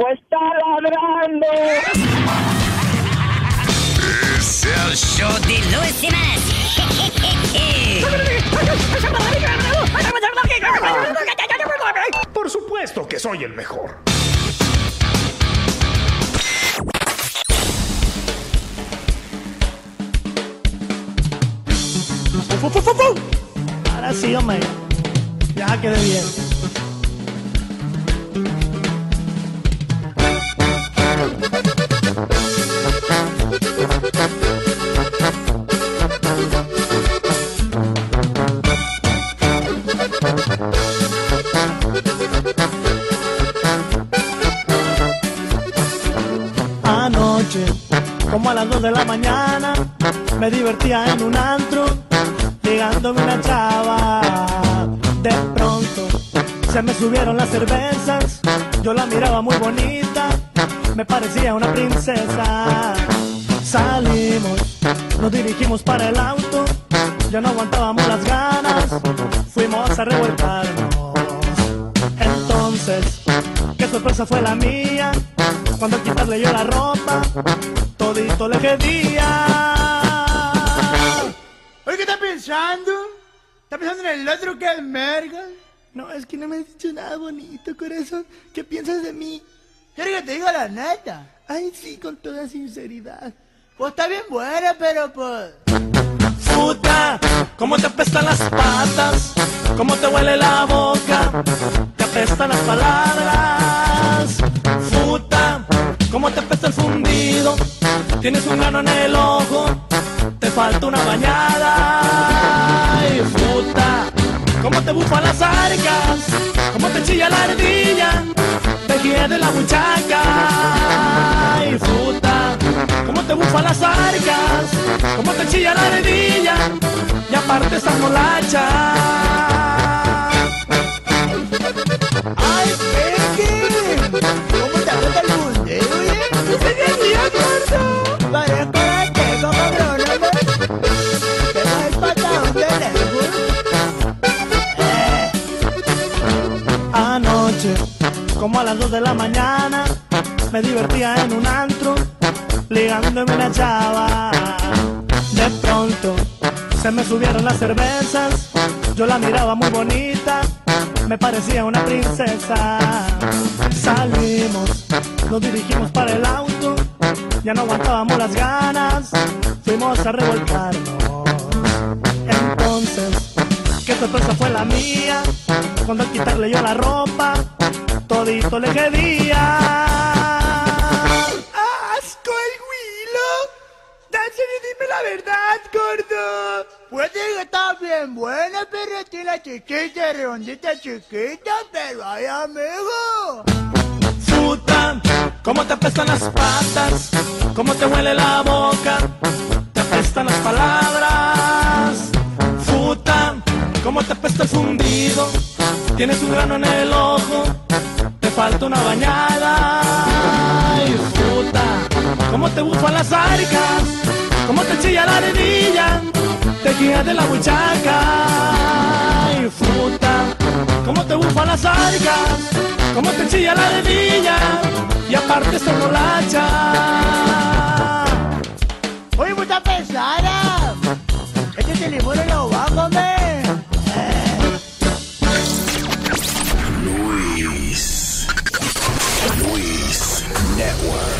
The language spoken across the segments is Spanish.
Pues está ladrando. Es el show de Luis Semanas. Por supuesto que soy el mejor. Ahora sí, hombre. Ya quedé bien. Las 2 de la mañana, me divertía en un antro, ligándome una chava. De pronto, se me subieron las cervezas, yo la miraba muy bonita, me parecía una princesa. Salimos, nos dirigimos para el auto, ya no aguantábamos las ganas, fuimos a revolcarnos. Entonces, qué sorpresa fue la mía, cuando quitarle yo la ropa, todito le quedía. Oye, ¿qué estás pensando? ¿Estás pensando en el otro que es merga? No, es que no me has dicho nada bonito, corazón. ¿Qué piensas de mí? ¿Quieres que te diga la neta? Ay, sí, con toda sinceridad. Pues está bien buena, pero pues... Puta, cómo te apestan las patas, cómo te huele la boca, te apestan las palabras. Puta, cómo te apesta el fundido, tienes un grano en el ojo, te falta una bañada. Ay, puta, cómo te bufan las arcas, cómo te chilla la ardilla, te hiede la muchaca. Ay, puta, cómo te bufan las arcas, cómo te chilla la ardilla, y aparte estás molacha. Como a las 2 de la mañana, me divertía en un antro, ligándome una chava. De pronto, se me subieron las cervezas, yo la miraba muy bonita, me parecía una princesa. Salimos, nos dirigimos para el auto, ya no aguantábamos las ganas, fuimos a revolcarnos. Entonces, qué sorpresa fue la mía, cuando al quitarle yo la ropa, todito le quedía. ¡Asco el Willow! ¡Dáselo y dime la verdad, gordo! Puede que está bien buena, pero tiene la chiquita, redondita, chiquita, pero ay, amigo. Puta, cómo te apestan las patas, cómo te huele la boca, te apestan las palabras. Puta, cómo te apesta el fundido, tienes un grano en el ojo, te falta una bañada. Ay, puta, cómo te bufan las arcas, cómo te chilla la arenilla, te guía de la buchaca. Ay, puta, cómo te bufan las arcas, cómo te chilla la arenilla, y aparte está molacha. Oye, mucha pesada. Este teléfono lo va a comer. Luis. Luis Network.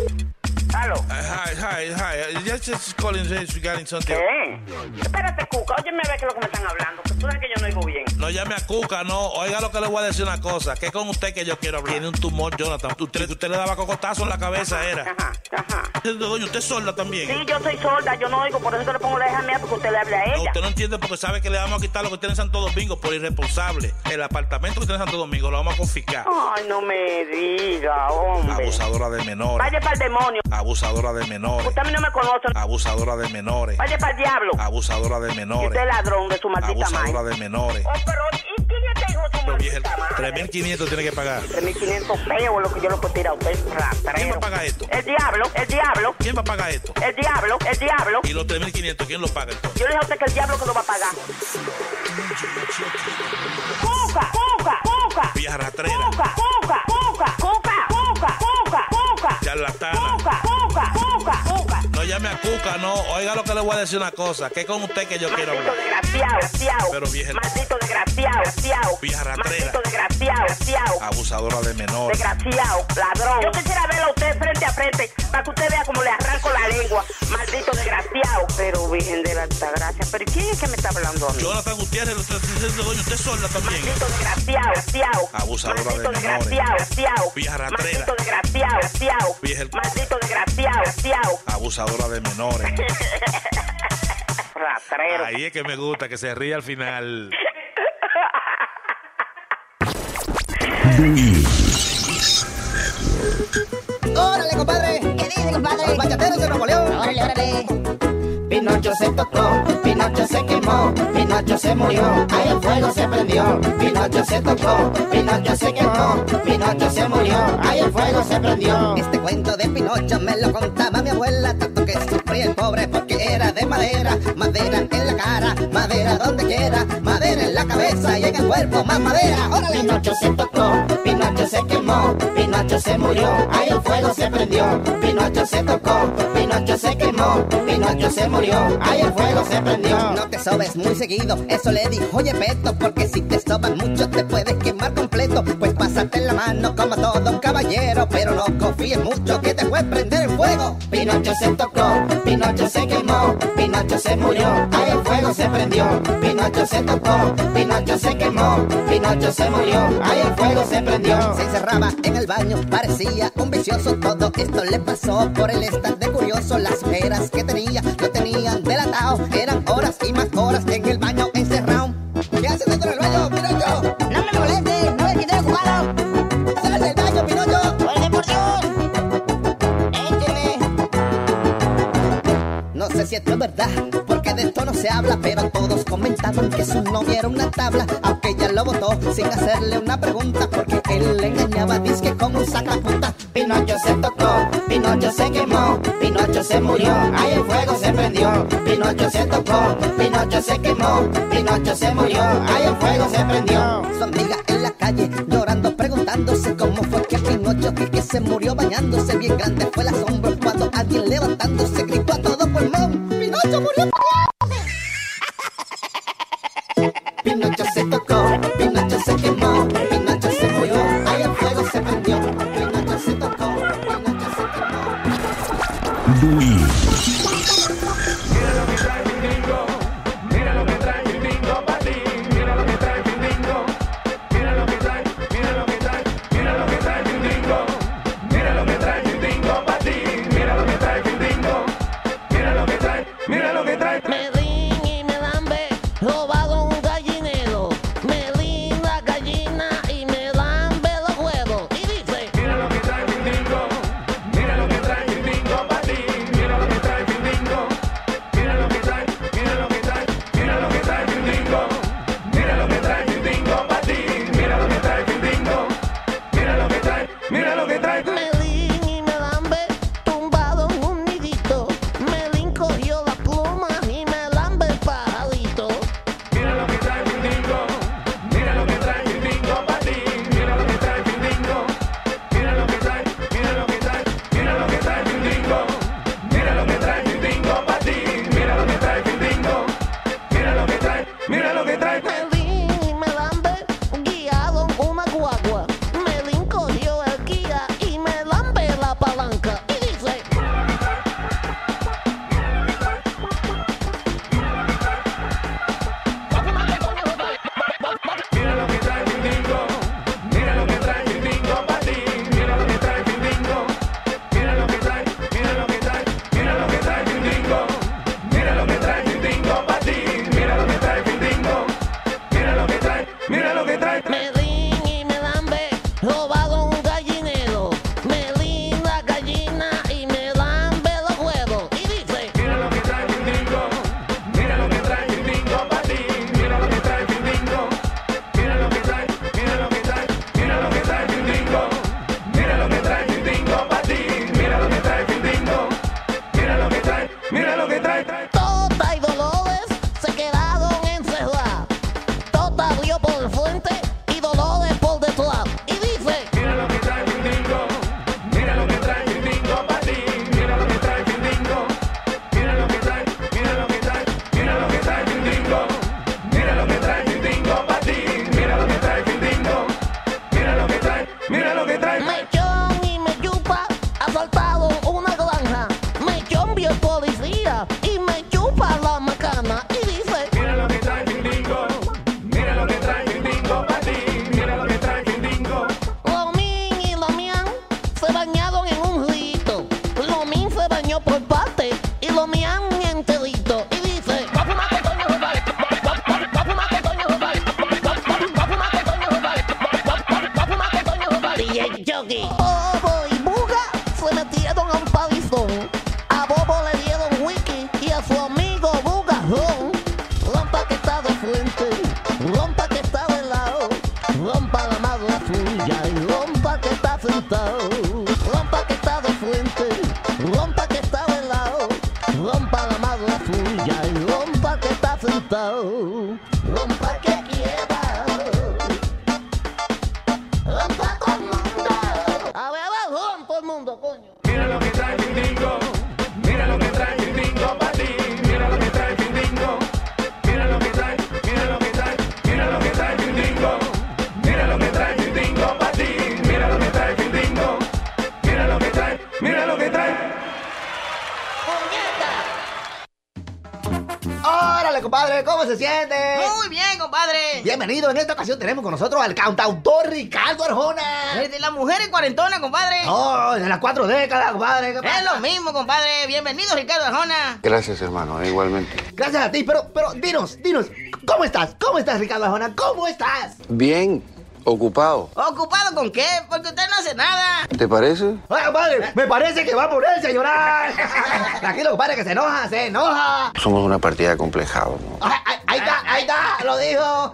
Aló. Hi, hi, hi. Just, just calling regarding something. ¿Qué? Espérate, Cuca. Óyeme a ver qué es lo que me están hablando. Que tú sabes que yo no oigo bien. No llame a Cuca, no. Oiga lo que le voy a decir una cosa. Que es con usted que yo quiero hablar. Tiene un tumor, Jonathan. Usted, usted le daba cocotazo en la cabeza, era. Ajá, ajá. Doña, usted es sorda también. Sí, yo soy sorda, yo no oigo, por eso que le pongo la hija mía porque usted le habla a No, ella. usted no entiende porque sabe que le vamos a quitar lo que tiene en Santo Domingo por irresponsable. El apartamento que tiene en Santo Domingo lo vamos a confiscar. Ay, no me diga, hombre. Abusadora de menores. Vaya para el demonio. Abusadora de menores. Usted a mí no me conoce. Abusadora de menores. Vaya para el diablo. Abusadora de menores. usted ladrón de su maldita Abusadora madre. de menores. Oh, pero ¿y quién es hijo de su maldita madre? 3.500 tiene que pagar. 3.500 pesos es lo que yo le puedo tirar a usted, ¿Quién va a pagar esto? El diablo, el diablo, ¿Quién va a pagar esto? el diablo, el diablo. Y los 3.500, ¿quién lo paga entonces? Yo le dije a usted que el diablo que lo va a pagar. Cuca, cuca, cuca. Vieja rastrera. Cuca, cuca, cuca, cuca, cuca, cuca, cuca. Charlatana. Cuca, cuca. No llame a Cuca, no. Oiga lo que le voy a decir una cosa. Que es con usted que yo quiero Maldito hablar. desgraciado, desgraciado. Pero vieja- Maldito desgraciado, desgraciado. Vieja ratrera. Maldito desgraciado, desgraciado. Abusadora de menores. Desgraciado, ladrón. Yo quisiera verlo a usted frente a frente para que usted vea cómo le arranco la lengua. Maldito desgraciado. Pero Virgen de la Altagracia, ¿pero quién es que me está hablando a mí? Jonathan Gutiérrez, usted, doña, usted es sorda también. Maldito desgraciado, desgraciado. Abusadora Maldito de desgraciado, menores. desgraciado. Vieja ratrera. Maldito desgraciado, desgraciado. Vieja- Maldito desgraciado, desgraciado. Abusadora de menores. Ratrero. Ahí es que me gusta que se ríe al final. ¡Órale, compadre! ¿Qué dice, compadre? Los bachateros de Nuevo León. Órale, órale. Pinocho se tocó, Pinocho se quemó, Pinocho se murió, ahí el fuego se prendió. Pinocho se tocó, Pinocho se quemó, Pinocho se murió, ahí el fuego se prendió. Este cuento de Pinocho me lo contaba mi abuela, tanto que sufría el pobre porque era de madera, madera en la cara, madera donde quiera, madera en la cabeza y en el cuerpo más madera. ¡Órale! Pinocho se tocó, Pinocho se quemó, Pinocho se murió, ahí el fuego se prendió. Pinocho se tocó, Pinocho se quemó, Pinocho se murió, ahí el fuego se prendió. No te sobes muy seguido, eso le dijo oye Peto, porque si te sobas mucho te puedes quemar completo. Pues pásate la mano como todo un caballero, pero no confíes mucho que te puede prender el fuego. Pinocho se tocó, Pinocho se quemó, Pinocho se murió, ahí el fuego se prendió. Pinocho se tocó, Pinocho se quemó, Pinocho se murió, ahí el fuego se prendió. Se encerraba en el baño, parecía un vicioso. Todo esto le pasó por el estar de curioso. Las veras que tenía lo Eran horas y más horas en el baño encerrado. ¿Qué haces dentro del baño, Pinocho? No me moleste, no le quité ocupado. ¡Sal del baño, Pinocho! ¡Órale, por Dios! Écheme. No sé si esto es verdad, porque de esto no se habla, pero todos comentaban que su novia era una tabla, aunque ella lo votó sin hacerle una pregunta, porque él le engañaba, disque como un sacapunta. Pinocho se tocó, Pinocho se quemó, Pinocho se murió, ahí el fuego se prendió. Pinocho se tocó, Pinocho se quemó, Pinocho se murió, ahí el fuego se prendió. Su amiga en la calle llorando, preguntándose cómo fue que Pinocho que, que se murió bañándose bien grande fue el asombro cuando alguien levantándose gritó a todo pulmón. Pinocho murió. Pinocho se tocó, quemó. Ocasión tenemos con nosotros al cantautor Ricardo Arjona. Es de la mujer en cuarentona, compadre. Oh, de las cuatro décadas, compadre. ¿qué Es lo mismo, compadre. Bienvenido, Ricardo Arjona. Gracias, hermano, igualmente. Gracias a ti, pero, pero dinos, dinos, ¿cómo estás? ¿Cómo estás, Ricardo Arjona? ¿Cómo estás? Bien, ocupado. ¿Ocupado con qué? Porque usted no hace nada. ¿Te parece? Ay, compadre, me parece que va a ponerse a llorar. Tranquilo, compadre, que se enoja, se enoja. Somos una partida complejada, ¿no? Ay, ay, ahí está, ahí está, lo dijo.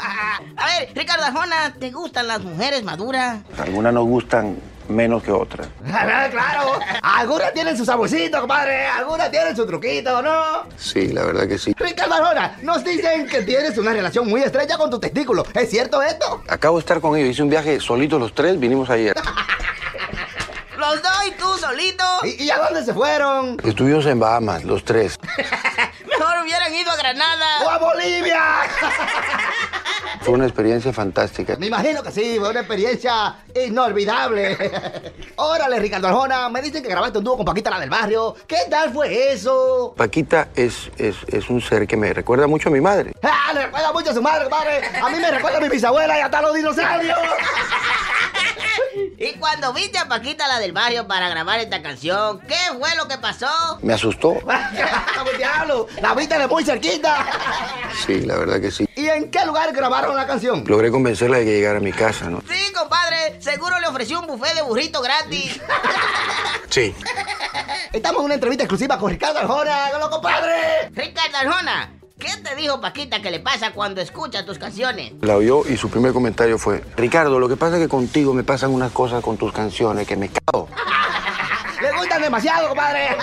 Ricardo Arjona, ¿te gustan las mujeres maduras? Algunas nos gustan menos que otras. claro, algunas tienen su saborcito, compadre, algunas tienen su truquito, ¿no? Sí, la verdad que sí. Ricardo Arjona, nos dicen que tienes una relación muy estrecha con tu testículo. ¿Es cierto esto? Acabo de estar con ellos, hice un viaje solito los tres, vinimos ayer. Los dos y tú solito. ¿Y, y a dónde se fueron? Estuvimos en Bahamas, los tres. Mejor hubieran ido a ¡O Granada. a Bolivia! Fue una experiencia fantástica. Me imagino que sí, fue una experiencia inolvidable. Órale, Ricardo Arjona, me dicen que grabaste un dúo con Paquita la del barrio. ¿Qué tal fue eso? Paquita es, es, es un ser que me recuerda mucho a mi madre. Ah, le recuerda mucho a su madre, compadre. A mí me recuerda a mi bisabuela y hasta los dinosaurios. Y cuando viste a Paquita, la del barrio, para grabar esta canción, ¿qué fue lo que pasó? Me asustó. ¡Vamos, diablo! La viste de muy cerquita. Sí, la verdad que sí. ¿Y en qué lugar grabaron la canción? Logré convencerla de que llegara a mi casa, ¿no? Sí, compadre, seguro le ofreció un buffet de burrito gratis. Sí. Estamos en una entrevista exclusiva con Ricardo Arjona, ¡Hola, compadre! Ricardo Arjona, ¿qué te dijo Paquita que le pasa cuando escucha tus canciones? La oyó y su primer comentario fue, Ricardo, lo que pasa es que contigo me pasan unas cosas con tus canciones que me cago. Le gustan demasiado, compadre.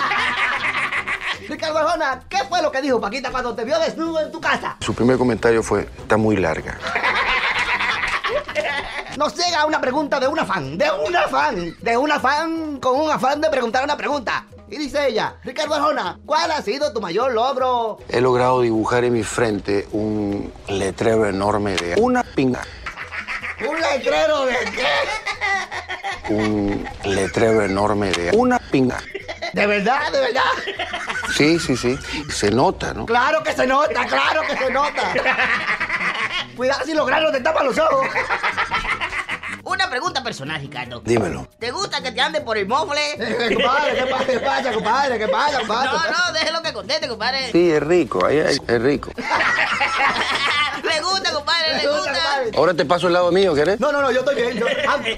Ricardo Arjona, ¿qué fue lo que dijo Paquita cuando te vio desnudo en tu casa? Su primer comentario fue, está muy larga. Nos llega una pregunta de una fan, de una fan, de una fan con un afán de preguntar una pregunta. Y dice ella, Ricardo Arjona, ¿cuál ha sido tu mayor logro? He logrado dibujar en mi frente un letrero enorme de una pinga. ¿Un letrero de qué? Un letrero enorme de una pinga. ¿De verdad? ¿De verdad? Sí, sí, sí. Se nota, ¿no? Claro que se nota, claro que se nota. Cuidado si los granos te tapan los ojos. Una pregunta personal, Ricardo. Dímelo. ¿Te gusta que te ande por el mofle? Eh, compadre, ¿qué pasa, qué pasa, compadre? ¿Qué pasa, compadre? No, no, déjelo que conteste, compadre. Sí, es rico, ahí, ahí, es rico. Le gusta, compadre, le Me gusta. Ahora te paso el lado mío, ¿querés? No, no, no, yo estoy bien. Yo,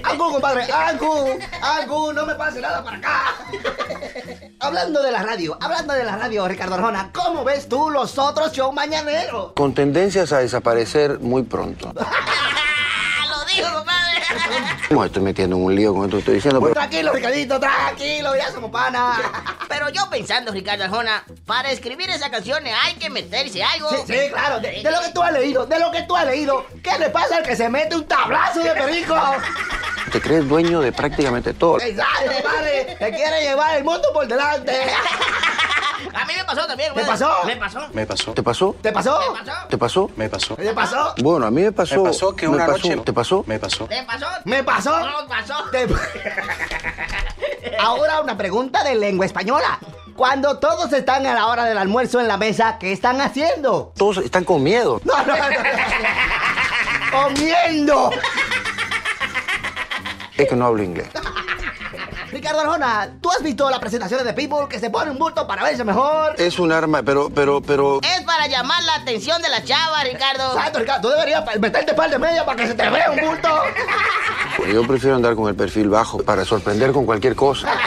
Angu, compadre, Angu, Angu, no me pase nada para acá. hablando de la radio, hablando de la radio, Ricardo Arjona, ¿cómo ves tú los otros shows mañaneros? Con tendencias a desaparecer muy pronto. Lo dijo, compadre. No estoy metiendo en un lío con esto que estoy diciendo, Muy pero tranquilo, Ricardito, tranquilo, ya somos panas. Pero yo pensando, Ricardo Arjona, para escribir esas canciones hay que meterse algo. Sí, sí, claro, de, de lo que tú has leído, de lo que tú has leído, ¿qué le pasa al que se mete un tablazo de perico? te crees dueño de prácticamente todo. Exacto, compadre, te quiere llevar el mundo por delante. A mí me pasó también, ¿Te compadre. pasó? Me pasó. Me pasó. ¿Te pasó? ¿Te pasó? ¿Me pasó? ¿Te pasó? Me pasó. ¿Te pasó? Bueno, a mí me pasó. Me pasó que me una pasó. noche- ¿Te pasó? Me pasó. ¿Te pasó? ¿Me pasó? No, pasó. Te- Ahora una pregunta de lengua española. Cuando todos están a la hora del almuerzo en la mesa, ¿qué están haciendo? Todos están con miedo. No, no, no. ¡Comiendo! Es que no hablo inglés. Ricardo Arjona, ¿tú has visto las presentaciones de People que se pone un bulto para verse mejor? Es un arma, pero, pero, pero. Es para llamar la atención de la chava, Ricardo. Exacto, Ricardo, tú deberías meterte par de media para que se te vea un bulto. Yo prefiero andar con el perfil bajo para sorprender con cualquier cosa.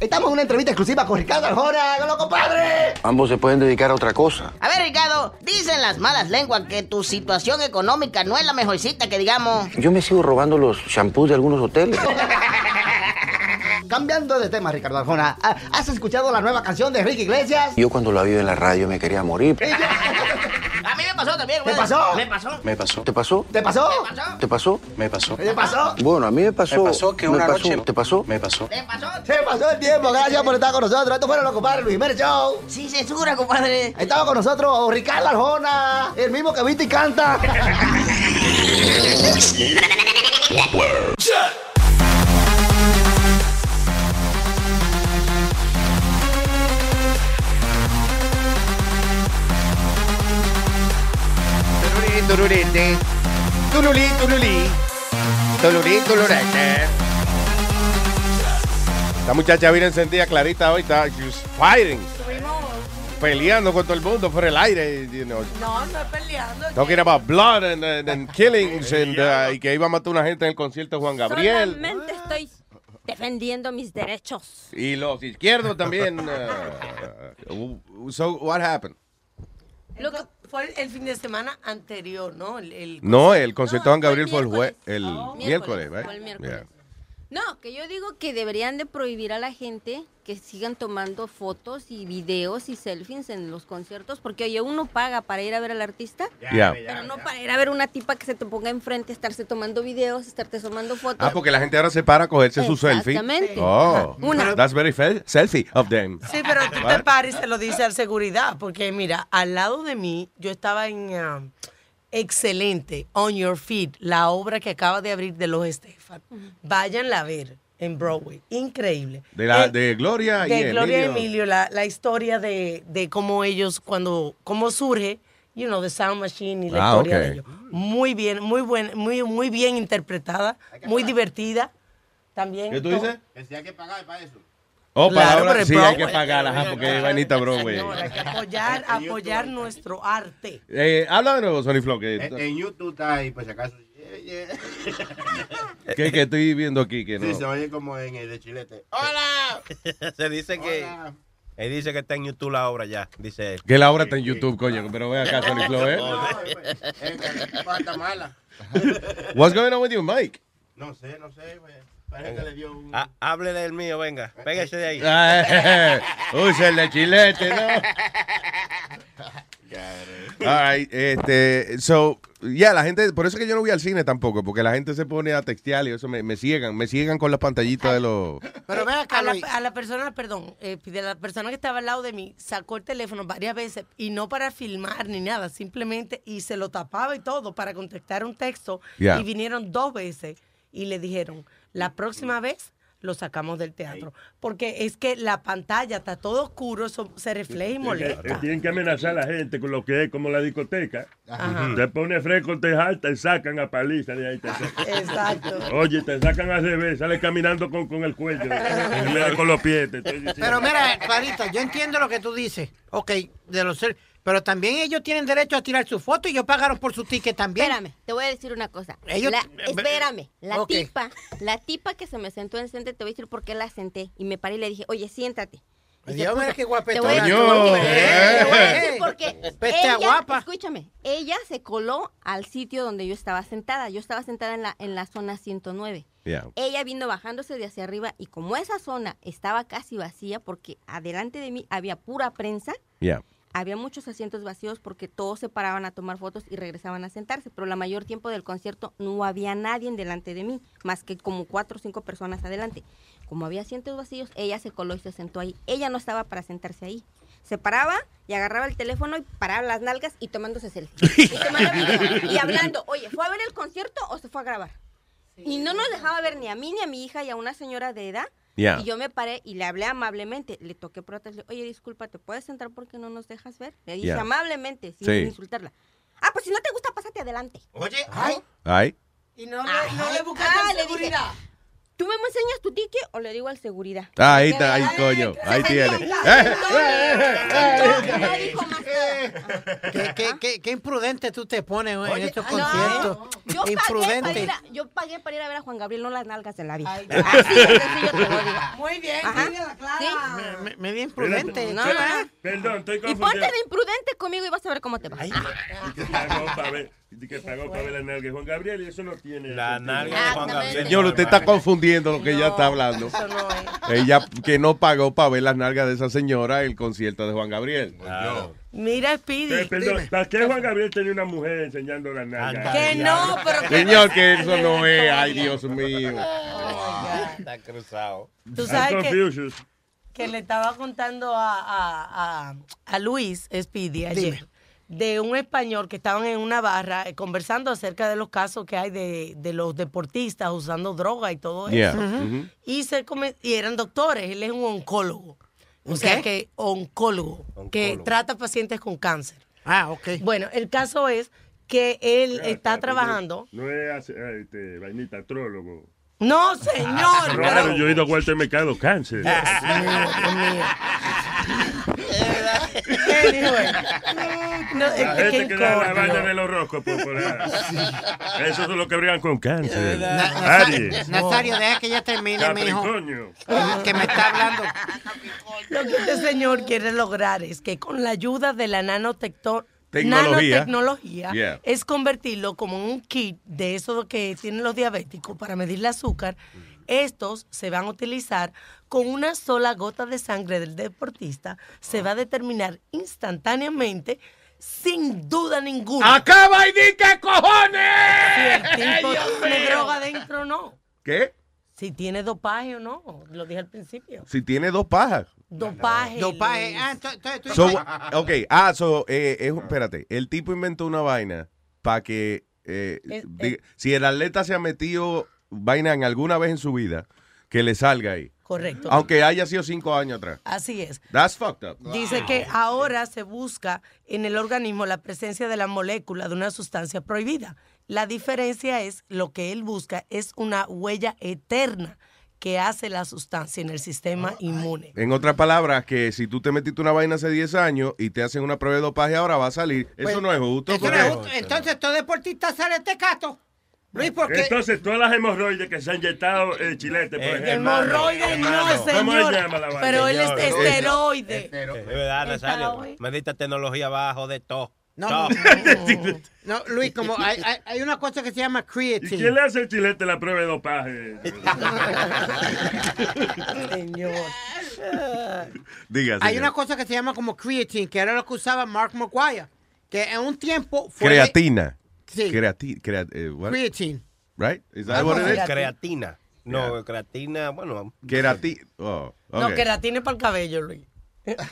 Estamos en una entrevista exclusiva con Ricardo Arjona, ¡Hágalo, compadre! Ambos se pueden dedicar a otra cosa. A ver, Ricardo, dicen las malas lenguas que tu situación económica no es la mejorcita que digamos. Yo me sigo robando los shampoos de algunos hoteles. Cambiando de tema, Ricardo Arjona, ¿ha- ¿has escuchado la nueva canción de Ricky Iglesias? Yo cuando la vi en la radio me quería morir. A mí me pasó también, ¿Te güey. pasó? Me pasó. ¿Me pasó? ¿Te pasó? ¿Te pasó? ¿Te pasó? Me pasó. ¿Te pasó? Bueno, a mí me pasó. Me pasó que una pasó. noche- ¿Te pasó? Me pasó. Se pasó el tiempo, gracias por estar con nosotros. Estos fueron los compadres Luis Jiménez Show. Sí, censura, compadre. Estaba con nosotros Ricardo Arjona, el mismo que viste y canta. Turulí, turulí, turulí, turulete. Esta muchacha viene encendida clarita hoy, está she's fighting, peleando con todo el mundo por el aire, you know, No, no es peleando. talking about blood and, and- and killings and, uh, y que iba a matar una gente en el concierto de Juan Gabriel Solamente estoy defendiendo mis derechos. y los izquierdos también. uh, so what happened? Lo que fue el, fin de semana anterior, ¿no? El, el- No, el concierto de Juan Gabriel fue el jue- el Oh. miércoles, Miércoles, fue el miércoles. Yeah. No, que yo digo que deberían de prohibir a la gente que sigan tomando fotos y videos y selfies en los conciertos, porque oye, uno paga para ir a ver al artista, Ya. pero no para ir a ver una tipa que se te ponga enfrente, estarse tomando videos, estarte tomando fotos. Ah, porque la gente ahora se para a cogerse su selfie. Exactamente. Oh. Una. that's very selfie of them. Sí, pero tú te pares y se lo dice al seguridad, porque mira, al lado de mí, yo estaba en ah, excelente, On Your Feet, la obra que acaba de abrir de los Estefan. Váyanla a ver en Broadway, increíble. De, la, Eh, de Gloria y de Gloria Emilio. Emilio, la, la historia de, de cómo ellos, cuando, cómo surge, you know, The Sound Machine y la Ah, historia de ellos. Muy bien, muy buen, muy, muy bien interpretada, muy divertida. También. ¿Qué tú dices? Que si hay que pagar para eso. Oh, Claro, sí, hay que Broadway. pagar, ajá, porque es vainita Broadway. Señora, hay que apoyar, apoyar nuestro arte. Eh, habla de nuevo, Sony Flow, que, En, en YouTube está ahí, por si acaso. que, que estoy viendo aquí que no. Sí, se oye como en el de Chilete. ¡Hola! Se dice que. Él dice que está en YouTube la obra ya, dice él. Que la obra está en YouTube, coño, pero ve acá, Sony Flow, ¿eh? Falta mala. What's going on with you, Mike? No sé, no sé. pues, Parece que le dio un... Ah, hable del mío, venga. Pégase de ahí. Ah, Usa el de chilete, ¿no? All right, este, so, ya, la gente, por eso es que yo no voy al cine tampoco, porque la gente se pone a textear y eso me, me ciegan, me ciegan con las pantallitas de los... Pero ven acá, a la, a la persona, perdón, eh, de la persona que estaba al lado de mí, sacó el teléfono varias veces y no para filmar ni nada, simplemente y se lo tapaba y todo para contestar un texto y vinieron dos veces y le dijeron, la próxima vez lo sacamos del teatro, porque es que la pantalla está todo oscuro, eso se refleja y molesta. Tienen que amenazar a la gente con lo que es como la discoteca. Ajá. Te pone fresco, te jalta y sacan a paliza de ahí. Te Exacto. Oye, te sacan al revés, sale caminando con, con el cuello. y le da con los pies. te estoy. Pero mira, Clarita, yo entiendo lo que tú dices. Ok, de los ser- Pero también ellos tienen derecho a tirar su foto y ellos pagaron por su ticket también. Espérame, te voy a decir una cosa. Ellos- La- espérame, la tipa, la tipa que se me sentó enfrente, te voy a decir por qué la senté. Y me paré y le dije, oye, siéntate. Dios, mira qué Te voy a guapetona decir tú, por qué. eh. Te voy a decir por qué. Peste Ella, guapa. escúchame, ella se coló al sitio donde yo estaba sentada. Yo estaba sentada en la, en la zona 109. Yeah. Ella vino bajándose de hacia arriba y como esa zona estaba casi vacía porque adelante de mí había pura prensa, Yeah. Había muchos asientos vacíos porque todos se paraban a tomar fotos y regresaban a sentarse, pero la mayor tiempo del concierto no había nadie delante de mí, más que como cuatro o cinco personas adelante. Como había asientos vacíos, ella se coló y se sentó ahí. Ella no estaba para sentarse ahí. Se paraba y agarraba el teléfono y paraba las nalgas y tomándose selfie. Y, tomando video. y hablando, oye, ¿fue a ver el concierto o se fue a grabar? Y no nos dejaba ver ni a mí ni a mi hija y a una señora de edad. Y yo me paré y le hablé amablemente. Le toqué por atrás. le dije, Oye, disculpa, ¿te puedes sentar porque no nos dejas ver? Le dije amablemente, sin Sí. insultarla. Ah, pues si no te gusta, pásate adelante. Oye, Ay. Y no le, Ay, no le buscaste ah, le dije, seguridad. ¿Tú me enseñas tu ticket o le digo al seguridad? Ahí está, ahí, coño. Ahí tiene. Eh, eh, eh, eh. No dijo más ¿Qué, imprudente tú te pones en estos no. conciertos. Yo pagué, para imprudente. ir a, yo pagué para ir a ver a Juan Gabriel, no las nalgas de la vida. Muy bien. Me, me di imprudente. Perdón, estoy Y ponte confundido. de imprudente conmigo y vas a ver cómo te va. Y que pagó para ver, la nalga de Juan Gabriel y eso no tiene. La nalga de Juan Gabriel. Señor, usted está confundiendo lo que ella está hablando. Eso no es. Ella que no pagó para ver las nalgas de esa señora en el concierto de Juan Gabriel. Mira, Speedy. Eh, perdón, ¿para qué Juan Gabriel tenía una mujer enseñando la nalga? Que no, pero Señor, que eso no es. Ay, Dios mío. Está cruzado. Tú sabes que, le estaba contando a, a, a, a Luis Speedy ayer de un español que estaban en una barra eh, conversando acerca de los casos que hay de, de los deportistas usando droga y todo Yeah. eso. Y, se come- y eran doctores, él es un oncólogo. O ¿Un sea qué? que oncólogo, que trata pacientes con cáncer. Ah, ok. Bueno, el caso es que él está trabajando. No es eh, este, vainita, astrólogo. No, señor. Claro, pero- yo he ido a Walter Mercado, cáncer. Anyway. No, es La que- gente que que da la vaina horóscopo por ahí. Esos son los que brigan con cáncer. Na- Nasa- Aries. Nazario, deja que ella termine, mijo. Que me está hablando. Lo que este señor quiere lograr es que con la ayuda de la nanotecto- Tecnología. nanotecnología Yeah. es convertirlo como en un kit de eso que tienen los diabéticos para medir el azúcar. Estos se van a utilizar con una sola gota de sangre del deportista. Se va a determinar instantáneamente, sin duda ninguna. ¡Acaba y di qué cojones! Si el tipo tiene mío. droga adentro o no. ¿Qué? Si tiene dopaje o no. Lo dije al principio. Si tiene dos pajas. Dopaje. Dopaje. Ah, So, dices- ok, ah, so, eh, es- espérate, el tipo inventó una vaina para que, eh, Es- diga- si el atleta se ha metido vaina en alguna vez en su vida, que le salga ahí. Correcto. Aunque haya sido cinco años atrás. Así es. That's fucked up. Dice que ahora se busca en el organismo la presencia de la molécula de una sustancia prohibida. La diferencia es lo que él busca es una huella eterna que hace la sustancia en el sistema inmune. En otras palabras, que si tú te metiste una vaina hace 10 años y te hacen una prueba de dopaje ahora va a salir. Eso Pues, no es justo. Eso no es justo. Entonces, todo deportista sale tecato. Luis, porque. Entonces, todas las hemorroides que se han inyectado el chilete, por ejemplo. Hemorroides no, Hermano, ¿Cómo señor. se llama la vaina? Pero él es Señor. esteroide. Es verdad, Nazario. Maldita tecnología abajo de todo. No, no, Luis, como hay, hay, hay una cosa que se llama ¿Y creatine. quién le hace el chilete la prueba de dopaje? Señor. Diga, Hay señor. una cosa que se llama como creatine, que era lo que usaba Mark McGuire. Que en un tiempo fue. Creatina. Sí. Creati- crea- eh, what? Creatine. Right? Is that what it is? Creatina. No, creatina, bueno. Creati- oh, No, ok. queratina para el cabello, Luis.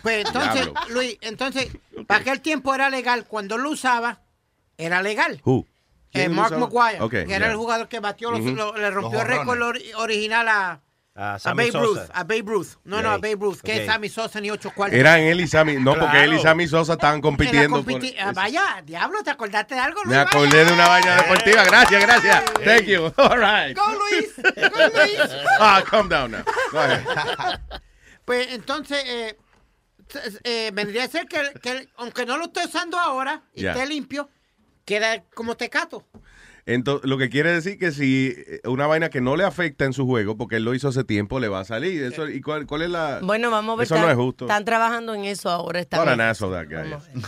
Pues entonces, Diablo. Luis, entonces, para aquel tiempo era legal. Cuando lo usaba, era legal. Who? Eh, ¿Quién Mark usaba? McGuire, Ok, que era yeah. el jugador que batió, los- Ujú. lo- le rompió Los el récord original a, A a Sammy Babe Ruth. Sosa. A Babe Ruth. No, no, a Babe Ruth, que Ok. es Sammy Sosa ni ocho cuartos. Eran él y Sammy. No, porque él y. Sammy Sosa estaban compitiendo. por- vaya, diablo, ¿te acordaste de algo? Me Luis? acordé de una vaina deportiva. Gracias, gracias. Thank you. All right. Go, Luis. Go, Luis. Ah, calm down now. Go ahead. Pues entonces, eh, eh, vendría a ser que, que aunque no lo esté usando ahora y esté limpio, queda como tecato. Entonces, lo que quiere decir que si eh, una vaina que no le afecta en su juego, porque él lo hizo hace tiempo, le va a salir. Eso, ¿Y cuál, cuál es la...? Bueno, vamos a ver. Eso no están- es justo. Están trabajando en eso ahora. that guy is.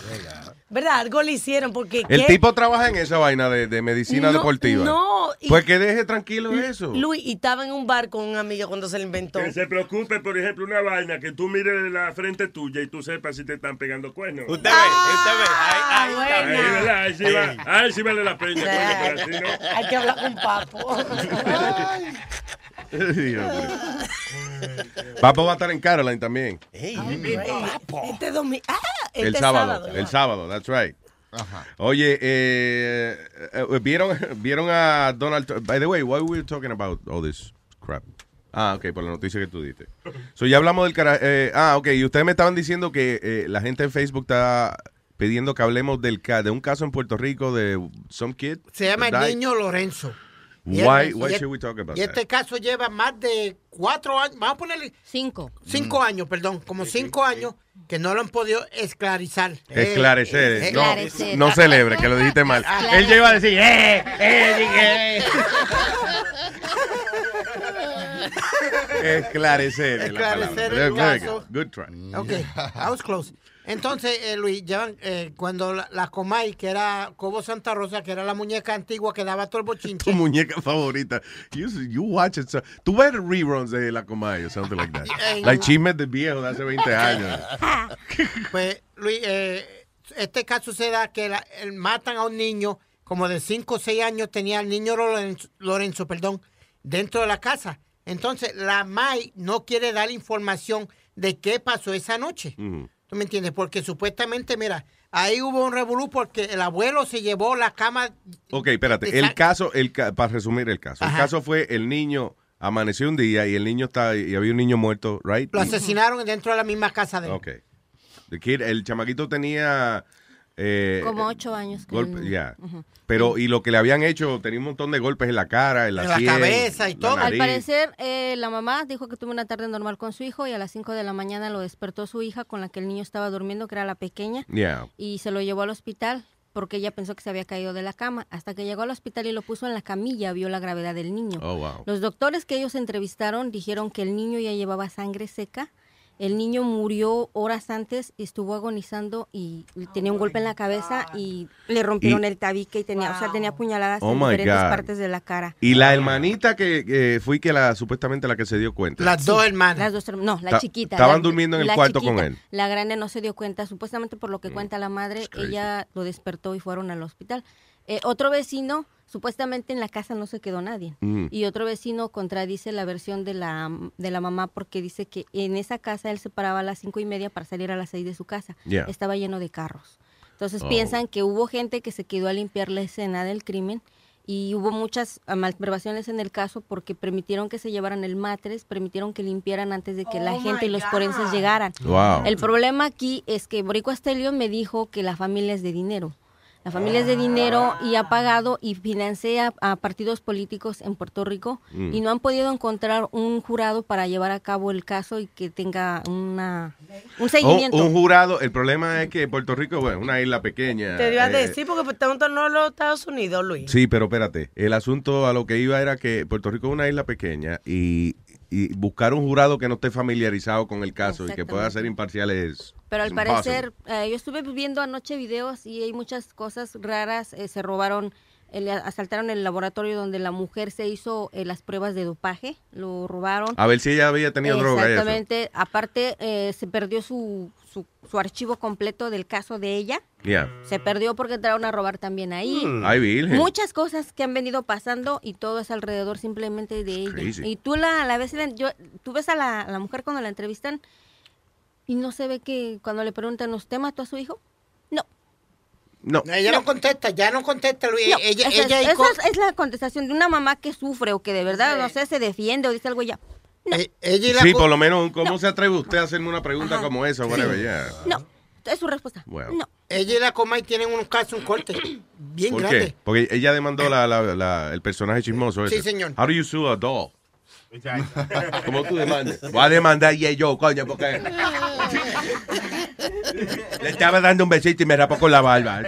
¿Verdad? Algo le hicieron porque... El ¿qué? tipo trabaja en esa vaina de, de medicina No, deportiva. no, y- Pues que deje tranquilo eso. Luis, y estaba en un bar con un amigo cuando se le inventó. Que se preocupe, por ejemplo, una vaina que tú mires la frente tuya y tú sepas si te están pegando cuernos. Usted ve, usted ve. Ahí, ahí, Ahí, ¿verdad? Ahí sí, va, ahí sí vale la pena. Hay que hablar con Papo. Papo va a estar en Caroline también. Este domingo. Ah, este el sábado, el sábado, that's right. Oye, eh, eh, ¿vieron, vieron a Donald Trump. By the way, why we talking about all this crap? Ah, ok, por la noticia que tú diste. So, ya hablamos del cara. eh, ah, ok, y ustedes me estaban diciendo que eh, la gente en Facebook está pidiendo que hablemos del ca- de un caso en Puerto Rico de some kid. Se llama el niño Lorenzo. Why, Y why es- should we talk about Y este caso lleva más de cuatro años, vamos a ponerle... Cinco. Cinco años, perdón, como cinco años que no lo han podido esclarizar. Esclarecer. Eh, no, esclarecer. no celebre, que lo dijiste mal. Él ya iba a decir, eh, eh, eh. Esclarecer. es la Esclarecer el Very caso. good. Good try. Ok, I was close. Entonces, eh, Luis, llevan, eh, cuando la, la Comay, que era Cobo Santa Rosa, que era la muñeca antigua que daba todo el bochinche. Tu muñeca favorita. You, you watch it. so- Tú ves reruns de La Comay o something like that. En- Like chismes de viejo de hace 20 años. Pues, Luis, eh, este caso se da que la- matan a un niño como de 5 o 6 años, tenía el niño Lorenzo, Lorenzo, perdón, dentro de la casa. Entonces, la MAI no quiere dar información de qué pasó esa noche. Ujú. ¿Tú me entiendes? Porque supuestamente, mira, ahí hubo un revolú porque el abuelo se llevó la cama. Ok, espérate. El caso, el ca- para resumir el caso. El caso fue el niño amaneció un día y el niño está y había un niño muerto, right? Lo asesinaron dentro de la misma casa de él. Ok. The kid- el chamaquito tenía eh, Como ocho años. que golpe, ya. Pero y lo que le habían hecho tenía un montón de golpes en la cara, en la, En la sien, cabeza y la todo. Al parecer, eh, la mamá dijo que tuvo una tarde normal con su hijo y a las 5 de la mañana lo despertó su hija con la que el niño estaba durmiendo, que era la pequeña, Yeah. y se lo llevó al hospital porque ella pensó que se había caído de la cama. Hasta que llegó al hospital y lo puso en la camilla, vio la gravedad del niño. Oh, wow. Los doctores que ellos entrevistaron dijeron que el niño ya llevaba sangre seca. El niño murió horas antes, estuvo agonizando y tenía un golpe en la cabeza y le rompieron Y- el tabique y tenía, o sea, tenía puñaladas Oh, en diferentes God. partes de la cara. Y la hermanita que, que fui que la supuestamente la que se dio cuenta. Las dos hermanas. Las dos, herm- no, la Ta- chiquita. estaban la- durmiendo en el cuarto con él. La grande no se dio cuenta, supuestamente por lo que cuenta la madre, ella lo despertó y fueron al hospital. Eh, otro vecino, supuestamente en la casa no se quedó nadie. Mm. Y otro vecino contradice la versión de la, de la mamá porque dice que en esa casa él se paraba a las cinco y media para salir a las seis de su casa. Yeah. Estaba lleno de carros. Entonces Oh. piensan que hubo gente que se quedó a limpiar la escena del crimen y hubo muchas ah, malversaciones en el caso porque permitieron que se llevaran el matres, permitieron que limpiaran antes de que la Oh, gente y los forenses llegaran. Wow. El problema aquí es que Borico Astelio me dijo que la familia es de dinero. La familia es de dinero y ha pagado y financia a partidos políticos en Puerto Rico Mm. y no han podido encontrar un jurado para llevar a cabo el caso y que tenga una un Un, seguimiento. un jurado, el problema es que Puerto Rico, bueno, una isla pequeña. Te iba a eh, decir porque estamos en los Estados Unidos, Luis. Sí, pero espérate. El asunto a lo que iba era que Puerto Rico es una isla pequeña y, y buscar un jurado que no esté familiarizado con el caso y que pueda ser imparcial es. Pero al parecer, eh, yo estuve viendo anoche videos y hay muchas cosas raras. eh, se robaron, eh, le asaltaron el laboratorio donde la mujer se hizo eh, las pruebas de dopaje. Lo robaron. A ver si ella había tenido droga. y eso. Exactamente. Aparte, eh, se perdió su, su, su archivo completo del caso de ella. Yeah. Se perdió porque entraron a robar también ahí. Mm. Ay, virgen. Muchas cosas que han venido pasando y todo es alrededor simplemente de ella. crazy. Y tú la, la ves, yo, tú ves a la, a la mujer cuando la entrevistan y no se ve que cuando le preguntan, ¿usted mató a su hijo? No. No. Ella no, contesta, ya no contesta, Luis. No, ella, esa, ella es, y esa es- es la contestación de una mamá que sufre o que de verdad, no sé, se defiende o dice algo ya. eh, ella y la Sí, por lo menos, ¿cómo se atreve usted a hacerme una pregunta como esa? Whatever, yeah. No, es su respuesta. Well. No. Ella y la Comay tienen un caso, un corte bien ¿Por grande. qué? Porque ella demandó la, la- la- el personaje chismoso Sí, ese. señor. How do you sue a doll? ¿Cómo tú demandas? Voy a demandar y yo, coño, porque le estaba dando un besito y me rapó con la barba.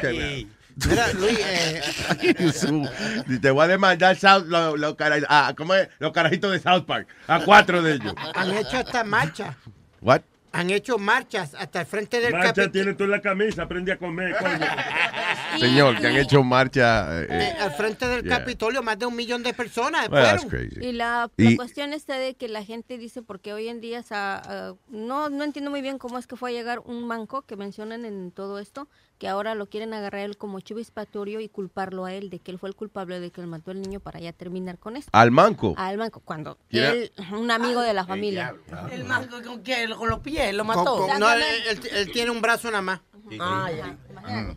Mira, Luis, eh, Te voy a demandar South- lo- lo cara- ah, ¿cómo es? los carajitos de South Park. A cuatro de ellos. han hecho hasta marchas. What? Han hecho marchas hasta el frente del Marcha Capitolio. tiene tú en la camisa, aprende a comer, coño. Señor, que han hecho marcha. eh, eh, al frente del yeah. Capitolio, más de un millón de personas Well, that's crazy. Y la, la Y- cuestión está de que la gente dice, porque hoy en día sa- ah, no, no entiendo muy bien cómo es que fue a llegar un manco que mencionan en todo esto, que ahora lo quieren agarrar él como chivo expiatorio y culparlo a él de que él fue el culpable de que él mató al niño para ya terminar con esto. Al manco. Al manco, cuando él, un amigo de la familia. El mango con qué? Con los pies, lo mató. con- no, él, él- él tiene un brazo nada más. Ah, ya.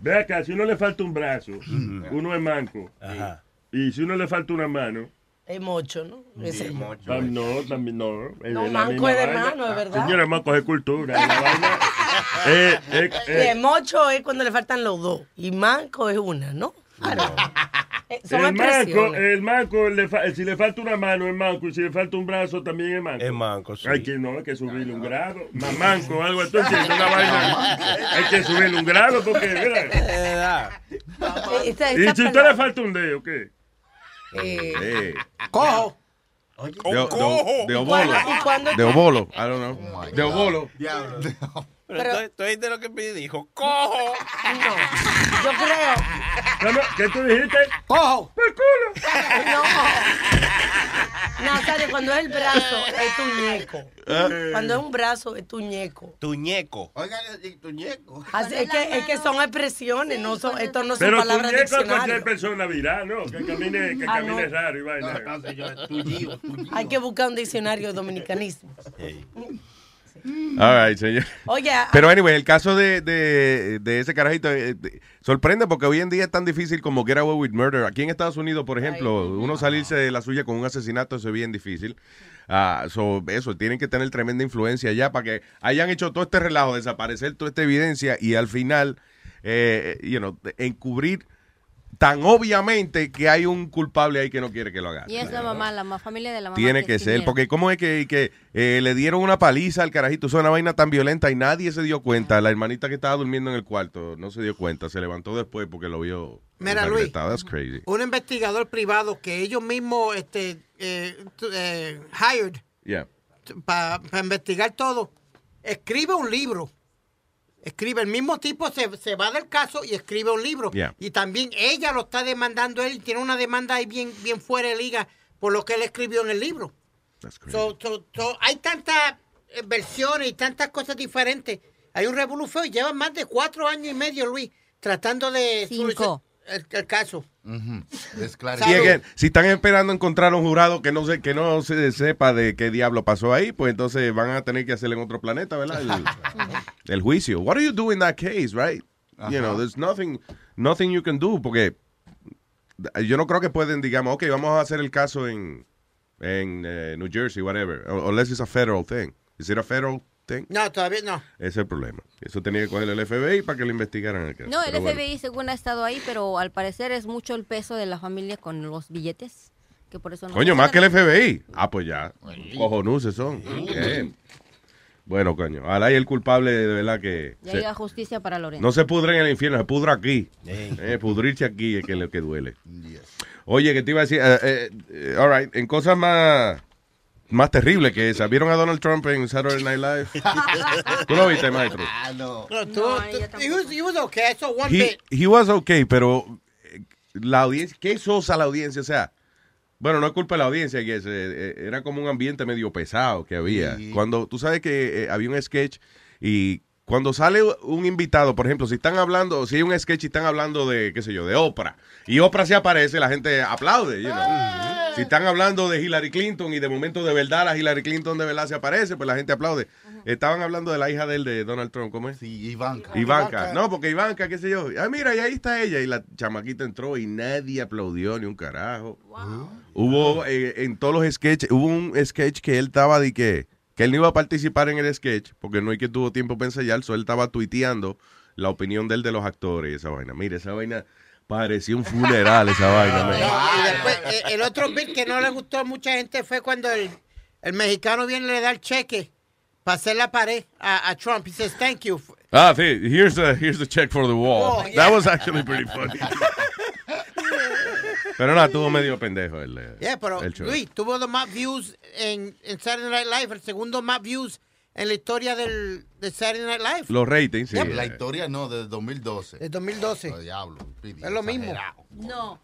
Ve acá, si uno le falta un brazo, uno es manco. Y si uno le falta una mano. Es mocho, ¿no? Ese. Ah, no, también no. Es No, manco es de vaina. mano, es verdad. Señora, manco es de cultura. Eh, eh, Y eh. el mocho es cuando le faltan los dos. Y manco es una, ¿no? Claro. Eh, son El manco, el manco le fa- si le falta una mano es manco y si le falta un brazo también es manco. Es manco, sí. Hay que no, hay que subirle un grado. Más manco, algo así. Una vaina. Hay que subirle un grado porque, mira. Y si usted le falta un dedo, ¿qué? Eh, Eh, Cojo. de, de, de obolo. ¿Y cuándo- De obolo. I don't know. De obolo. Pero, tú- tú oíste lo que Pidi dijo. ¡Cojo! No, yo creo. ¿Cómo? ¿Qué tú dijiste? ¡Cojo! ¡El culo! No. Nazario, cuando es el brazo, es tuñeco. Eh. Cuando es un brazo, es tuñeco. Tuñeco. Oiga, tuñeco. Así, es, que, es que son expresiones, no son, esto no son Pero tu palabras de nieco es cualquier diccionario. persona viral, ¿no? Que camine, que Ah, camine no. raro y vaina. Hay que buscar un diccionario de dominicanismo. All right, señor. Oye, a- Pero anyway, el caso de, de, de ese carajito eh, de- sorprende porque hoy en día es tan difícil como get away with murder. Aquí en Estados Unidos, por ejemplo, uno salirse de la suya con un asesinato eso es bien difícil. Ah, so, eso, tienen que tener tremenda influencia ya para que hayan hecho todo este relajo, desaparecer toda esta evidencia y al final, eh, you know, encubrir tan obviamente que hay un culpable ahí que no quiere que lo haga. Y es la mamá, la familia de la mamá. Tiene que ser, porque ¿cómo es que, que, eh, le dieron una paliza al carajito? Es una vaina tan violenta y nadie se dio cuenta. La hermanita que estaba durmiendo en el cuarto no se dio cuenta, se levantó después porque lo vio. Mira, Luis. ensangrentado. That's crazy. Un investigador privado que ellos mismos este, eh, eh, hired Yeah. para investigar todo, escribe un libro. Escribe, el mismo tipo se, se va del caso y escribe un libro. Yeah. Y también ella lo está demandando él y tiene una demanda ahí bien, bien fuera de liga por lo que él escribió en el libro. So- so- so, hay tantas eh, versiones y tantas cosas diferentes. Hay un revolución y lleva más de cuatro años y medio, Luis, tratando de Cinco. El, el caso. Y again, si están esperando encontrar un jurado que no se, que no se sepa de qué diablo pasó ahí, pues entonces van a tener que hacerle en otro planeta, ¿verdad? El, el juicio. What do you do in that case, right? You know, there's nothing, nothing you can do, porque yo no creo que pueden, digamos, ok, vamos a hacer el caso en, en eh, New Jersey, whatever, unless it's a federal thing. Is it a federal No, todavía no. Ese es el problema. Eso tenía que coger el FBI para que lo investigaran el caso. No, el Pero bueno. FBI según ha estado ahí, pero al parecer es mucho el peso de la familia con los billetes. Que por eso no Coño, más que el. FBI. Ah, pues ya. Cojonuces son. Bien. Bueno, coño. Ahora y el culpable de verdad que. Ya se- llega justicia para Lorenzo. no se pudre en el infierno, se pudra aquí. Eh, pudrirse aquí es que lo que duele. Oye, que te iba a decir. all right, en cosas más. Más terribles que esa. ¿Vieron a Donald Trump en Saturday Night Live? ¿Tú lo viste, maestro? No, tú, tú- he, was, he was okay. I saw one He, bit. he was okay, pero eh, la audiencia, qué sosa la audiencia, o sea, bueno, no es culpa de la audiencia, que eh, eh, era como un ambiente medio pesado que había. Cuando tú sabes que eh, había un sketch y cuando sale un invitado, por ejemplo, si están hablando, si hay un sketch y están hablando de, qué sé yo, de Oprah, y Oprah se aparece, la gente aplaude, you know. Si están hablando de Hillary Clinton y de momento de verdad la Hillary Clinton de verdad se aparece, pues la gente aplaude. Estaban hablando de la hija de él, de Donald Trump, ¿cómo es? Sí, Ivanka. Ivanka. No, porque Ivanka, qué sé yo. Ah, mira, y ahí está ella. Y la chamaquita entró y nadie aplaudió ni un carajo. Hubo eh, en todos los sketches, hubo un sketch que él estaba de que, que él no iba a participar en el sketch porque no hay que tuvo tiempo para ensayar, so él estaba tuiteando la opinión de él de los actores y esa vaina. Mire, esa vaina parecía un funeral, esa vaina. man. Y después, eh, el otro bit que no le gustó a mucha gente fue cuando el, el mexicano viene y le da el cheque para hacer la pared a, a Trump. He says, thank you. Ah, sí, here's the, here's the check for the wall. Oh, yeah. That was actually pretty funny. Pero no, estuvo medio pendejo el, Yeah, pero el show. Luis, tuvo los más views en, en Saturday Night Live, el segundo más views en la historia del, de Saturday Night Live. Los ratings, sí. Yeah, La historia no, de 2012. De 2012. Oh, diablo, Pidi, Es lo mismo. No.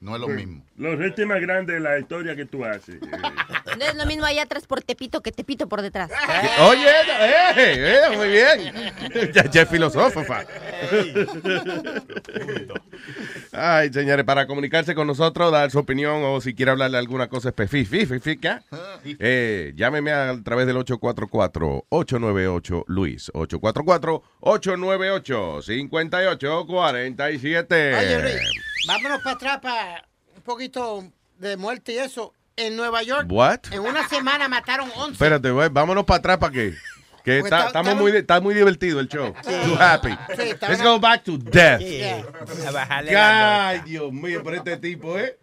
No es lo mismo. Los restos más grandes de la historia que tú haces. eh. No es lo mismo allá atrás por Tepito que Tepito por detrás. Oye, eh, eh, muy bien. ya, ya es filosófofa. Ay, señores, para comunicarse con nosotros, dar su opinión o si quiere hablarle alguna cosa específica, eh, llámeme a través del 844-898-LUIS. 844-898-5847. Vámonos para atrás para un poquito de muerte y eso. En Nueva York, What? en una semana mataron 11. Espérate, güey, vámonos para atrás para qué. Que está, está- estamos muy, está muy divertido el show. Too happy. Sí, está Let's go back to death. Yeah. Ay, Dios mío, pero este tipo, ¿eh?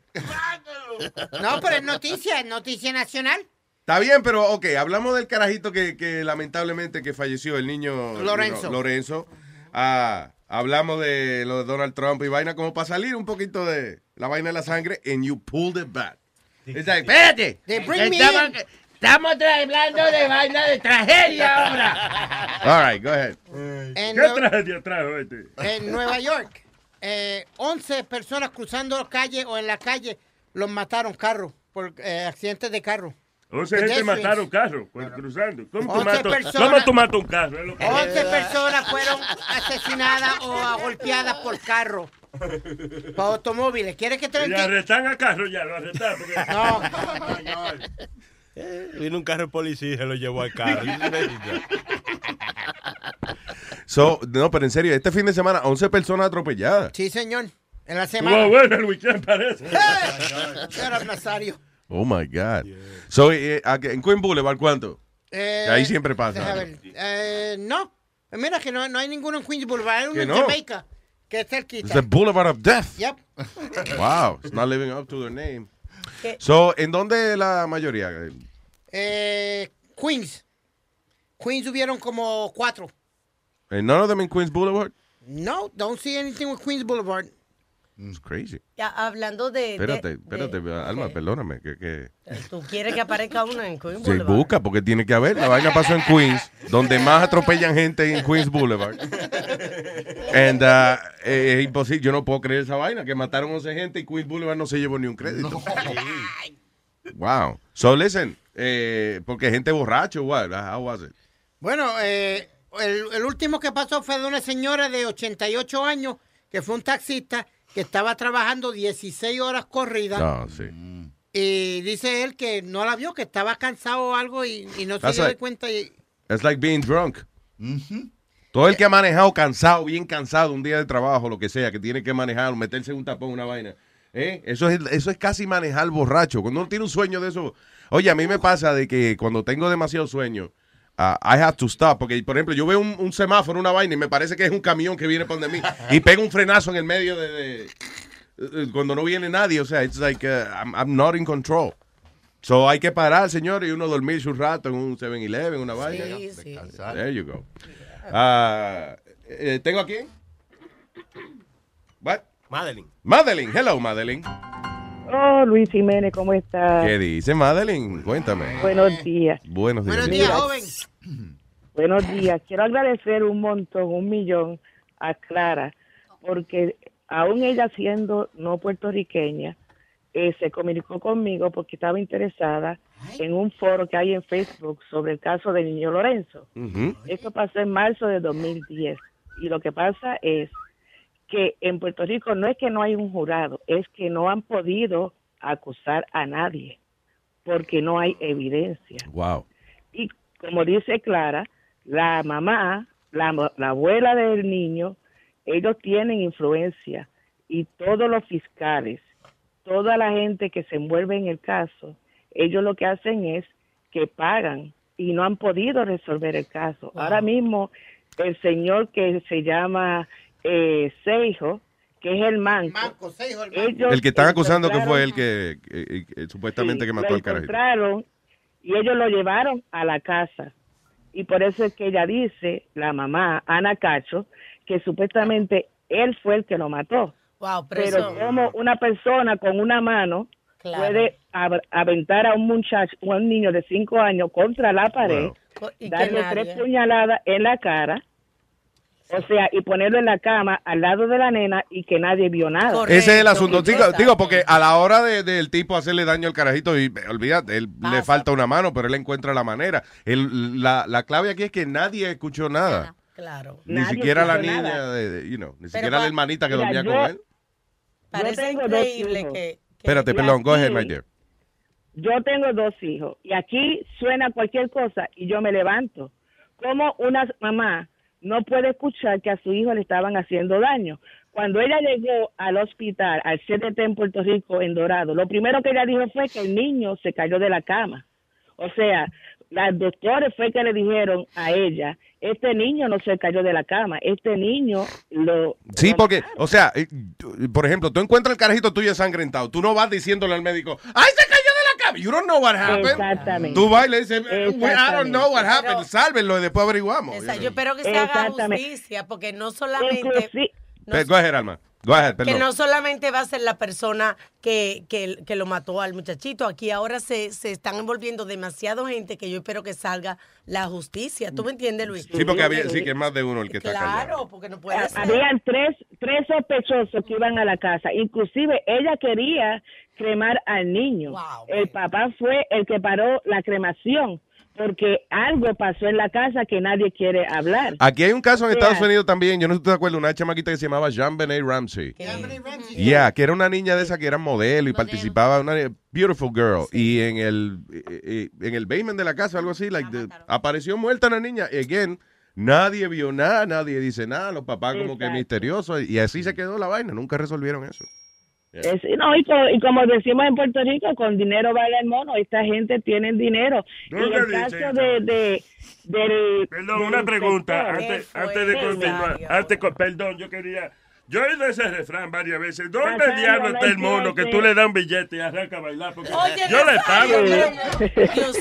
No, pero es noticia, es noticia nacional. Está bien, pero ok, hablamos del carajito que, que lamentablemente que falleció, el niño Lorenzo. you know, Lorenzo. Ah, hablamos de lo de Donald Trump y vaina, como para salir un poquito de la vaina de la sangre, and you pulled it back. It's like, espérate, They bring me estamos, estamos hablando de vaina de tragedia ahora. All right, go ahead. En, ¿Qué tragedia trajo este? en Nueva York, eh, 11 personas cruzando calle o en la calle los mataron carros por eh, accidentes de carro. 11 gente Pedestrians. mataron carros cu- cruzando. ¿Cómo tú, 11 matas, personas. ¿Cómo tú un carro? Es lo que- 11 personas fueron asesinadas o golpeadas por carro. Por automóviles. ¿Quieres que te lo Y arrestan a carro ya, lo arrestaron. Porque... No. Eh, Vino un carro de policía y se lo llevó al carro. So, no, pero en serio, este fin de semana, 11 personas atropelladas. Sí, señor. En la semana. bueno el weekend, parece. Shut up, Nazario. Oh my God. So, eh, ¿a qué- en Queen Boulevard, ¿cuánto? Eh, ahí siempre pasa. ver. Eh, no. Mira que no, no hay ninguno en Queens Boulevard. Hay uno ¿Que en no? Jamaica. Que es cerquita. It's the Boulevard of Death. Yep. Wow, it's not living up to their name. ¿Qué? So, ¿en dónde la mayoría? Eh, Queens. Queens hubieron como cuatro. ¿En none of them in Queens Boulevard? No, don't see anything with Queens Boulevard. It's crazy. Ya, hablando de... de- Espérate, de- espérate, Alma, perdóname. Que, que... ¿Tú quieres que aparezca uno en Queen Se Boulevard? busca porque tiene que haber. La vaina pasó en Queens, donde más atropellan gente en Queens Boulevard. And, uh, eh, es imposible, yo no puedo creer esa vaina, que mataron 11 gente y Queens Boulevard no se llevó ni un crédito. Wow. So, listen, eh, porque gente borracho, what? How was it? Bueno, eh, el, el último que pasó fue de una señora de 88 años que fue un taxista que estaba trabajando 16 horas corridas. No, sí. Y dice él que no la vio, que estaba cansado o algo y, y no se dio de like- cuenta. Y, It's like being drunk. Todo el que ha manejado cansado, bien cansado, un día de trabajo, lo que sea, que tiene que manejar, meterse en un tapón, una vaina. ¿eh? Eso, es, eso es casi manejar borracho. Cuando uno tiene un sueño de eso. Oye, a mí me pasa de que cuando tengo demasiado sueño, ah, I have to stop. Porque, por ejemplo, yo veo un, un semáforo, una vaina, y me parece que es un camión que viene por donde mí. Y pego un frenazo en el medio de. de- cuando no viene nadie. O sea, it's like uh, I'm, I'm not in control. So hay que parar, señor, y uno dormirse un rato en un 7-Eleven, una vaina. Sí, sí. There you go. Ah, eh, ¿Tengo aquí? What? Madeline. Madeline. Hello, Madeline. Oh, Luis Jiménez, ¿cómo estás? ¿Qué dice Madeline? Cuéntame. Buenos días. Buenos días. Buenos días, joven. Buenos días. Quiero agradecer un montón, un millón a Clara, porque aún ella siendo no puertorriqueña, eh, se comunicó conmigo porque estaba interesada en un foro que hay en Facebook sobre el caso del niño Lorenzo. Esto pasó en marzo de 2010. Y lo que pasa es que en Puerto Rico no es que no hay un jurado, es que no han podido acusar a nadie porque no hay evidencia. Wow. Y como dice Clara, la mamá, la, la abuela del niño, ellos tienen influencia y todos los fiscales, toda la gente que se envuelve en el caso, ellos lo que hacen es que pagan y no han podido resolver el caso. Ahora mismo el señor que se llama eh, Seijo, que es el manco, ellos El que están acusando que fue el que, que- que supuestamente Sí, que mató al carajito. encontraron y ellos lo llevaron a la casa. Y por eso es que ella dice, la mamá, Ana Cacho, que supuestamente él fue el que lo mató. Wow, pero, Pero eso- como una persona con una mano Claro. puede aventar a un muchacho, o a un niño de cinco años contra la pared, Y que darle tres puñaladas en la cara, o sea, y ponerlo en la cama al lado de la nena y que nadie vio nada. Ese es el asunto. Digo, digo, porque a la hora de- del tipo hacerle daño al carajito, y olvídate, él le falta una mano, pero él encuentra la manera. El- la, la clave aquí es que nadie escuchó nada. Claro. Ni Nadie siquiera la niña, de, de- you know, ni Pero siquiera pa- la hermanita que Mira, dormía yo- con él. Parece tengo dos increíble hijos. que... Espérate, perdón, go ahead, my dear. Yo tengo dos hijos y aquí suena cualquier cosa y yo me levanto. Como una mamá no puede escuchar que a su hijo le estaban haciendo daño? Cuando ella llegó al hospital, al CDT en Puerto Rico, en Dorado, lo primero que ella dijo fue que el niño se cayó de la cama. O sea, las doctores fue que le dijeron a ella, este niño no se cayó de la cama, este niño lo... Sí, porque, o sea, por ejemplo, tú encuentras el carajito tuyo ensangrentado, tú no vas diciéndole al médico, ¡ay, se cayó You don't know what happened. Exactamente. Tú vas y le dices, "We- I don't know what happened, Pero- sálvenlo y después averiguamos. O sea, yo espero que se haga justicia, porque no solamente... Inclusi- Eh, Go ahead, Alma. Go ahead, Que no solamente va a ser la persona que, que, que lo mató al muchachito, aquí ahora se, se están envolviendo demasiado gente que yo espero que salga la justicia. ¿Tú me entiendes, Luis? Sí, porque había, sí, que es más de uno el que está callado. Claro, porque no puede ser. Habían tres, tres sospechosos que iban a la casa. Inclusive ella quería cremar al niño. el papá fue el que paró la cremación porque algo pasó en la casa que nadie quiere hablar. Aquí hay un caso en Estados Unidos también, yo no sé si te acuerdas, una chamaquita que se llamaba Jean Benet Ramsey. Yeah, que era una niña de esa que era modelo y participaba, una beautiful girl. Y en el, eh, eh, en el basement de la casa, algo así, like, the- apareció muerta la niña. Again, nadie vio nada, nadie dice nada, los papás como que misteriosos. Y así se quedó la vaina, nunca resolvieron eso. Es- no, y, co- y como decimos en Puerto Rico, con dinero baila el mono. Esta gente tiene dinero. Y ¿Dónde el dice caso de, de, del- Perdón, del una pregunta. Antes, antes de continuar. Antes, perdón, yo quería. Yo he oído ese refrán varias veces. ¿Dónde Nazario, diablo está el mono que tú le das un billete y arranca a bailar? Porque Oye, yo le pago. Dios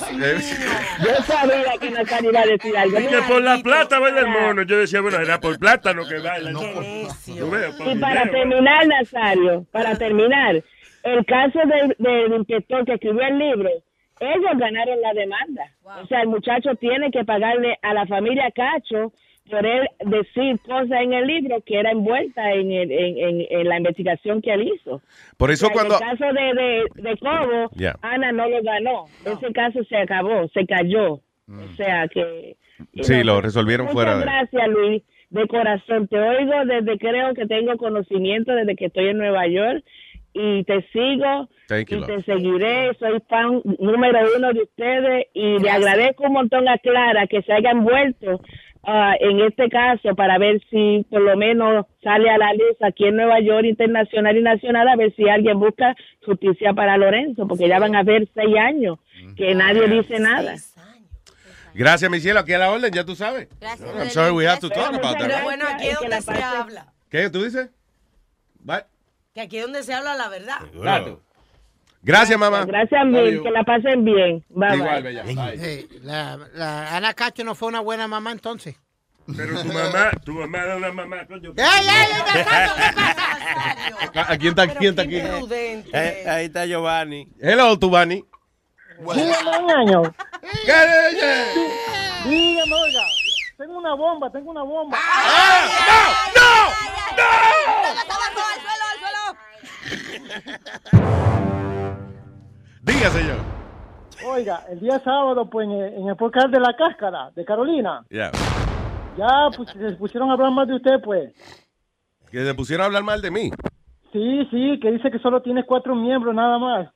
Yo sabía que Nazario iba a decir algo. Y que por la plata baila el mono. Yo decía, bueno, era por plátano que baila. No, por Y para dinero. terminar, Nazario, para terminar, el caso del, del inspector que escribió el libro, ellos ganaron la demanda. O sea, el muchacho tiene que pagarle a la familia Cacho por él decir cosas en el libro que era envuelta en, el- en, en- en la investigación que él hizo. Por eso O sea, cuando... En el caso de, de, de Cobo, Yeah. Ana no lo ganó. Ese caso se acabó, se cayó. Mm. O sea que... Sí, lo resolvieron Muchas fuera de... gracias, Luis. De corazón, te oigo desde creo que tengo conocimiento desde que estoy en Nueva York y te sigo Thank you, y love. te seguiré. Soy fan número uno de ustedes y le agradezco un montón a Clara que se haya envuelto ah, en este caso para ver si por lo menos sale a la luz aquí en Nueva York, internacional y nacional, a ver si alguien busca justicia para Lorenzo, porque ya van a ver seis años que nadie dice nada. Gracias, mi cielo. Aquí a la orden, ya tú sabes. I'm sorry we have to talk about Pero that. bueno, aquí es donde se habla. ¿Qué tú dices? Que aquí es donde se habla la verdad. Claro. Gracias, mamá. Gracias mil, que la pasen bien. Bye, Igual, bye. bella. La, la Ana Cacho no fue una buena mamá entonces. Pero tu mamá, tu mamá era una mamá, coño. ¡Ey, ey, ey, ¿A quién está, quién está aquí? Eh, ahí está Giovanni. Hello, Tubani. Dígame, año. ¿Qué? Dígame, oiga. Tengo una bomba, tengo una bomba. Diga, señor. Oiga, el día sábado, pues en el, en el podcast de la cáscara de Carolina, Ya. ya pues, se pusieron a hablar más de usted, pues. Que se pusieron a hablar mal de mí. Sí, sí, que dice que solo tiene cuatro miembros nada más.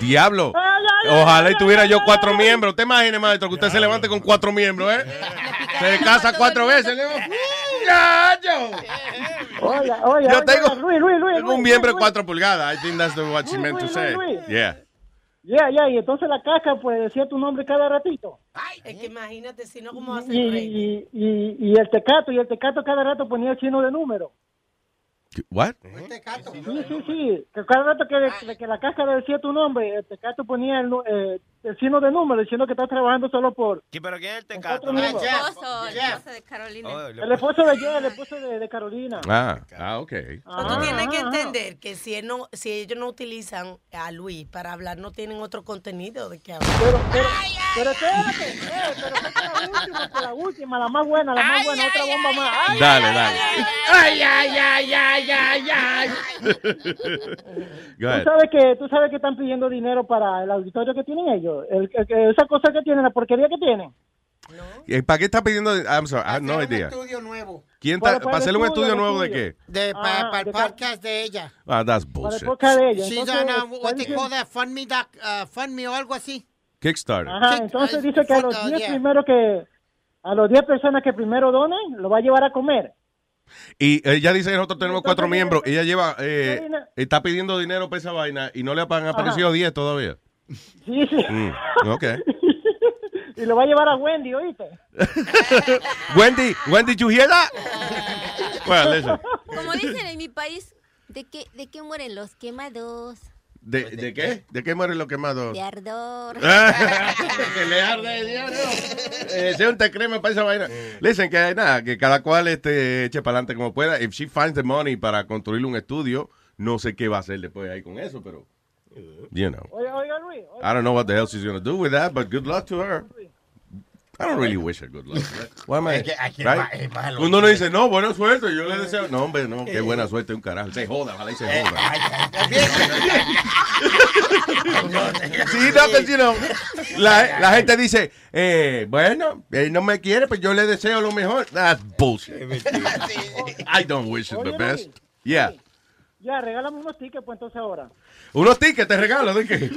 Diablo. Ojalá y tuviera yo cuatro miembros. ¿Te imaginas, maestro, que usted se levante con cuatro miembros, eh? Se casa cuatro veces. le digo, ¡Ya, yo! Oiga, oiga, Yo tengo- Luis, Luis, Luis, Tengo un miembro de Luis, cuatro pulgadas. I think that's the- what she meant to say. Luis, Luis. Yeah. Ya, ya, y entonces la caja pues decía tu nombre cada ratito. Es que imagínate si no, ¿cómo hace Y, el y, y, y el tecato, y el tecato cada rato ponía el signo de número. What? Sí, sí, sí. Que cada rato que, que la cáscara decía tu nombre, el tecato ponía el, eh, el signo de número diciendo que estás trabajando solo por... ¿Qué, ¿Pero quién es el tecato? miembros. El esposo, el esposo de Carolina. El esposo de Jeff, el esposo de, de Carolina. Ah, ah, ok. Pero tú tienes que entender que si, él no, si ellos no utilizan a Luis para hablar, no tienen otro contenido de que hablar. Pero, pero, pero espérate, eh, pero es la última, la última, la más buena, la más buena, otra bomba más. Ay, Dale, dale. ay, ay, ay, ay, ay, ay. Tú sabes que tú sabes que están pidiendo dinero para el auditorio que tienen ellos, el, el- que- esa cosa que tienen, la porquería que tienen. Eh, ¿Para qué está pidiendo? I'm sorry, I have no idea. estudio nuevo. ¿Quién Para- está, para para el hacerle un estudio, el nuevo de qué? De, para Ajá, el de podcast de ella. Ah, that's Para el bullshit. podcast de ella. She's Entonces, on, uh, what they call that, Fund Me, doc, uh, Fund Me o algo así. Kickstarter. Ajá, entonces dice que a los uh, 10 yeah. primero que a los 10 personas que primero donen, lo va a llevar a comer. Y ella dice que nosotros tenemos cuatro miembros. Ella lleva, eh, está pidiendo dinero para esa vaina y no le han aparecido 10 todavía. Sí, sí. Mm, ok. Y lo va a llevar a Wendy, ¿oíste? Wendy, Wendy, you hear that? Well. Como dicen en mi país, ¿de qué, de qué mueren los quemados? ¿De, ¿De qué? ¿De qué muere lo quemado? De ardor. que le arde, diablo. Eh, sea un te crema para esa vaina. Listen, que hay nada, que cada cual este, eche para adelante como pueda. If she finds the money para construir un estudio, no sé qué va a hacer después ahí con eso, pero, you know. I don't know what the hell she's going to do with that, but good luck to her. I don't really wish her good luck. Why am I- right? Uno no dice, no, buena suerte, yo le deseo. No, hombre, no, qué buena suerte, un carajo. Se joda, ojalá y se Eh, joda. Sí, no, que you know, la, la gente dice, eh, bueno, él no me quiere, pues yo le deseo lo mejor. That's bullshit. I don't wish it the best. Yeah. Ya, regálame unos tickets, pues entonces ahora. Unos tickets te regalo, ¿de qué? Sí,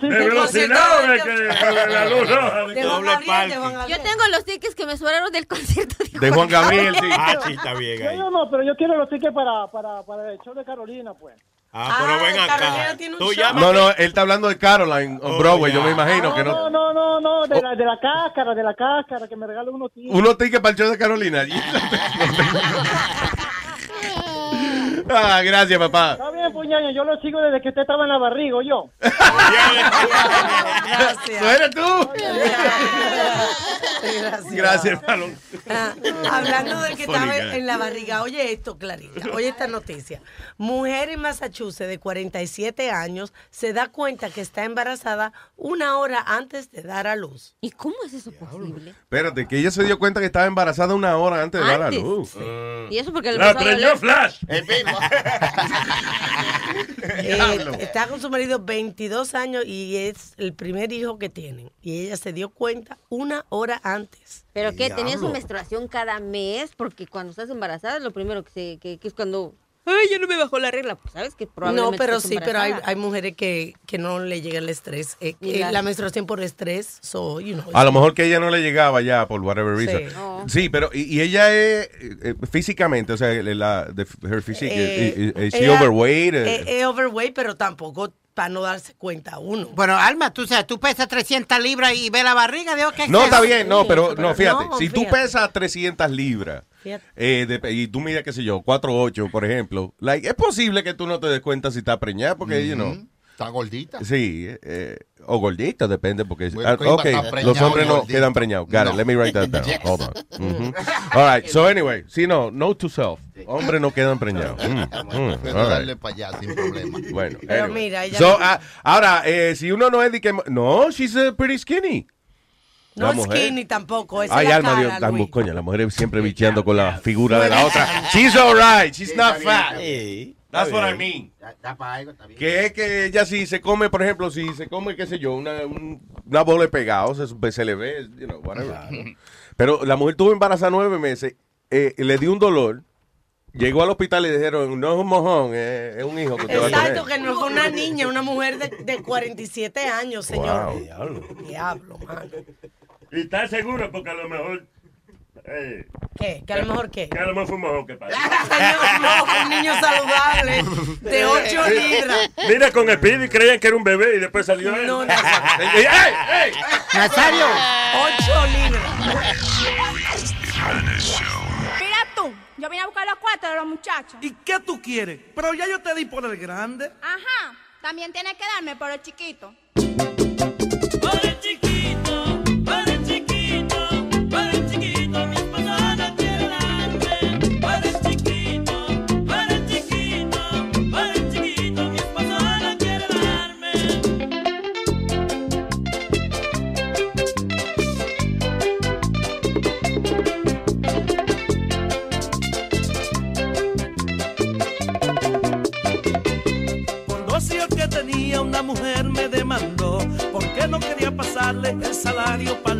sí. De velocidad de que de la luz roja. De Gabriel, Gabriel. Yo tengo los tickets que me sobraron del concierto de, De Juan Gabriel, sí. Ah, sí, está bien ahí. yo no, pero yo quiero los tickets para, para, para el show de Carolina, pues. Ah, pero ven acá. Tú. No, no, él está hablando de Caroline on Broadway, yo me imagino que No, no. no, no, no, de la, de la cáscara, de la cáscara, que me regale unos tickets. Unos tickets para el show de Carolina. ah, gracias, papá. Está bien, puñaño, yo lo sigo desde que usted estaba en la barriga, yo. Gracias. ¿Tú eres tú? Gracias. Gracias. Ah, hablando del que estaba en la barriga, oye esto, Clarita, oye esta noticia. Mujer en Massachusetts de 47 años se da cuenta que está embarazada una hora antes de dar a luz. ¿Y cómo es eso posible? Espérate, que ella se dio cuenta que estaba embarazada una hora antes de dar a luz. Y eso porque el La preñó le- Flash. Eh, está con su marido 22 años y es el primer hijo que tienen. Y ella se dio cuenta una hora antes. Pero que tenía su menstruación cada mes, porque cuando estás embarazada es lo primero que se, que, que es cuando, ay, ya no me bajó la regla, pues sabes que No, probablemente pero estás sí, pero hay, mujeres que, que no le llega el estrés. eh, eh, la- la menstruación por estrés, so, you know, A lo mejor que ella no le llegaba ya por whatever reason. Sí. Oh. Sí, pero y, y ella es eh, físicamente, o sea, la, de, her physique, Eh, is, is she ella- overweight? eh? eh, Es overweight, pero tampoco para no darse cuenta uno. Bueno, Alma, tú sabes, tú pesas 300 libras y ves la barriga, digo que no, está bien, no, pero no, fíjate, no, si tú fíjate. pesas pesas 300 libras. Eh, de- y tú mides, qué sé yo, 4'8", por ejemplo, like, es posible que tú no te des cuenta si está preñada, porque, you know, Está gordita. Sí, eh, o gordita, depende, porque... Bueno, ah, que iba a ok, estar los hombres no quedan preñados. Got it, No. let me write that down. Yes. Hold on. Mhm. All right, so anyway, sí, no, note to self. Hombres no quedan preñados. Mm, mm, Puedo all darle right. para allá sin problema. Bueno, Pero anyway. mira, ella So, no- ah, ahora, eh, si uno no es de que... No, she's uh, pretty skinny. No La es mujer. skinny tampoco, esa Ay, es la alma, cara, Dios, coño, la mujer siempre bicheando con la figura de la otra. She's alright, she's not fat. That's what I mean. Da para algo, está bien. Que es que ella si se come, por ejemplo, si se come, qué sé yo, una, un- una bola de pegados, se, se le ve, you know, whatever. Pero la mujer tuvo embarazada nueve meses, eh, le dio un dolor, llegó al hospital y le dijeron, no es un mojón, es, es un hijo que usted va a Exacto, tener. que no fue una niña, una mujer de, de 47 años, señor. Wow. Diablo. Diablo, mano. Y estás seguro porque a lo mejor. eh, ¿Qué? ¿Que a lo mejor qué? que a lo mejor fue un mojón que pasa. Señor, no, un niño saludable de 8 libras. Mira, con Speedy creían que era un bebé y después salió él. No, no. ¡Ey, ey! Nazario. 8 libras. Mira tú, yo vine a buscar los cuartos de los muchachos. ¿Y qué tú quieres? Pero ya yo te di por el grande. Ajá, también tienes que darme por el chiquito. Por mujer me demandó porque no quería pasarle el salario para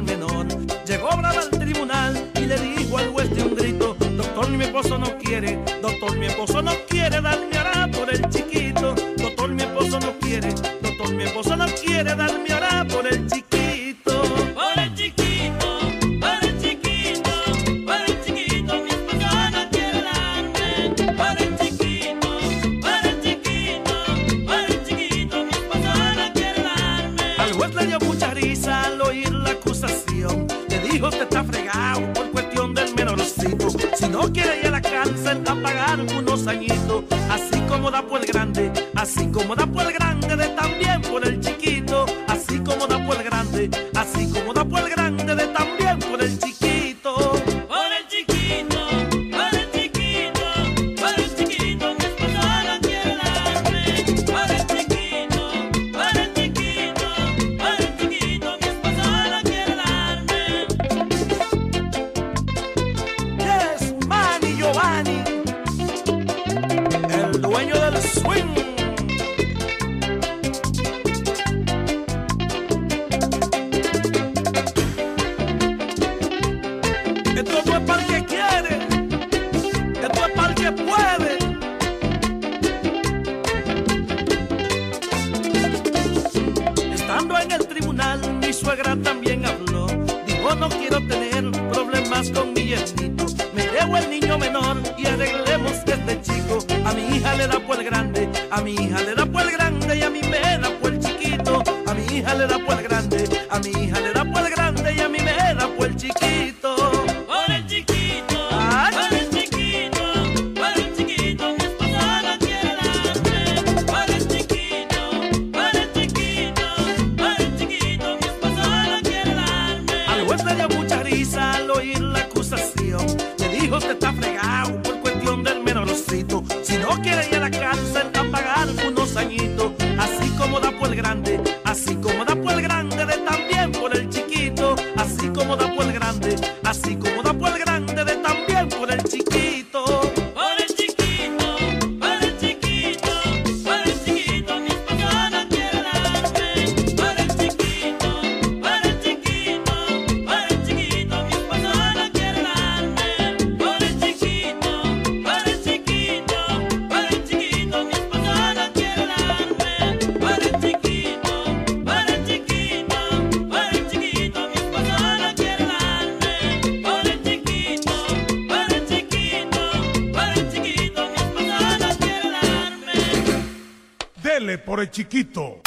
chiquito.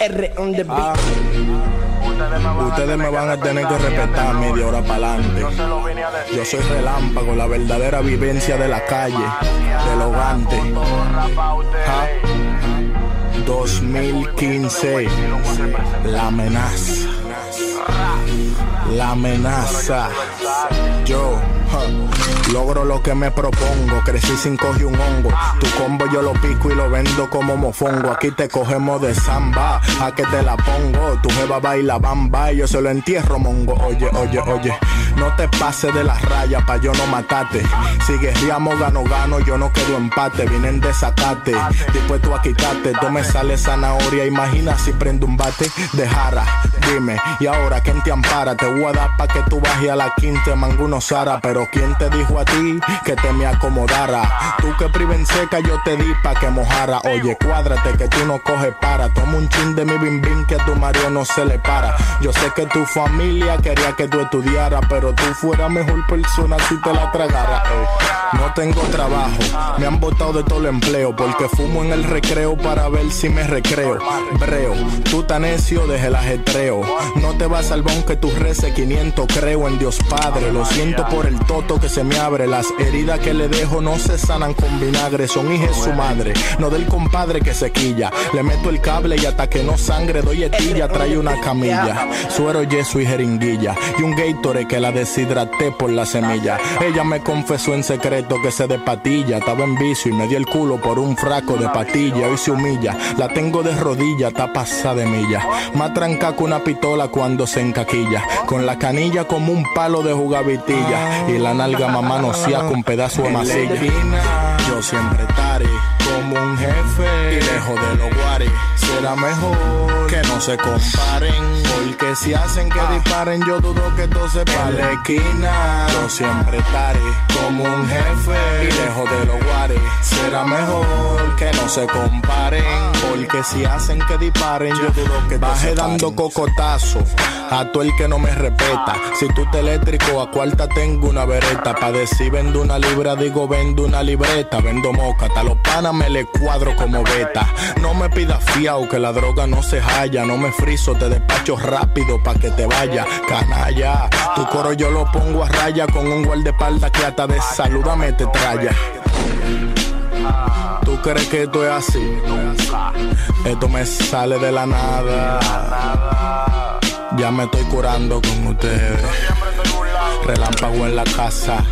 R on the beat. Ustedes me van a tener que respetar media hora para adelante. Yo soy relámpago, la verdadera vivencia de la calle, del hogante. Ja. 2015, la amenaza. La amenaza. Yo. Logro lo que me propongo, crecí sin coger un hongo. Tu combo yo lo pico y lo vendo como mofongo. Aquí te cogemos de samba, a que te la pongo. Tu jeva baila bamba y yo se lo entierro mongo. Oye, oye, oye, no te pases de las rayas pa' yo no matarte. Si guerriamos gano gano, yo no quedo empate. Vine en desacate, dispuesto a quitarte. Tú me sale zanahoria, imagina si prendo un bate de jara. Y ahora quién te ampara? Te voy a dar pa' que tú bajes a la quinta, manguno Sara. Pero quién te dijo a ti que te me acomodara? Tú que priven seca, yo te di pa' que mojara. Oye, cuádrate que tú no coges para. Toma un chin de mi bim bim que a tu marido no se le para. Yo sé que tu familia quería que tú estudiaras, pero tú fueras mejor persona si te la tragara. No tengo trabajo, me han botado de todo el empleo porque fumo en el recreo para ver si me recreo. Breo, tú tan necio desde el ajetreo. No te vas al bon que tú reces 500, creo en Dios Padre. Lo siento por el toto que se me abre. Las heridas que le dejo no se sanan con vinagre, son hijas su madre. No del compadre que se quilla. Le meto el cable y hasta que no sangre doy etilla, trae una camilla. Suero, yeso y jeringuilla. Y un Gatorade que la deshidraté por la semilla. Ella me confesó en secreto que se de patilla. Estaba en vicio y me dio el culo por un fraco de patilla. Hoy se humilla. La tengo de rodilla, está pasada de milla. Más tranca que una pistola cuando se encaquilla. Con la canilla como un palo de jugavitilla. Y la nalga mamá no sea con pedazo de masilla. Yo siempre estaré como un jefe. Y lejos de los guares. Será mejor que no se comparen. Porque si hacen que disparen, yo dudo que todo se pare. En la esquina, yo siempre estaré como un jefe. Y lejos de los guares. Será mejor que no se comparen. Porque si hacen que disparen, yo dudo que baje dando cocotazo a todo el que no me respeta. Si tú te eléctrico, a cuarta tengo una vereta. Pa' decir vendo una libra, digo vendo una libreta. Vendo moca, hasta los panas me le cuadro como beta. No me pidas fiao, que la droga no se halla. No me friso, te despacho rápido pa' que te vaya. Canalla, tu coro yo lo pongo a raya con un guardaespaldas que hasta de saludame te traya. ¿Tú crees que esto es así? Esto me sale de la nada. Ya me estoy curando con ustedes. Relámpago en la casa.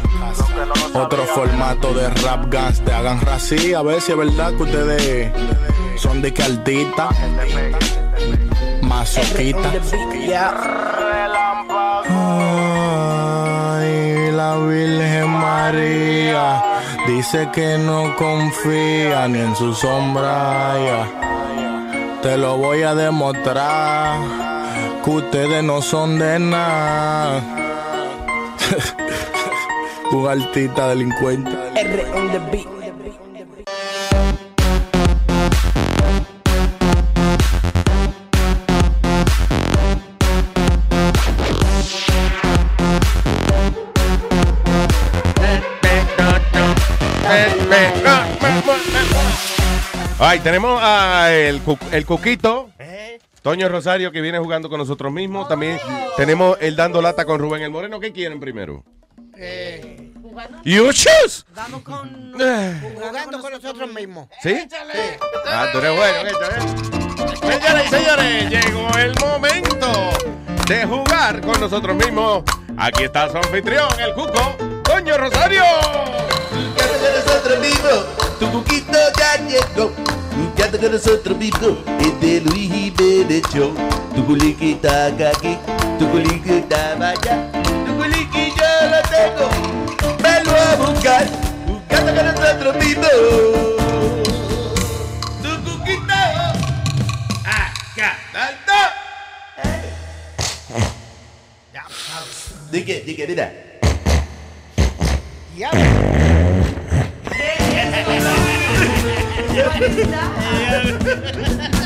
Otro formato de rap guns. Te hagan rací. A ver si es verdad que ustedes son de que altita. Masoquita. Ay, la Virgen María dice que no confía ni en su sombra. Te lo voy a demostrar que ustedes no son de nada. Un altita delincuente. R on the beat. Ay, tenemos a el, el Cuquito. Toño Rosario que viene jugando con nosotros mismos. También tenemos el dando lata con Rubén el Moreno. ¿Qué quieren primero? You choose. Jugando con nosotros mismos. ¿Sí? Ah, tú eres bueno, ¿eh? Señoras y señores, llegó el momento de jugar con nosotros mismos. Aquí está su anfitrión, el Cuco, Toño Rosario. nosotros mismos, tu cuquito ya llegó. Nkata kana sotra biko Edelu ihi bebe cho Tukuliki takaki Tukuliki tabaja Tukuliki yo lo tengo Me lo a buscar Nkata kana sotra biko Tukukita Acá Alto Dike, dike, dida Yap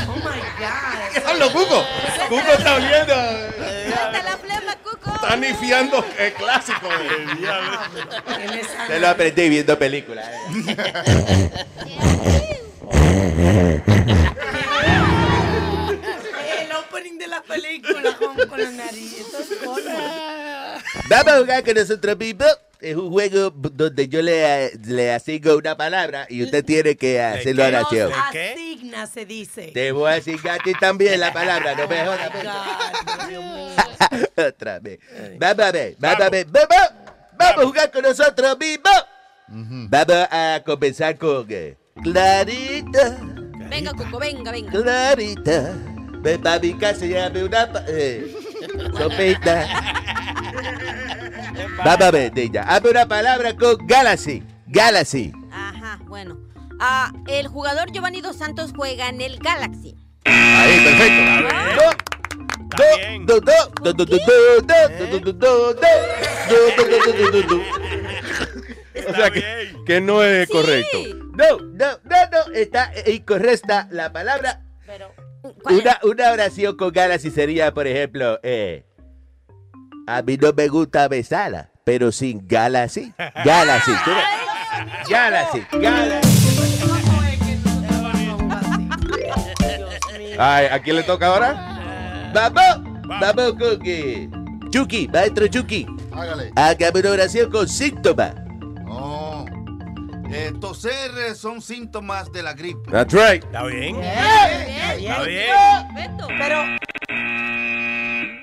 Oh my God. Diablo, Cuco. Cuco está oliendo. Suelta la flema, Cuco. Está nifiando el clásico. Se lo aprendí viendo películas. El opening de la película con, con la nariz. Esas cosas. Vamos a jugar con nosotros mismos. Es un juego donde yo le, le asigno una palabra y usted tiene que hacerlo a la acción. Nos asigna, se dice. Te voy a asignar a ti también la palabra, no me jodas. Otra vez. Vamos a ver, vamos a ver. Vamos, vamos a jugar con nosotros mismos. Vamos a comenzar con eh, Clarita, Venga, Cuco, venga, venga. Clarita. Ven pa' mi casa y llame una pa- eh, Sopita. Baba Abre una palabra con Galaxy. Galaxy. Ajá, bueno. Ah, el jugador Giovanni Dos Santos juega en el Galaxy. Ahí, perfecto. O sea, que, que no es sí. correcto. No, no, no, no, está incorrecta la palabra. Pero... Una, una oración con Galaxy sería, por ejemplo, eh, a mí no me gusta besarla, pero sin Galaxy. Galaxy. ¿tú ves? Galaxy, Galaxy. Ay, ¿a quién le toca ahora? Vamos, vamos con que Chucky, maestro Chucky. Hágale. Hágame una oración con síntomas. No. Eh, toser eh, son síntomas de la gripe. That's right. Está bien. Está bien. Pero.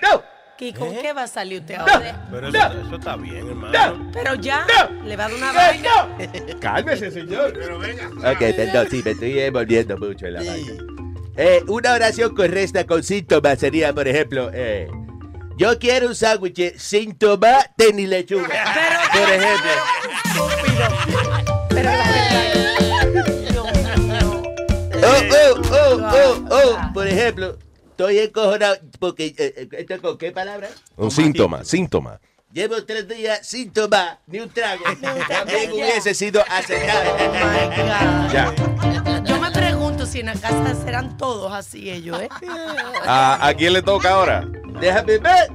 ¡No! Kiko, ¿qué va a salir usted ahora? Pero eso, eso está bien, hermano. Pero ya, le va a dar una vaina. Cálmese, señor. Ok, perdón, sí, me estoy envolviendo mucho en la vaina. Eh, una oración correcta con síntomas sería, por ejemplo, eh, yo quiero un sándwich sin tomate ni lechuga. por ejemplo. Pero la Oh, oh, oh, oh, oh. Por ejemplo, estoy encojonado porque, eh, eh, ¿esto con qué palabra? Un síntoma, síntoma. Llevo tres días sin tomar ni un trago. También hubiese sido aceptable. Ya. Yo me pregunto si si en la casa serán todos así ellos, ¿eh? ¿A, a quién le toca ahora? Déjame ver.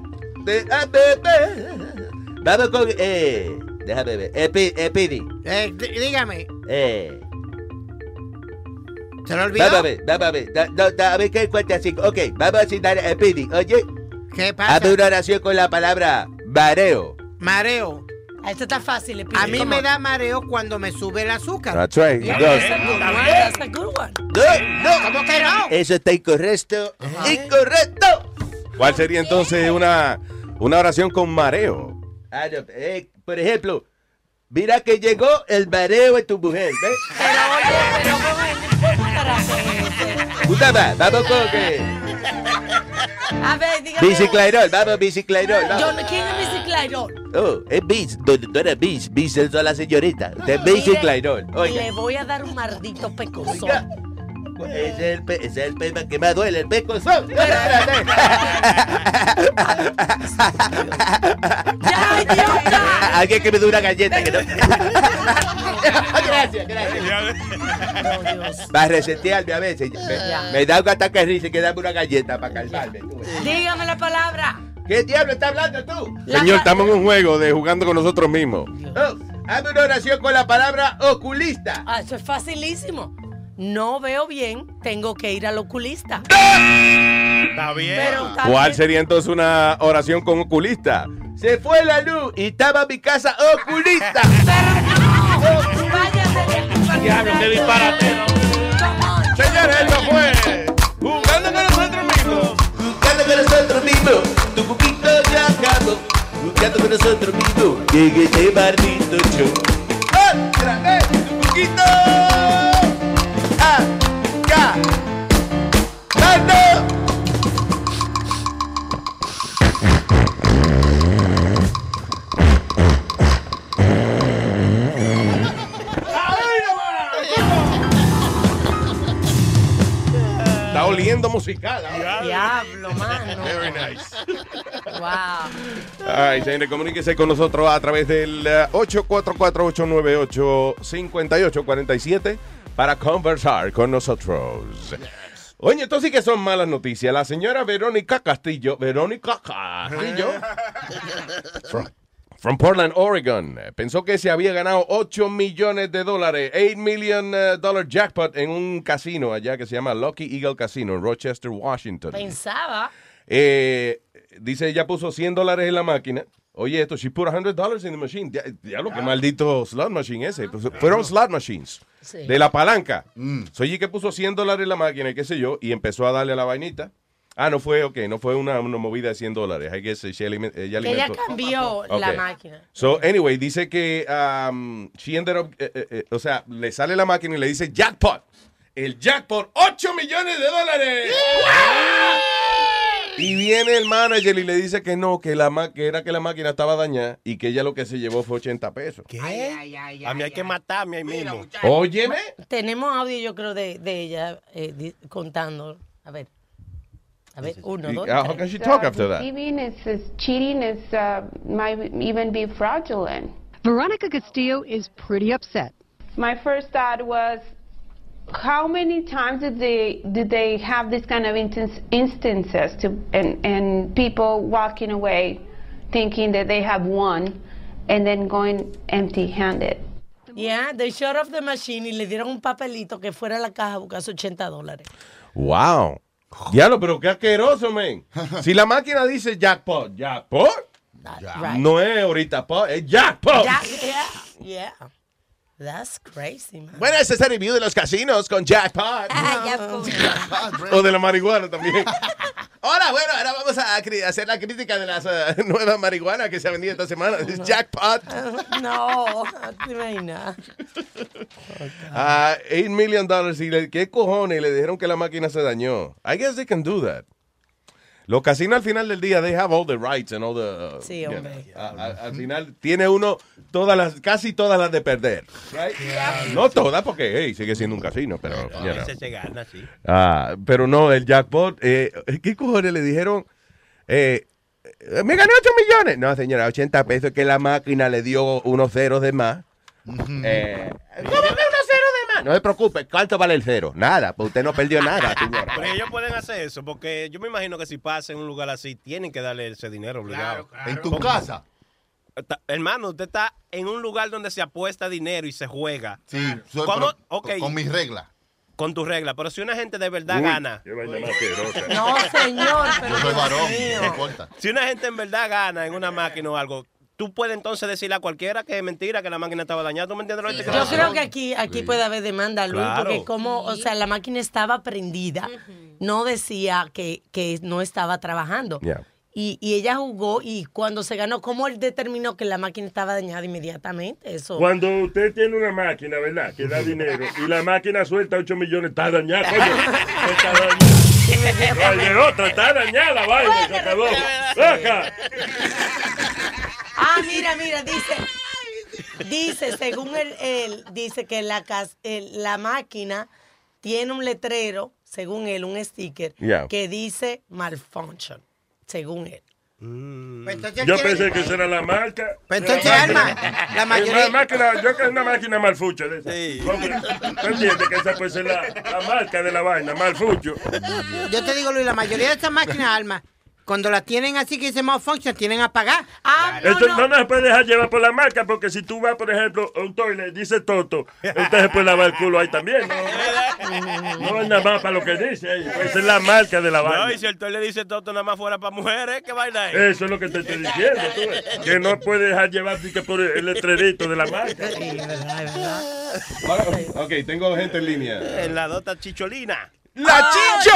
Déjame ver. Vamos con. Eh, déjame ver. Eh, Pi- eh. Eh, d- dígame. Eh. ¿Se lo olvidó? Vamos a ver, vamos a ver. Da- da- da- a ver qué cuenta así. Ok, vamos a citar a Pidi. Oye. ¿Qué pasa? Hazme una oración con la palabra mareo. Mareo. Esto está fácil. le A mí me da mareo cuando me sube el azúcar. That's right. Yeah, It does. that's a good Está one. bien, that's a good one. No, no. ¿Cómo que no? Eso está incorrecto. Incorrecto. ¿Cuál sería entonces una, una oración con mareo? Ah, eh, por ejemplo, mira que llegó el mareo de tu mujer. ¿ves? Pero oye, pero ¿cómo es? Puta madre, vamos con que. A ver, dígame. Biciclairol, vamos, biciclairol. Yo, Vamos. ¿Quién es biciclairol? Oh, es bis, no, no era bis, bis es la señorita. Usted es biciclairol. Oiga, Le voy a dar un maldito pecozón. ese es el, pe- ese es el pema que más duele, el pecozón. Alguien que me dé una galleta. Que no... gracias, gracias. Va a resetearme a veces. Me, me da un ataque de risa y que dame una galleta para calmarme. Dígame la palabra. ¿Qué diablo está hablando tú? Señor, estamos en un juego de jugando con nosotros mismos. Oh, hazme una oración con la palabra oculista. Ah, eso es facilísimo. No veo bien, tengo que ir al oculista. Está bien. Pero está ¿Cuál bien. sería entonces una oración con oculista? Se fue la luz y estaba mi casa oculista. Diablo, qué disparate. Señores, esto fue jugando con nosotros mismos. Jugando con nosotros mismos. Tu poquito ya acabó. Jugando con nosotros mismos. Llegué este maldito show. Otra vez, tu poquito. Oliendo musical. ahora. Diablo, mano. Very nice. Wow. Ay, señores, comuníquese con nosotros a través del eh, 844-898-5847 para conversar con nosotros. Oye, esto sí que son malas noticias. La señora Verónica Castillo, Verónica Castillo, from, from Portland, Oregon, pensó que se había ganado 8 millones de dólares, 8 million eh, dollar jackpot en un casino allá que se llama Lucky Eagle Casino en Rochester, Washington. Pensaba. Eh, dice, ella puso 100 dólares en la máquina. Oye, esto, she put 100 dollars in the machine. Ya, ya lo que maldito slot machine ese. Pues, fueron slot machines. Sí. De la palanca. So, oye, que puso 100 dólares en la máquina y qué sé yo, y empezó a darle a la vainita. Ah, no fue, ok, no fue una, una movida de 100 dólares. I guess she aliment- ella Que ella alimentó. cambió la máquina. So, anyway, dice que um, she ended up, eh, eh, eh, o sea, le sale la máquina y le dice jackpot. El jackpot, 8 millones de dólares. Y viene el manager y le dice que no, que, la ma- que era que la máquina estaba dañada y que ella lo que se llevó fue 80 pesos. ¿Qué? A mí hay que matarme ahí mismo. Óyeme. Tenemos audio, yo creo, de, de ella eh, contando. A ver. A ver, uno, dos, ah, tres. how can she talk after that? Deceiving is, is cheating is uh, might even be fraudulent. Veronica Castillo is pretty upset. My first thought was, how many times did they did they have this kind of instance, instances to and and people walking away, thinking that they have won, and then going empty-handed. Yeah, they shut off the machine y le dieron un papelito que fuera a la caja a buscar 80 dólares. Wow. Diablo, pero qué asqueroso, men. Si la máquina dice jackpot, jackpot, right. no es ahorita pot, es jackpot. Ya- yeah, yeah. That's crazy, man. Bueno, ese es el review de los casinos con jackpot. o de la marihuana también. Hola, bueno, ahora vamos a hacer la crítica de las eh, nuevas marihuanas que se han vendido esta semana. Es jackpot. No, no te imaginas. Ah, 8 million dollars. Y le, ¿Qué cojones? Le dijeron que la máquina se dañó. I guess they can do that. Los casinos al final del día, they have all the rights and all the... uh, Sí, you know, hombre. a- a- al final tiene uno todas las, casi todas las de perder. Right? No todas, porque hey, sigue siendo un casino, pero... A you know. veces se gana, sí. Ah, pero no, el jackpot, eh, ¿qué cojones le dijeron? Eh, eh, me gané 8 millones. No, señora, 80 pesos que la máquina le dio unos ceros de más. Eh, ¿Cómo que unos ceros de más? No se preocupe, ¿cuánto vale el cero? Nada, pues usted no perdió nada, señora. Pero ellos pueden hacer eso, porque yo me imagino que si pasa en un lugar así, tienen que darle ese dinero obligado. ¿En tu Porque- casa? Está- Hermano, usted está en un lugar donde se apuesta dinero y se juega. Sí, soy- ¿Cómo? pero Ok. con- mis reglas. Con tus reglas. Pero si una gente de verdad Uy, gana. qué vaina más asquerosa. No, señor, pero Yo soy varón, no importa. Si una gente en verdad gana en una máquina o algo, tú puedes entonces decirle a cualquiera que es mentira, que la máquina estaba dañada. ¿Tú me entiendes? Yo creo que aquí, aquí puede haber demanda, Luis, Claro. porque como, o sea, la máquina estaba prendida, no decía que, que no estaba trabajando. Yeah. Y, y ella jugó y cuando se ganó, ¿cómo él determinó que la máquina estaba dañada inmediatamente? Eso. Cuando usted tiene una máquina, ¿verdad? Que da dinero y la máquina suelta 8 millones, está dañada, coño. Está dañada. No hay de otra, está dañada vaina, se acabó. ¡Saca! Ah, mira, mira, dice. Dice, según él, él dice que la, cas- el- la máquina tiene un letrero, según él, un sticker, Yeah. que dice malfunction, según él. Yo pensé que esa era la marca. Pues entonces, La Alma, máquina. la mayoría- Es una máquina, yo que es una máquina malfucha de esa. Hombre, ¿tú entiendes que esa puede ser la, la marca de la vaina, malfucho? Yo te digo, Luis, la mayoría de estas máquinas, Alma, cuando las tienen así que dice malfunction, tienen a pagar. Ah, Esto no nos puede dejar llevar por la marca, porque si tú vas, por ejemplo, a un toilet, dice Toto, usted se puede lavar el culo ahí también, ¿no? No es nada más para lo que dice. Esa es la marca de la No, vaina. y si el toile le dice todo nada más fuera para mujeres, ¿qué vaina es? Eso es lo que te estoy diciendo, tú que no puede dejar llevar que por el letrerito de la marca. Ok, tengo gente en línea. En la dota chicholina. ¡La Chicho!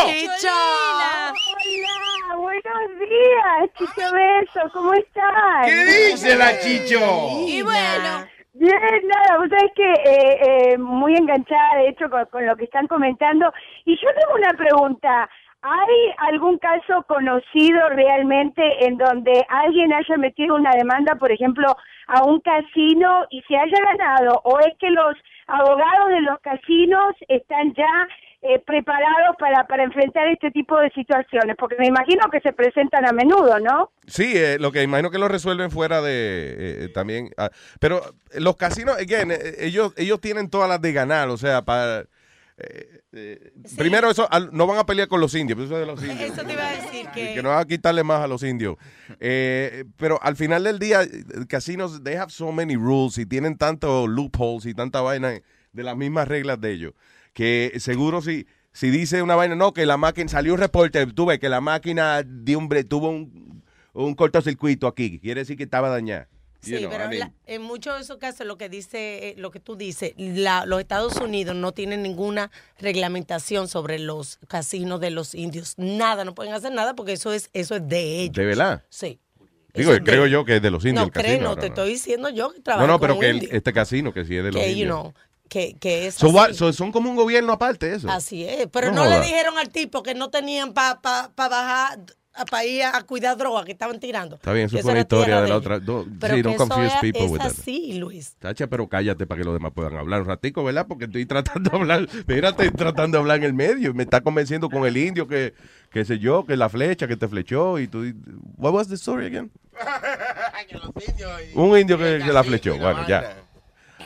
Hola, buenos días, Chicho Beso, ¿cómo estás? ¿Qué dice la Chicho? Y bueno. Bien, nada, vos sabés que eh, eh, muy enganchada, de hecho, con, con lo que están comentando. Y yo tengo una pregunta. ¿Hay algún caso conocido realmente en donde alguien haya metido una demanda, por ejemplo, a un casino y se haya ganado? ¿O es que los abogados de los casinos están ya eh, preparados para, para enfrentar este tipo de situaciones? Porque me imagino que se presentan a menudo, ¿no? Sí, eh, lo que imagino que lo resuelven fuera de eh, también. ah, pero los casinos, again, eh, ellos, ellos tienen todas las de ganar, o sea, para. eh, eh, Primero, eso al- no van a pelear con los indios, eso es de los indios. Eso te iba a decir que... Que no van a quitarle más a los indios. Eh, pero al final del día, eh, casinos, they have so many rules y tienen tantos loopholes y tanta vaina de las mismas reglas de ellos. Que seguro si, si dice una vaina, no, que la máquina, salió un reporte, tú ves que la máquina de un, tuvo un, un cortocircuito aquí, quiere decir que estaba dañada. Sí, You know, pero I mean, la- en muchos de esos casos lo que dice, eh, lo que tú dices, la- los Estados Unidos no tienen ninguna reglamentación sobre los casinos de los indios. Nada, no pueden hacer nada porque eso es, eso es de ellos. ¿De verdad? Sí. Digo, es creo de- yo que es de los indios No, el creo, casino. no, te ¿no? estoy diciendo yo que No, trabajo no, pero con que el- indios. este casino que sí es de los que, you indios. know, que, que es So así. what? So son como un gobierno aparte eso. Así es, pero No no, le dijeron al tipo que no tenían para pa, pa bajar, para ir a cuidar droga que estaban tirando. Está bien, eso Que fue una historia de la otra. No, Pero sí, que don't confuse es- people es with that. así, Luis. Tacha, pero cállate para que los demás puedan hablar un ratico, ¿verdad? Porque estoy tratando de hablar, mira, estoy tratando de hablar en el medio. Me está convenciendo con el indio que, que sé yo, que la flecha que te flechó y tú... What was the story again? Un indio que, que la flechó. Bueno, ya.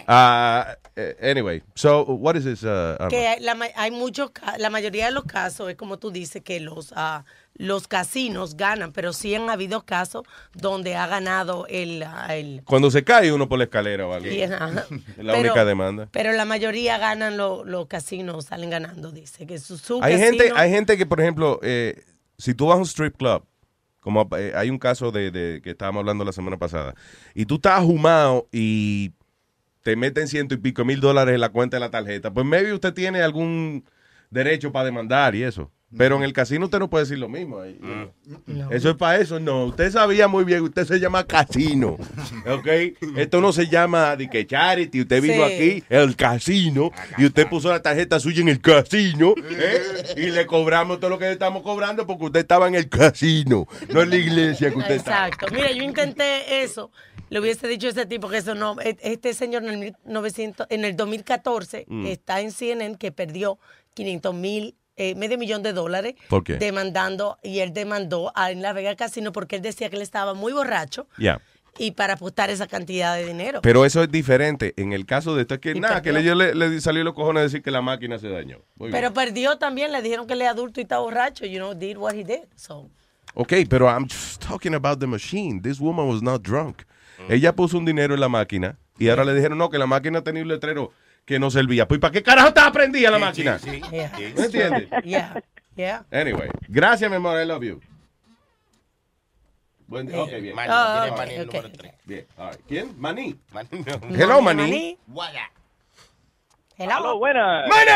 Ah, anyway, so what is this? uh? Que hay, la, hay muchos, la mayoría de los casos es como tú dices que los ah, los casinos ganan, pero sí han habido casos donde ha ganado el, ah, el Cuando se cae uno por la escalera o algo. Es la Pero- única demanda. Pero la mayoría ganan lo- los casinos, salen ganando, dice que su, su Hay casino- gente, hay gente que, por ejemplo, eh, si tú vas a un strip club, como eh, hay un caso de, de- que estábamos hablando la semana pasada, y tú estás ahumado y te meten ciento y pico mil dólares en la cuenta de la tarjeta, pues maybe usted tiene algún derecho para demandar y eso. Pero en el casino usted no puede decir lo mismo. ahí, No. Eso es para eso, no. Usted sabía muy bien, usted se llama casino. ¿Ok? Esto no se llama de que charity. Usted vino Sí. aquí, el casino, y usted puso la tarjeta suya en el casino, ¿eh? y le cobramos todo lo que le estamos cobrando porque usted estaba en el casino, no en la iglesia que usted estaba. Exacto. Mira, yo intenté eso. Le hubiese dicho a ese tipo que eso no. e- Este señor en el, 1900 en el 2014 Mm. está en CNN que perdió 500 mil, eh, medio millón de dólares. ¿Por qué? Demandando, y él demandó a en La Vega Casino porque él decía que él estaba muy borracho y para apostar esa cantidad de dinero. Pero eso es diferente. En el caso de esto es que Y nada, que le, le, le salió los cojones a decir que la máquina se dañó. Muy bien. Pero perdió también, le dijeron que él es adulto y está borracho, you know, did what he did. So, Ok, pero I'm just talking about the machine. This woman was not drunk. Ella puso un dinero en la máquina y ahora le dijeron, no, que la máquina tenía un letrero que no servía. Pues, ¿para qué carajo estaba prendida la máquina? yeah. ¿No entiendes? Yeah, yeah. Anyway, gracias, mi amor. I love you. Buen día. Eh, Ok, bien. Mani, Ah, tiene ok, Mani el ok. número tres. Bien. all right. ¿Quién? Maní. Mani, Hello, Maní. Maní. Hello. Aló, buenas. ¡Maní!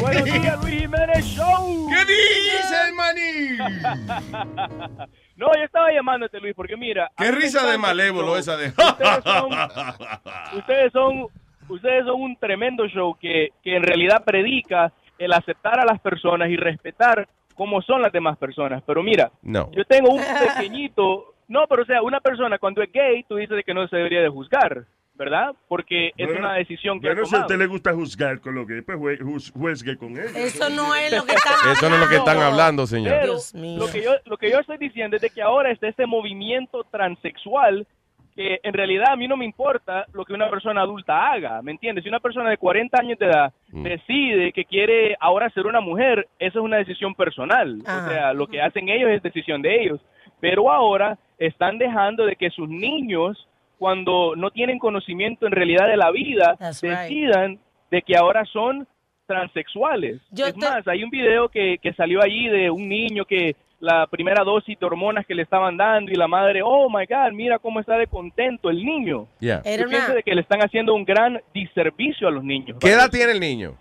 Buenos días, Luis Jiménez Show. ¿Qué dice el Maní? no, yo estaba llamándote, Luis, porque mira. Qué risa de malévolo esa de... Ustedes son, ustedes son, ustedes son un tremendo show que, que en realidad predica el aceptar a las personas y respetar cómo son las demás personas. Pero mira, No. yo tengo un pequeñito, no, pero o sea, una persona cuando es gay, tú dices que no se debería de juzgar, ¿verdad? Porque es Bueno, una decisión que Bueno, ha si a usted le gusta juzgar con lo que pues jue- juz- juzgue con él. Eso no es lo que están Eso no es lo que están hablando, señor. Pero Dios mío. lo que yo lo que yo estoy diciendo es de que ahora está este movimiento transexual que en realidad a mí no me importa lo que una persona adulta haga, ¿me entiendes? Si una persona de 40 años de edad Mm. decide que quiere ahora ser una mujer, eso es una decisión personal. Ajá. O sea, lo que hacen ellos es decisión de ellos. Pero ahora están dejando de que sus niños, cuando no tienen conocimiento en realidad de la vida, That's right. decidan de que ahora son transexuales. Yo es te- más, hay un video que, que salió allí de un niño que la primera dosis de hormonas que le estaban dando y la madre, oh my God, mira cómo está de contento el niño. Yeah. Yo pienso de que le están haciendo un gran diservicio a los niños. ¿Qué edad tiene el niño?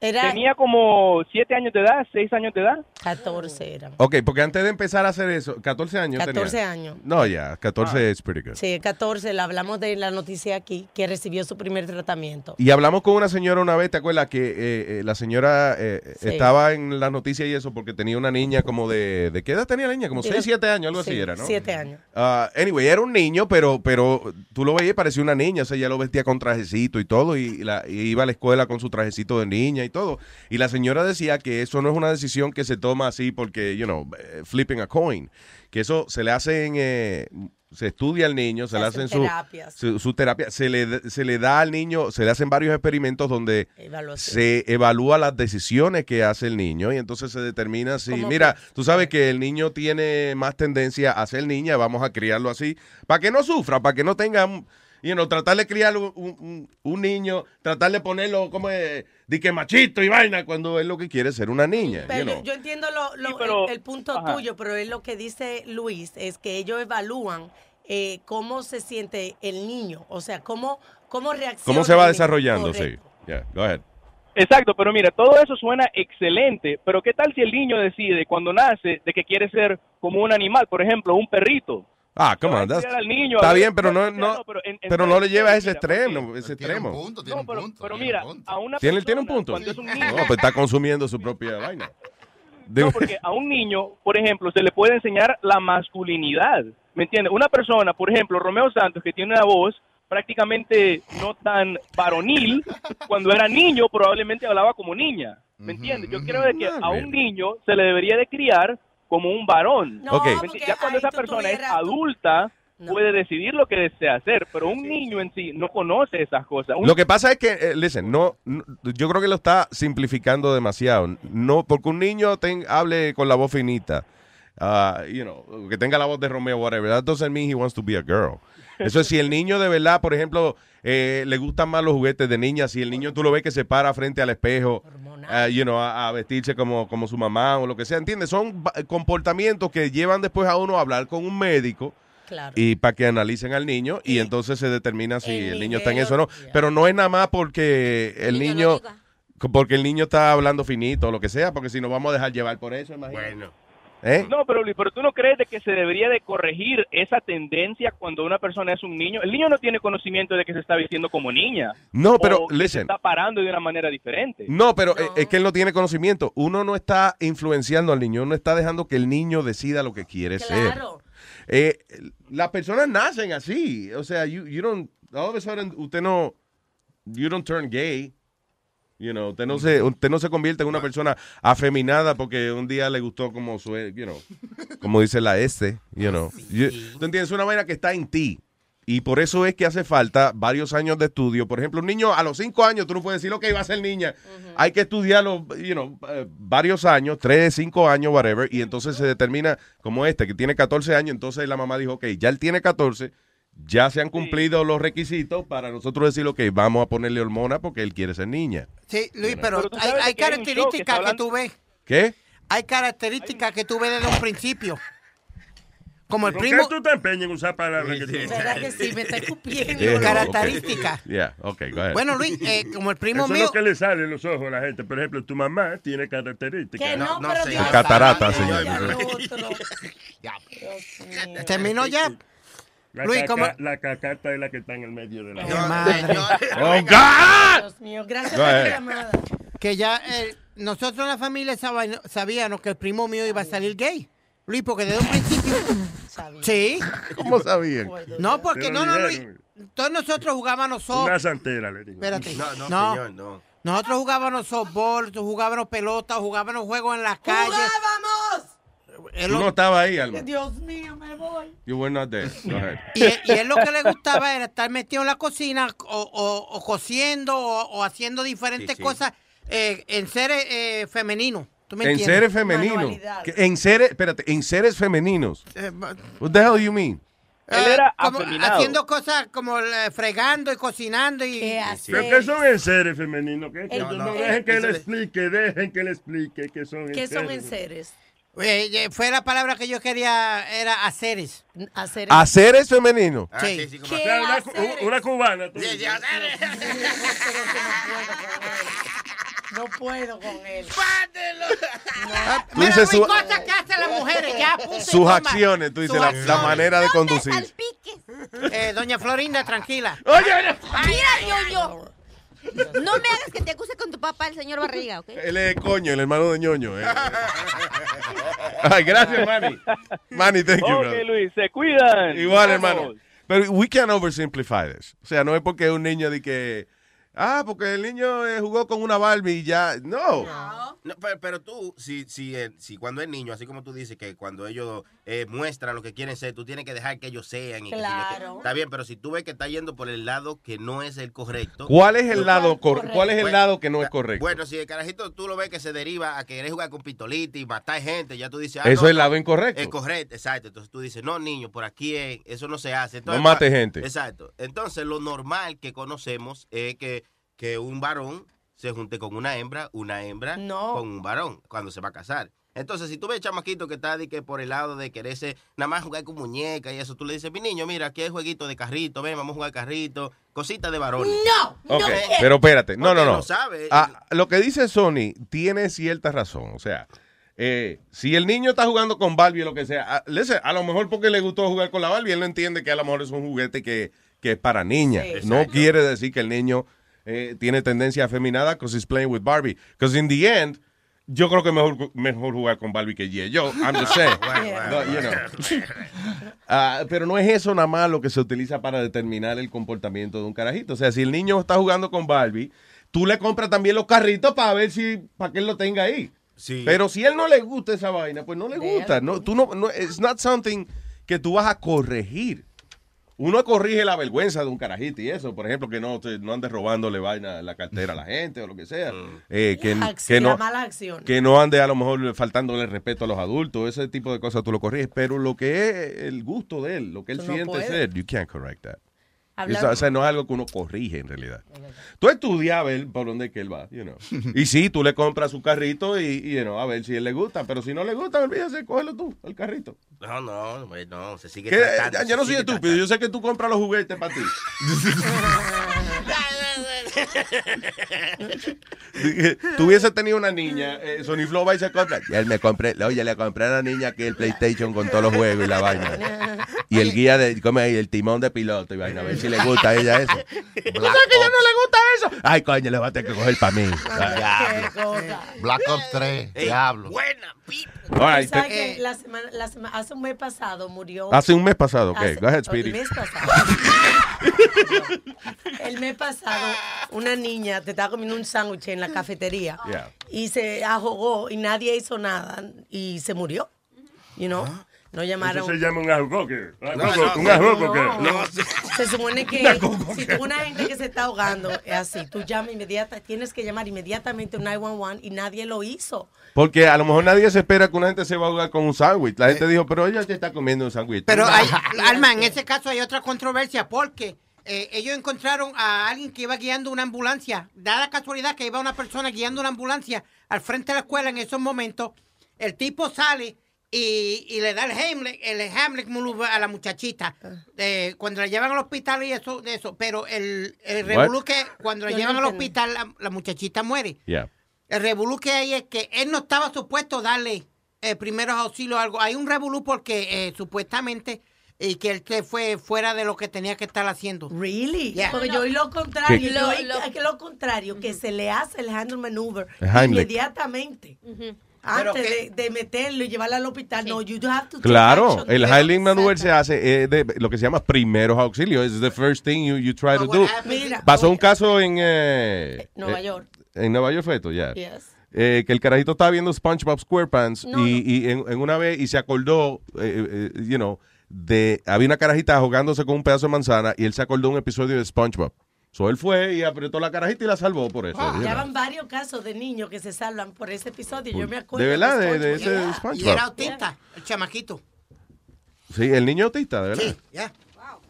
Era Tenía como 7 años de edad, 6 años de edad. 14 era. Ok, porque antes de empezar a hacer eso, 14 años 14 tenía. años. No, ya, 14 Ah. es pretty good. Sí, 14, le hablamos de la noticia aquí, que recibió su primer tratamiento. Y hablamos con una señora una vez, ¿te acuerdas? Que eh, eh, la señora eh, Sí. estaba en la noticia y eso porque tenía una niña como de... ¿De qué edad tenía la niña? Como 6, 7 años, algo así Sí, era, ¿no? Siete años. Ah, anyway, era un niño, pero, pero tú lo veías y parecía una niña. O sea, ella lo vestía con trajecito y todo. Y, la, y iba a la escuela con su trajecito de niña y todo. Y la señora decía que eso no es una decisión que se toma así porque, you know, eh, flipping a coin. Que eso se le hace en. eh, se estudia al niño, se, Se le hacen hacen su, terapias. su, su terapia, se le, se le da al niño, se le hacen varios experimentos donde Evaluación. se evalúa las decisiones que hace el niño y entonces se determina si, ¿Cómo mira, que? tú sabes que el niño tiene más tendencia a ser niña, vamos a criarlo así, para que no sufra, para que no tenga, you know, tratar de criar un, un- un niño, tratar de ponerlo como de, de que machito y vaina cuando él lo que quiere es ser una niña. Pero you yo, know. yo entiendo lo, lo- pero- el, el punto ajá. tuyo, pero es lo que dice Luis, es que ellos evalúan eh, cómo se siente el niño, o sea, cómo, cómo reacciona. ¿Cómo se va desarrollando? Sí. Yeah, go ahead. Exacto, pero mira, todo eso suena excelente, pero ¿qué tal si el niño decide cuando nace de que quiere ser como un animal, por ejemplo, un perrito? Ah, come on, that's- cuidar al niño, está bien, pero no, no, pero en- en pero no le lleva a ese extremo, ese extremo. No, pero, pero mira, a una Tiene, tiene un persona, punto. cuando es un niño, No, pues está consumiendo su propia vaina. No, porque a un niño, por ejemplo, se le puede enseñar la masculinidad. ¿Me entiendes? Una persona, por ejemplo, Romeo Santos, que tiene una voz prácticamente no tan varonil, cuando era niño probablemente hablaba como niña. ¿Me entiendes? Yo creo de que a un niño se le debería de criar como un varón. No, Ok. ¿Me entiendes? Ya cuando esa persona es adulta, puede decidir lo que desea hacer, pero un niño en sí no conoce esas cosas. Un Lo que pasa es que, eh, listen, no, no- yo creo que lo está simplificando demasiado. No, porque un niño ten- hable con la voz finita, ah, you know, que tenga la voz de Romeo, whatever, that doesn't mean he wants to be a girl. Eso es si el niño de verdad, por ejemplo, eh, le gustan más los juguetes de niña, si el niño tú lo ves que se para frente al espejo, ah, you know, a, a vestirse como, como su mamá o lo que sea, ¿entiendes? Son ba- comportamientos que llevan después a uno a hablar con un médico. Claro. Y para que analicen al niño y, entonces se determina si el, niño está en eso o no. Pero no es nada más porque el niño, porque el niño está hablando finito o lo que sea, porque si nos vamos a dejar llevar por eso, imagínate. Bueno. ¿Eh? No, pero Luis, pero tú no crees de que se debería de corregir esa tendencia cuando una persona es un niño. El niño no tiene conocimiento de que se está vistiendo como niña. No, pero o que se listen. está parando de una manera diferente. No, pero eh, es que él no tiene conocimiento. Uno no está influenciando al niño, uno está dejando que el niño decida lo que quiere ser. Claro. Eh, las personas nacen así. O sea, you, you don't, all of a sudden, usted no, you don't turn gay. You know, usted no se, usted no se convierte en una persona afeminada porque un día le gustó como su, you know, como dice la este, you know. You- Tú entiendes, es una vaina que está en ti. Y por eso es que hace falta varios años de estudio. Por ejemplo, un niño a los cinco años, tú no puedes decir, ok, va a ser niña. Hay que estudiarlo, you know, eh, varios años, tres, cinco años, whatever. Y entonces se determina, como este, que tiene 14 años. Entonces la mamá dijo, ok, ya él tiene 14, ya se han cumplido los requisitos para nosotros decir, ok, vamos a ponerle hormona porque él quiere ser niña. Sí, Luis, pero, hay, que que características que, hablando- tú ves. ¿Qué? Hay características que tú ves desde un principio. Como el ¿Por primo. qué tú te empeñas en usar palabras que tú ¿Verdad que sí? Me está escupiendo. Yeah, Características. ok. Yeah, ok, go ahead. Bueno, Luis, eh, como el primo Eso es mío. lo que le sale en los ojos a la gente. Por ejemplo, tu mamá tiene características. Que no, pero Dios Catarata, señor. Terminó ya. La, Luis, caca- ¿cómo? la cacata es la que está en el medio de la Qué madre. Oh, God! Dios mío, gracias por tu llamada. Que ya eh, nosotros en la familia sabíamos que el primo mío iba a salir gay. Luis, porque desde un principio. Sí. ¿Cómo sabían? No, porque no, no, Luis. Todos nosotros jugábamos Una softball. santera, le digo. Espérate. No, no, No. señor, no. Nosotros jugábamos softball, jugábamos pelota, jugábamos juegos en las calles. ¡Jugábamos! Él Tú lo- no estabas ahí, Alma. Dios mío, me voy. You were not there. Go ahead. y, y él lo que le gustaba era estar metido en la cocina o, o- o cociendo o, o haciendo diferentes Sí, sí. cosas eh, en seres eh, femeninos. ¿Tú me En entiendes? seres femeninos. En seres, espérate, en seres femeninos. Eh, What the hell you mean? Él era como haciendo cosas como fregando y cocinando y ¿Qué ¿Pero qué son en seres femeninos? ¿Qué? No, no, dejen que le explique, dejen que le explique qué son ¿Qué son enseres. Eh, eh, fue la palabra que yo quería era haceres. Hacer ¿A seres femeninos? Ah, Sí. sí, sí, como- O ¿Qué sea, una, haceres? una cubana. tú Sí, No puedo con él. Ah, Tú mira, dices su- cosas que hacen las mujeres ya Sus acciones, tú dices, la, la manera de conducir. Eh, doña Florinda, tranquila. Oye, oye. Mira, ñoño. No me hagas que te acuse con tu papá, el señor Barriga, ¿ok? Él es coño, el hermano de ñoño. eh. Ay, gracias, Manny. Manny, thank you, Ok, brother. Luis, se cuidan. Igual, Vamos. hermano. Pero we can't oversimplify this. O sea, no es porque un niño de que. Ah, porque el niño eh, jugó con una Barbie y ya. No. No, pero, pero tú, si, si, eh, si cuando es niño, así como tú dices, que cuando ellos eh, muestran lo que quieren ser, tú tienes que dejar que ellos sean. Y que. Claro. Está bien, pero si tú ves que está yendo por el lado que no es el correcto. ¿Cuál es el lado cor- correcto. ¿Cuál es el Bueno, lado que no es correcto? Bueno, si el carajito tú lo ves que se deriva a querer jugar con pistolita y matar gente, ya tú dices. ah, Eso no, es el lado incorrecto. Es correcto, exacto. Entonces tú dices, no, niño, por aquí es- eso no se hace. Entonces, No mate pa- gente. Exacto. Entonces, lo normal que conocemos es que, que un varón se junte con una hembra, una hembra No. con un varón cuando se va a casar. Entonces, si tú ves chamaquito que está de que por el lado de quererse nada más jugar con muñeca y eso, tú le dices, mi niño, mira, aquí hay jueguito de carrito, ven, vamos a jugar carrito, cositas de varones. No, Ok, no. pero espérate. No, no, no. lo sabe. Ah, lo que dice Sony tiene cierta razón. O sea, eh, si el niño está jugando con Barbie o lo que sea, a, listen, a lo mejor porque le gustó jugar con la Barbie, él no entiende que a lo mejor es un juguete que, que es para niñas. Sí. No quiere decir que el niño eh, tiene tendencia afeminada because he's playing with Barbie. Because in the end, yo creo que mejor, mejor jugar con Barbie que Ye. Yo, I'm just saying. No, you know. Ah, pero no es eso nada más lo que se utiliza para determinar el comportamiento de un carajito. O sea, si el niño está jugando con Barbie, tú le compras también los carritos para ver si, para que él lo tenga ahí. Sí. Pero si él no le gusta esa vaina, pues no le gusta. No, tú no, no, it's not something que tú vas a corregir. Uno corrige la vergüenza de un carajito y eso, por ejemplo, que no, te- no andes robándole vaina la cartera a la gente o lo que sea. Eh, que, Acción, que no, la mala acción. que no ande a lo mejor faltándole respeto a los adultos, ese tipo de cosas tú lo corriges, pero lo que es el gusto de él, lo que él siente ser, you can't correct that. Hablar- Eso, o sea, no es algo que uno corrige en realidad. Tú estudias a ver por dónde es que él va, you know. Y sí, tú le compras su carrito y, y, you know, a ver si él le gusta, pero si no le gusta, olvídate, cógelo tú, el carrito. No, no, no, se sigue tratando. se yo no soy estúpido, yo sé que tú compras los juguetes para ti. Tú hubiese tenido una niña, eh, Sony Flow va y se compra. Y él me compré, oye, le compré a la niña aquí el PlayStation con todos los juegos y la vaina. Y el guía de, ¿cómo es? el timón de piloto y vaina, a ver si le gusta a ella eso. ¿Tú sabes que ella no le gusta eso? Ay, coño, le va a tener que coger para mí. Qué cosa. Black Ops 3, diablo. Buena, right, ¿Sabes que la semana, la sema- hace un mes pasado murió. Hace un mes pasado, ok. Hace- Go ahead, El Speedy. mes pasado. el mes pasado, una niña te estaba comiendo un sándwich en la cafetería Yeah. y se ahogó y nadie hizo nada y se murió. You know? No Eso llamaron. se llama un ajocoque. No, no, Un ajocoque. no. Se supone que si tú una gente que se está ahogando es así, tú llamas inmediata, tienes que llamar inmediatamente un 911 y nadie lo hizo. Porque a lo mejor nadie se espera que una gente se va a ahogar con un sándwich. La gente dijo, pero ella se está comiendo un sándwich. Pero hay, Alma, en ese caso hay otra controversia porque eh, ellos encontraron a alguien que iba guiando una ambulancia. Da la casualidad que iba una persona guiando una ambulancia al frente de la escuela en esos momentos. El tipo sale y, y le da el Heimlich, el maneuver a la muchachita. Eh, cuando la llevan al hospital y eso, de eso. Pero el, el revolú que cuando la Yo no llevan al hospital la, la muchachita muere. Yeah. El revolú que hay es que él no estaba supuesto darle eh, primeros auxilios o algo. Hay un revolú porque eh, supuestamente y que él se fue fuera de lo que tenía que estar haciendo. Really? Yeah. Porque yo oí lo contrario, ¿Qué? yo oí que lo contrario, que se le hace el handle maneuver El inmediatamente. Antes de, de meterlo y llevarlo al hospital. No, you have to take Claro, action. el Highland Maneuver se hace eh, de lo que se llama primeros auxilios. Es the first thing you, you try to do. Mira, Pasó un caso en eh, Nueva eh, York. En Nueva York fue esto, ya. Yes. Eh, que el carajito estaba viendo SpongeBob SquarePants No, y, y en, en una vez y se acordó, eh, eh, you know, de había una carajita ahogándose con un pedazo de manzana y él se acordó de un episodio de SpongeBob. So él fue y apretó la carajita y la salvó por eso. you Ya know. van varios casos de niños que se salvan por ese episodio. Yo me acuerdo. De verdad, de, ese Yeah. SpongeBob. Y era autista, el chamaquito. Sí, el niño autista, de verdad. Ya.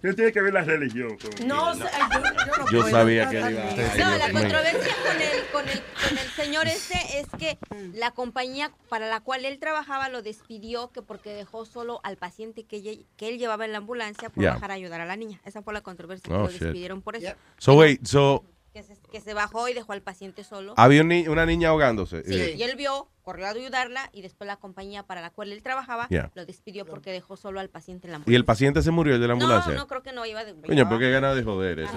¿Qué tiene que ver la religión? con- No, yo, yo no Yo puedo sabía que iba a- No, la controversia con el, con, el, con el señor este es que la compañía para la cual él trabajaba lo despidió que porque dejó solo al paciente que, que él llevaba en la ambulancia por Yeah. bajar a ayudar a la niña. Esa fue la controversia, Oh, que lo shit. despidieron por eso. So, wait, so, Que se, que se bajó y dejó al paciente solo. había un ni- una niña ahogándose. Sí, Eh, y él vio, corrió a ayudarla y después la compañía para la cual él trabajaba Yeah. lo despidió porque dejó solo al paciente en la y ambulancia. el paciente se murió, el de la ambulancia. No, no creo que no iba de... Coño, pero qué ganas de joder eso.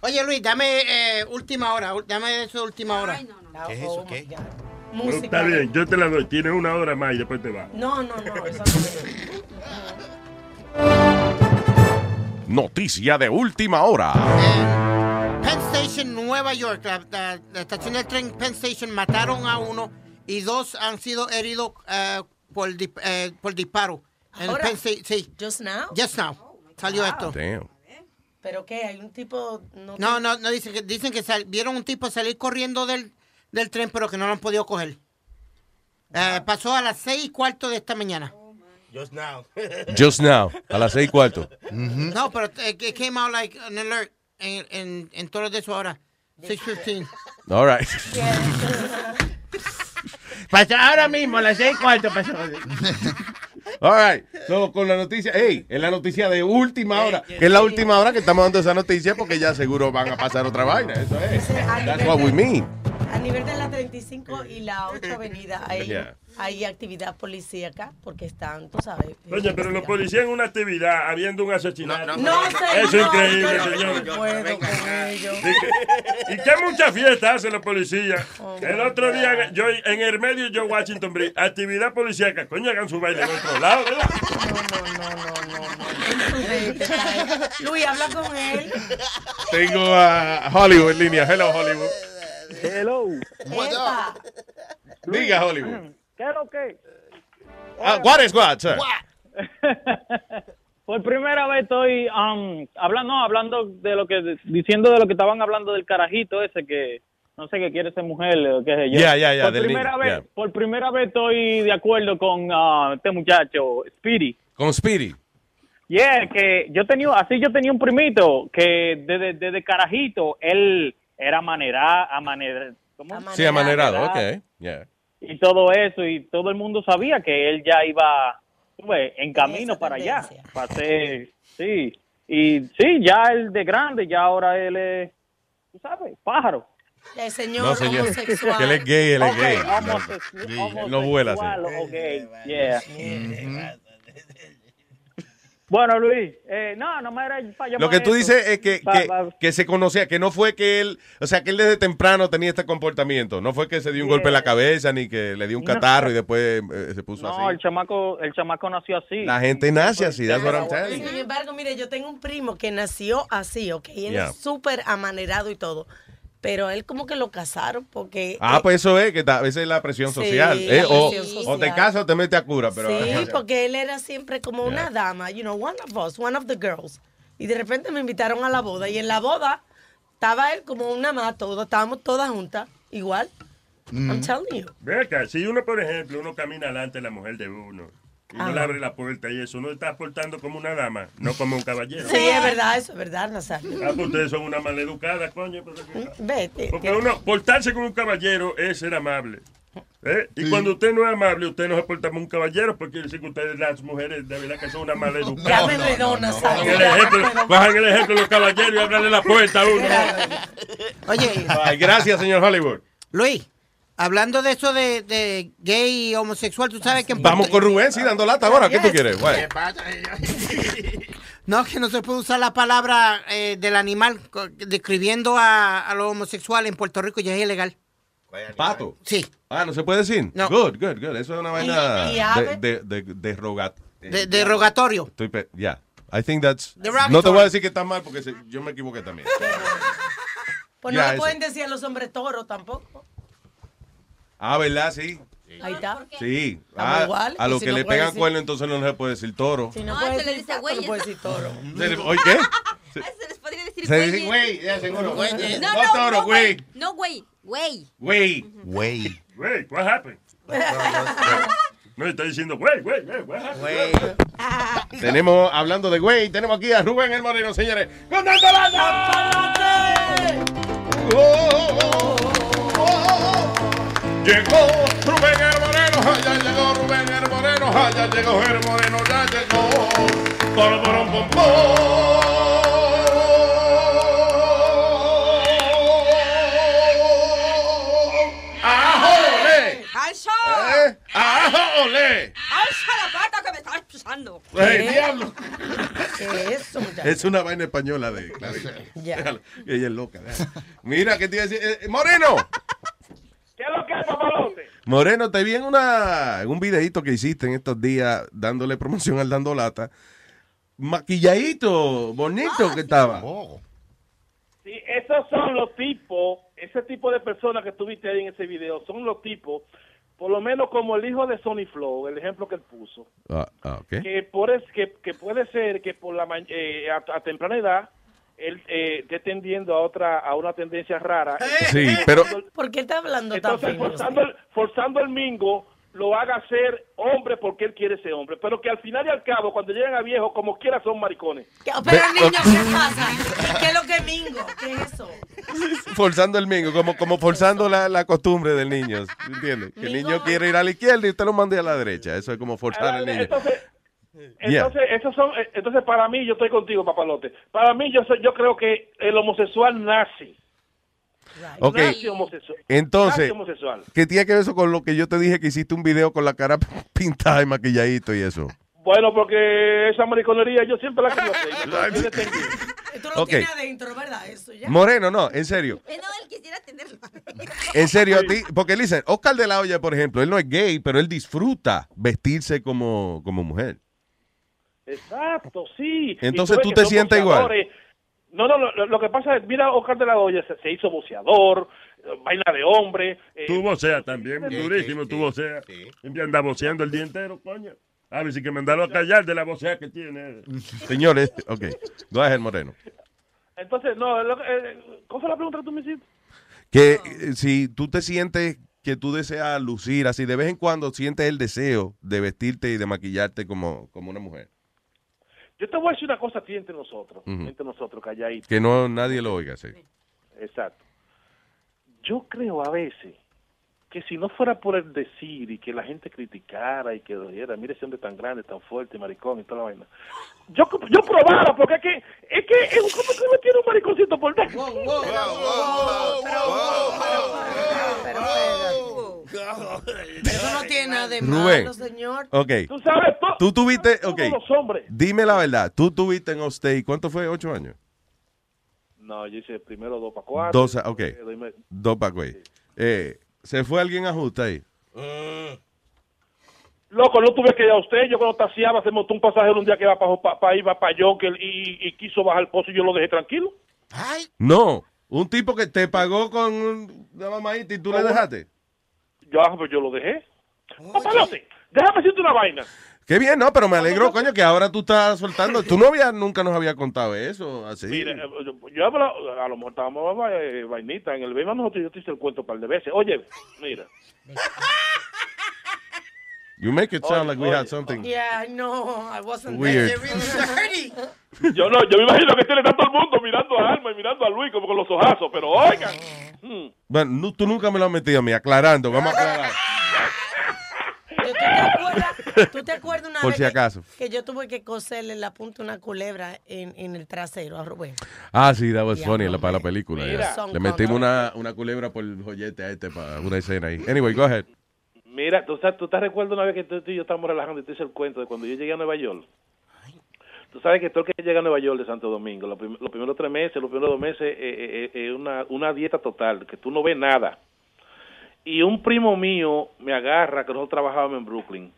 Oye Luis, dame eh, última hora, dame eso última hora. ¿Qué es eso? ¿Qué? Bueno, está bien, yo te la doy. Tienes una hora más y después te vas. No, no, no, eso no. Noticia de última hora. Penn Station, Nueva York, la, la- la estación del tren Penn Station, mataron a uno y dos han sido heridos eh, por, di- eh, por disparo. En el Ahora. Penn Sta- sí. Just now. Just now. Salió esto. Damn. ¿Pero qué? ¿Hay un tipo...? No, No, no, no dicen que, dicen que sal- vieron un tipo salir corriendo del, del tren, pero que no lo han podido coger. Eh, pasó a las seis y cuarto de esta mañana. Just now. Just now, a las seis y cuarto. No, pero it came out like an alert en, en, en todo de eso ahora. 6.15. All right. Pasó ahora mismo, a las seis cuarto pasó. All right. So, con la noticia, hey, es la noticia de última hora, que es la última hora que estamos dando esa noticia porque ya seguro van a pasar otra vaina. Eso es. That's what we mean. A nivel de la 35 y la 8 avenida hay, Yeah. hay actividad policíaca porque están, tú sabes. Oye, pero los policías en una actividad habiendo un asesinato. No, señor, Eso es increíble, yo no señor. puedo con ello. Y que- Y qué mucha fiesta hacen los policías. El otro día, yo en el medio, yo Washington Bridge, actividad policíaca. Coño, hagan su baile en otro lado. ¿verdad? Luis, habla con él. Tengo a Hollywood en línea. Hello, Hollywood. Hello. Epa. Diga, Hollywood. ¿Qué es lo que? Ah, what is what, sir? Por primera vez estoy um, hablando, no, hablando de lo que, diciendo de lo que estaban hablando del carajito ese que no sé qué quiere ser mujer, o qué sé yo. Ya, ya, ya, Por primera vez, por primera vez estoy de acuerdo con ah, este muchacho, Speedy. Con Speedy. Yeah, que yo tenía, así yo tenía un primito que desde, desde carajito él era manera, a manera, ¿cómo? Sí, amanerado, ok. Yeah. y todo eso y todo el mundo sabía que él ya iba ves, en camino para allá para ser sí y sí ya él de grande ya ahora él es tú sabes pájaro El señor, No, señor. homosexual. Que él es gay, él es Ok, gay. homosexual- No, no vuela así. homosexual, ok, yeah. Bueno Luis eh, no no me era para Lo que tú dices es que, que, que se conocía, que no fue que él, o sea, que él desde temprano tenía este comportamiento. No fue que se dio un golpe en la cabeza ni que le dio un No. catarro y después eh, se puso no el así. chamaco el chamaco nació así La gente nace así, that's what I'm telling you. Sin embargo, mire, yo tengo un primo que nació así, ¿ok? Y él Yeah. es súper amanerado y todo. Pero él como que lo casaron porque... Ah, eh, pues eso es, que a veces es la presión Sí, social. la eh, o, te casas o te metes a cura. Pero, Sí, porque él era siempre como una dama, you know, one of us, one of the girls. Y de repente me invitaron a la boda y en la boda estaba él como una más, todo, estábamos todas juntas, igual. I'm telling you. Ve acá, si uno, por ejemplo, uno camina delante de la mujer de uno y no Ajá. le abre la puerta y eso, uno está portando como una dama, no como un caballero. Sí, es verdad, eso es verdad, Nazario. Ah, pues ustedes son una maleducada, coño. pero que- Vete. Porque uno, portarse como un caballero es ser amable. ¿eh? Y Sí. cuando usted no es amable, usted no se porta como un caballero, porque quiere decir que ustedes, las mujeres, de verdad que son una maleducada. Ya me enredó, Nazario. Cojan el ejemplo, cojan el ejemplo de los caballeros y abranle la puerta a uno. Oye, Ay, gracias, señor Hollywood. Luis, hablando de eso de, de gay y homosexual, tú sabes que... en Vamos con Rubén, sí, dando lata ahora. ¿Qué tú quieres? Guay. No, que no se puede usar la palabra eh, del animal describiendo a, a los homosexuales en Puerto Rico, ya es ilegal. Pato. Sí. Ah, no se puede decir. No. Good, good, good. Eso es una vaina de, de, de, de rogat- De- derogatorio. Estoy pe- yeah. I think that's. No te voy a decir que está mal porque se- yo me equivoqué también. Pues Ya, no le eso. pueden decir a los hombres toros tampoco. Ah, ¿verdad? Sí. Ahí está. Sí. Ah, igual, a si que no le pegan decir- cuerno, entonces no se puede decir toro. Si no, No, puede se le dice güey. no puede decir toro. Se ¿Oye qué? Se les podría decir Se güeyes. dice güey, ya seguro. No, No, no, toro, no, güey. No, güey. Güey. Güey. Güey. Güey, what happened? No, está diciendo, güey, güey, güey? Tenemos, hablando de güey, tenemos aquí a Rubén el Moreno, señores. ¡Con Dando Llegó Rubén el Moreno, ya llegó Rubén el Moreno, ya llegó el Moreno, ya llegó. Pom, pom, pom, pom. ¡Ajole! ¡Alza! ¿Eh? ¡Alza la pata que me estás pisando! ¡Ey, diablo! ¿Qué es eso, muchacho? Es una vaina española de Clarita. Ya. Ella es loca. Mira, ¿qué te iba a decir? Eh, Moreno. ¿Qué es lo que es, papalote? Moreno, te vi en, una, en un videito que hiciste en estos días dándole promoción al Dando Lata. Maquilladito, bonito que estaba. Sí, esos son los tipos, ese tipo de personas que tuviste ahí en ese video, son los tipos, por lo menos como el hijo de Sony Flow, el ejemplo que él puso, Ah, ah, que, por es, que, que puede ser que por la eh, a, a temprana edad él eh, esté tendiendo a otra a una tendencia rara. Sí, pero ¿Por qué está hablando tan Entonces, fino? forzando el, forzando el mingo, lo haga ser hombre porque él quiere ser hombre. Pero que al final y al cabo, cuando lleguen a viejo, como quiera, son maricones. ¿Qué- Pero niño, ¿qué pasa? ¿Qué es lo que es mingo? ¿Qué es eso? forzando el mingo, como, como forzando la, la costumbre del niño. ¿Entiendes? Que el niño quiere ir a la izquierda y usted lo mande a la derecha. Eso es como forzar al niño. Entonces, Yeah. entonces, esos son, eh, entonces para mí, yo estoy contigo, papalote. Para mí, yo soy, yo creo que el homosexual nace. Ok. Nace homosexual. Entonces, Nace homosexual. ¿qué tiene que ver eso con lo que yo te dije que hiciste un video con la cara pintada y maquilladito y eso? Bueno, porque esa mariconería yo siempre la quiero hacer. Lo Ok. tiene adentro, ¿verdad? Eso ya. Moreno, no, en serio. Eh, no, él quisiera tenerlo. En serio, a ti, porque dicen, Oscar de la Hoya, por ejemplo, él no es gay, pero él disfruta vestirse como, como mujer. Exacto, sí. Entonces, ¿tú te sientes igual? No, no, lo, lo que pasa es, mira, Oscar de la Hoya se, se hizo boxeador, eh, vaina de hombre. eh, Tú voceas también, durísimo, tú voceas. Siempre anda voceando el día entero, coño. A ver si que mandarlo a callar de la vocea que tiene. Señores, ok. Go ahead, Moreno. Entonces, no, lo que- eh, ¿cómo fue la pregunta que tú me hiciste? Que eh, si tú te sientes que tú deseas lucir así, de vez en cuando sientes el deseo de vestirte y de maquillarte como, como una mujer. Yo te voy a decir una cosa a ti entre nosotros, Ujú. entre nosotros, calladito. Que no nadie lo oiga, sí. Exacto. Yo creo a veces que si no fuera por el decir y que la gente criticara y que dijera, mire ese hombre tan grande, tan fuerte, maricón y toda la vaina. Yo, yo probara, porque es que, es que, es ¿cómo que me tiene un mariconcito por dentro? Eso de Rubén. malo, señor. Ok. Tú sabes, to- Tú tuviste, ok. todos los hombres. Dime la verdad, tú tuviste en Ostey, ¿cuánto fue? ¿Ocho años? No, yo hice primero dos para cuatro. Dos, ok. doy me- Dos pa' güey. Eh, ¿Se fue alguien a justa ahí? Loco, no tuve que ir a usted. Yo cuando taseaba se montó un pasajero un día que iba para pa, pa, iba para Yonkel y, y quiso bajar el pozo y yo lo dejé tranquilo. No. Un tipo que te pagó con una mamadita y tú le dejaste. Yo, ah, pues yo lo dejé. Papalote, déjame decirte una vaina. Qué bien, no, pero me alegro, coño, que ahora tú estás soltando. Tu novia nunca nos había contado eso, así. Mira, eh, yo, hablo- a lo mejor estábamos eh, vainita en el Bema, nosotros yo te hice el cuento un par de veces. Oye, mira, You make it sound Oye, like we had something. Yeah, no, I wasn't Weird. there. yo no, yo me imagino que tiene tanto el mundo mirando a Alma y mirando a Luis como con los ojazos, pero oigan. Bueno, tú nunca me lo has metido a mí, aclarando, vamos a aclarar. ¿Tú te acuerdas una Por vez si que- acaso. Que, yo tuve que coserle la punta de una culebra en, en el trasero a Rubén? Ah, sí, that was Ya, funny la, para la película. Mira. yeah. Le metimos una, una culebra por el joyete a este para una escena ahí. Anyway, go ahead. Mira, ¿tú, sabes- tú te recuerdas una vez que tú, tú y yo estábamos relajando y te hice el cuento de cuando yo llegué a Nueva York? Tú sabes que todo el que llega a Nueva York de Santo Domingo, los, prim- los primeros tres meses, los primeros dos meses, eh, eh, eh, es una, una dieta total, que tú no ves nada. Y un primo mío me agarra, que nosotros trabajábamos en Brooklyn,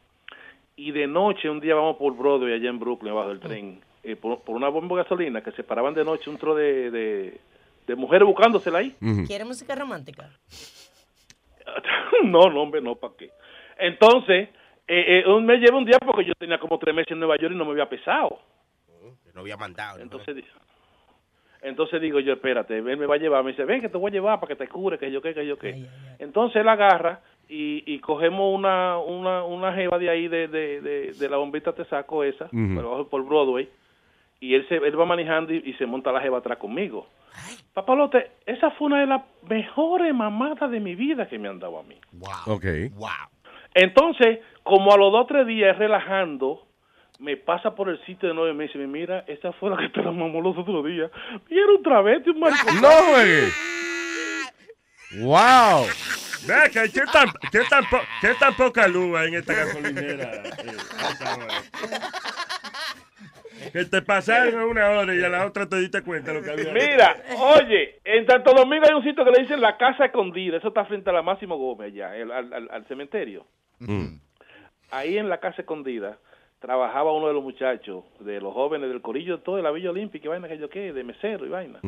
y de noche, un día vamos por Broadway, allá en Brooklyn, abajo del tren, eh, por, por una bomba de gasolina, que se paraban de noche un tro de, de, de mujeres buscándosela ahí. ¿Quieres música romántica? no, no, hombre, no, ¿para qué? Entonces, eh, eh, un- me lleva un día porque yo tenía como tres meses en Nueva York y no me había pesado. No había mandado. ¿no? Entonces, entonces digo yo, espérate, él me va a llevar. Me dice, ven que te voy a llevar para que te cure, que yo qué, que yo qué. Entonces él agarra y, y cogemos una, una, una jeva de ahí, de, de, de, de la bombita te saco esa, Ujú. por abajo por Broadway. Y él, se, él va manejando y, y se monta la jeva atrás conmigo. Papalote, esa fue una de las mejores mamadas de mi vida que me han dado a mí. Ok. Entonces, como a los dos o tres días relajando, me pasa por el sitio de nueve meses y me mira, esa fue la que te la mamó los otros días. Y era un travesti, un maricón. ¡No juegues! ¡Wow! Ve acá, ¿qué tan, qué, tan po- qué tan poca luz hay en esta gasolinera? eh? Que te pasaron una hora y a la otra te diste cuenta lo que había. Mira, oye, en Santo Domingo hay un sitio que le dicen la Casa Escondida. Eso está frente a la Máximo Gómez, allá, el- al, al- al cementerio. Ahí en la Casa Escondida trabajaba uno de los muchachos, de los jóvenes del corillo, todo de la Villa Olímpica y vaina que yo qué, de mesero y vaina.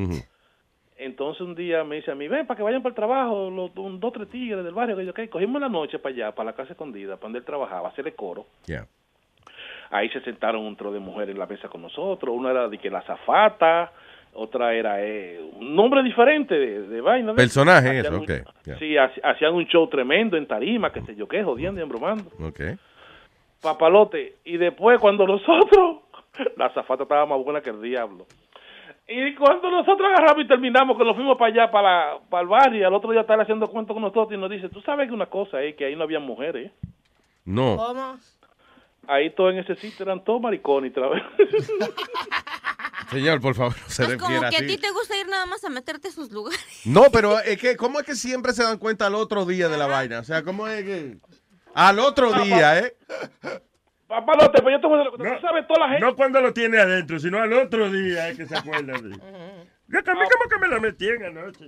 Entonces un día me dice a mí, ven para que vayan para el trabajo, los un, dos, tres tigres del barrio que yo qué. Cogimos la noche para allá, para la Casa Escondida, para donde él trabajaba, hacerle coro. Yeah. Ahí se sentaron un tro de mujeres en la mesa con nosotros. Una era de que la zafata, otra era eh, un nombre diferente de, de vaina. Personaje, eso, un- ok. yeah. Sí, hac- hacían un show tremendo en tarima, que sé yo qué, jodiendo y embromando. Ok. Papalote. Y después cuando nosotros, la zafata estaba más buena que el diablo. Y cuando nosotros agarramos y terminamos, que nos fuimos para allá, para, la- para el barrio, y al otro día estaba haciendo cuentos con nosotros y nos dice, tú sabes que una cosa es que ahí no había mujeres. No. ¿Cómo? Ahí todo en ese sitio eran todos maricones Señor, por favor, no se Pues como que a ti te gusta ir nada más a meterte a esos lugares. No, pero es que, ¿cómo es que siempre se dan cuenta al otro día de la vaina? O sea, ¿cómo es que...? Al otro día, ¿eh? Papalote, pues yo te voy a decir, No, tú sabes toda la gente. no cuando lo tiene adentro, sino al otro día es que se acuerda de. Yo también como que me la metí en anoche.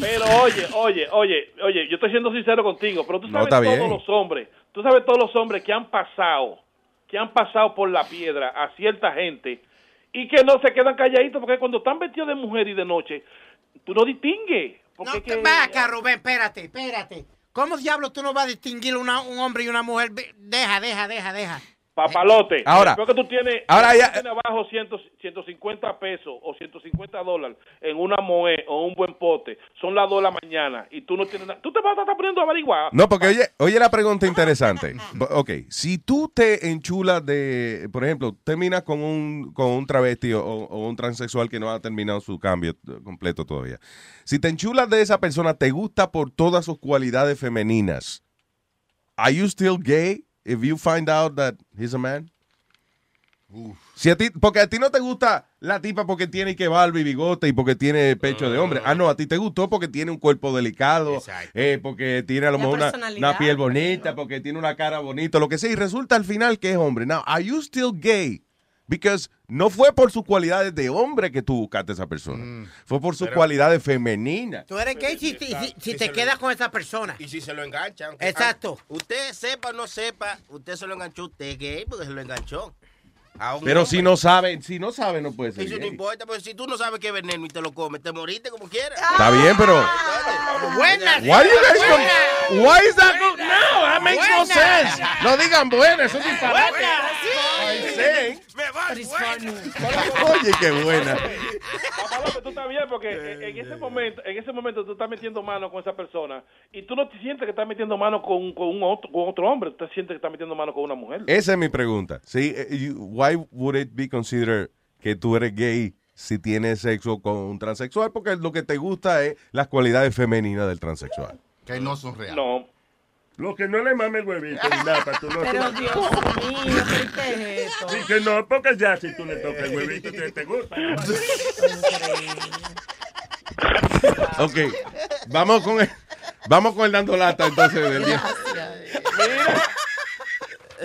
Pero oye, oye, oye, oye, yo estoy siendo sincero contigo, pero tú sabes todos bien. los hombres, tú sabes todos los hombres que han pasado, que han pasado por la piedra a cierta gente y que no se quedan calladitos porque cuando están vestidos de mujer y de noche, tú no distingues. Porque No, que- va acá, Rubén, espérate, espérate. ¿Cómo diablos tú no vas a distinguir un hombre y una mujer? Deja, deja, deja, deja. Papalote, Ahora- después que tú tienes, ahora tú ya- tienes abajo 100, 150 pesos o 150 dólares en una moe o un buen pote, son las 2 de la mañana y tú no tienes nada, tú te vas a estar poniendo a averiguar. No, porque oye, oye la pregunta interesante. Ok, si tú te enchulas de, por ejemplo, terminas con un, con un travesti o, o un transexual que no ha terminado su cambio eh, completo todavía. Si te enchulas de esa persona, te gusta por todas sus cualidades femeninas. Are you still gay if you find out that he's a man? Si a ti, porque a ti no te gusta la tipa porque tiene que barba y bigote y porque tiene pecho de hombre. Ah, no, a ti te gustó porque tiene un cuerpo delicado, eh, porque tiene a lo mejor una piel bonita, porque tiene una cara bonita, lo que sea. Y resulta al final que es hombre. Now, are you still gay? Because no fue por sus cualidades de hombre que tú buscaste a esa persona. Fue por sus Pero- cualidades femeninas. Tú eres gay si, si- si- si te quedas con esa persona. Y si se lo enganchan. Exacto. Usted sepa o no sepa, usted se lo enganchó, usted es gay porque se lo enganchó. Pero hombre. si no sabe, si no sabe, no puede ser Eso no importa, pues si tú no sabes qué veneno y te lo comes, te moriste como quieras. Está bien, pero... Buenas. Why you guys com- Why is that good? No, that makes no sense. No digan buena, eso es disparate. I say. Oye, qué buena. Papá López, tú estás bien porque en- en ese momento, en ese momento tú estás metiendo mano con esa persona y tú no te sientes que estás metiendo mano con, con un otro, con otro hombre, tú te sientes que estás metiendo mano con una mujer. Esa es mi pregunta. Sí, eh, why would it be considered que tú eres gay si tienes sexo con un transexual? Porque lo que te gusta es las cualidades femeninas del transexual. Que no son reales. No. Lo que no le mame el huevito ni nada, para tú no Pero Dios mío, ¿pero ¿qué es esto? Sí, que no, porque ya si tú le tocas el huevito te, te gusta. Ok, vamos con el, vamos con el dando lata entonces del día.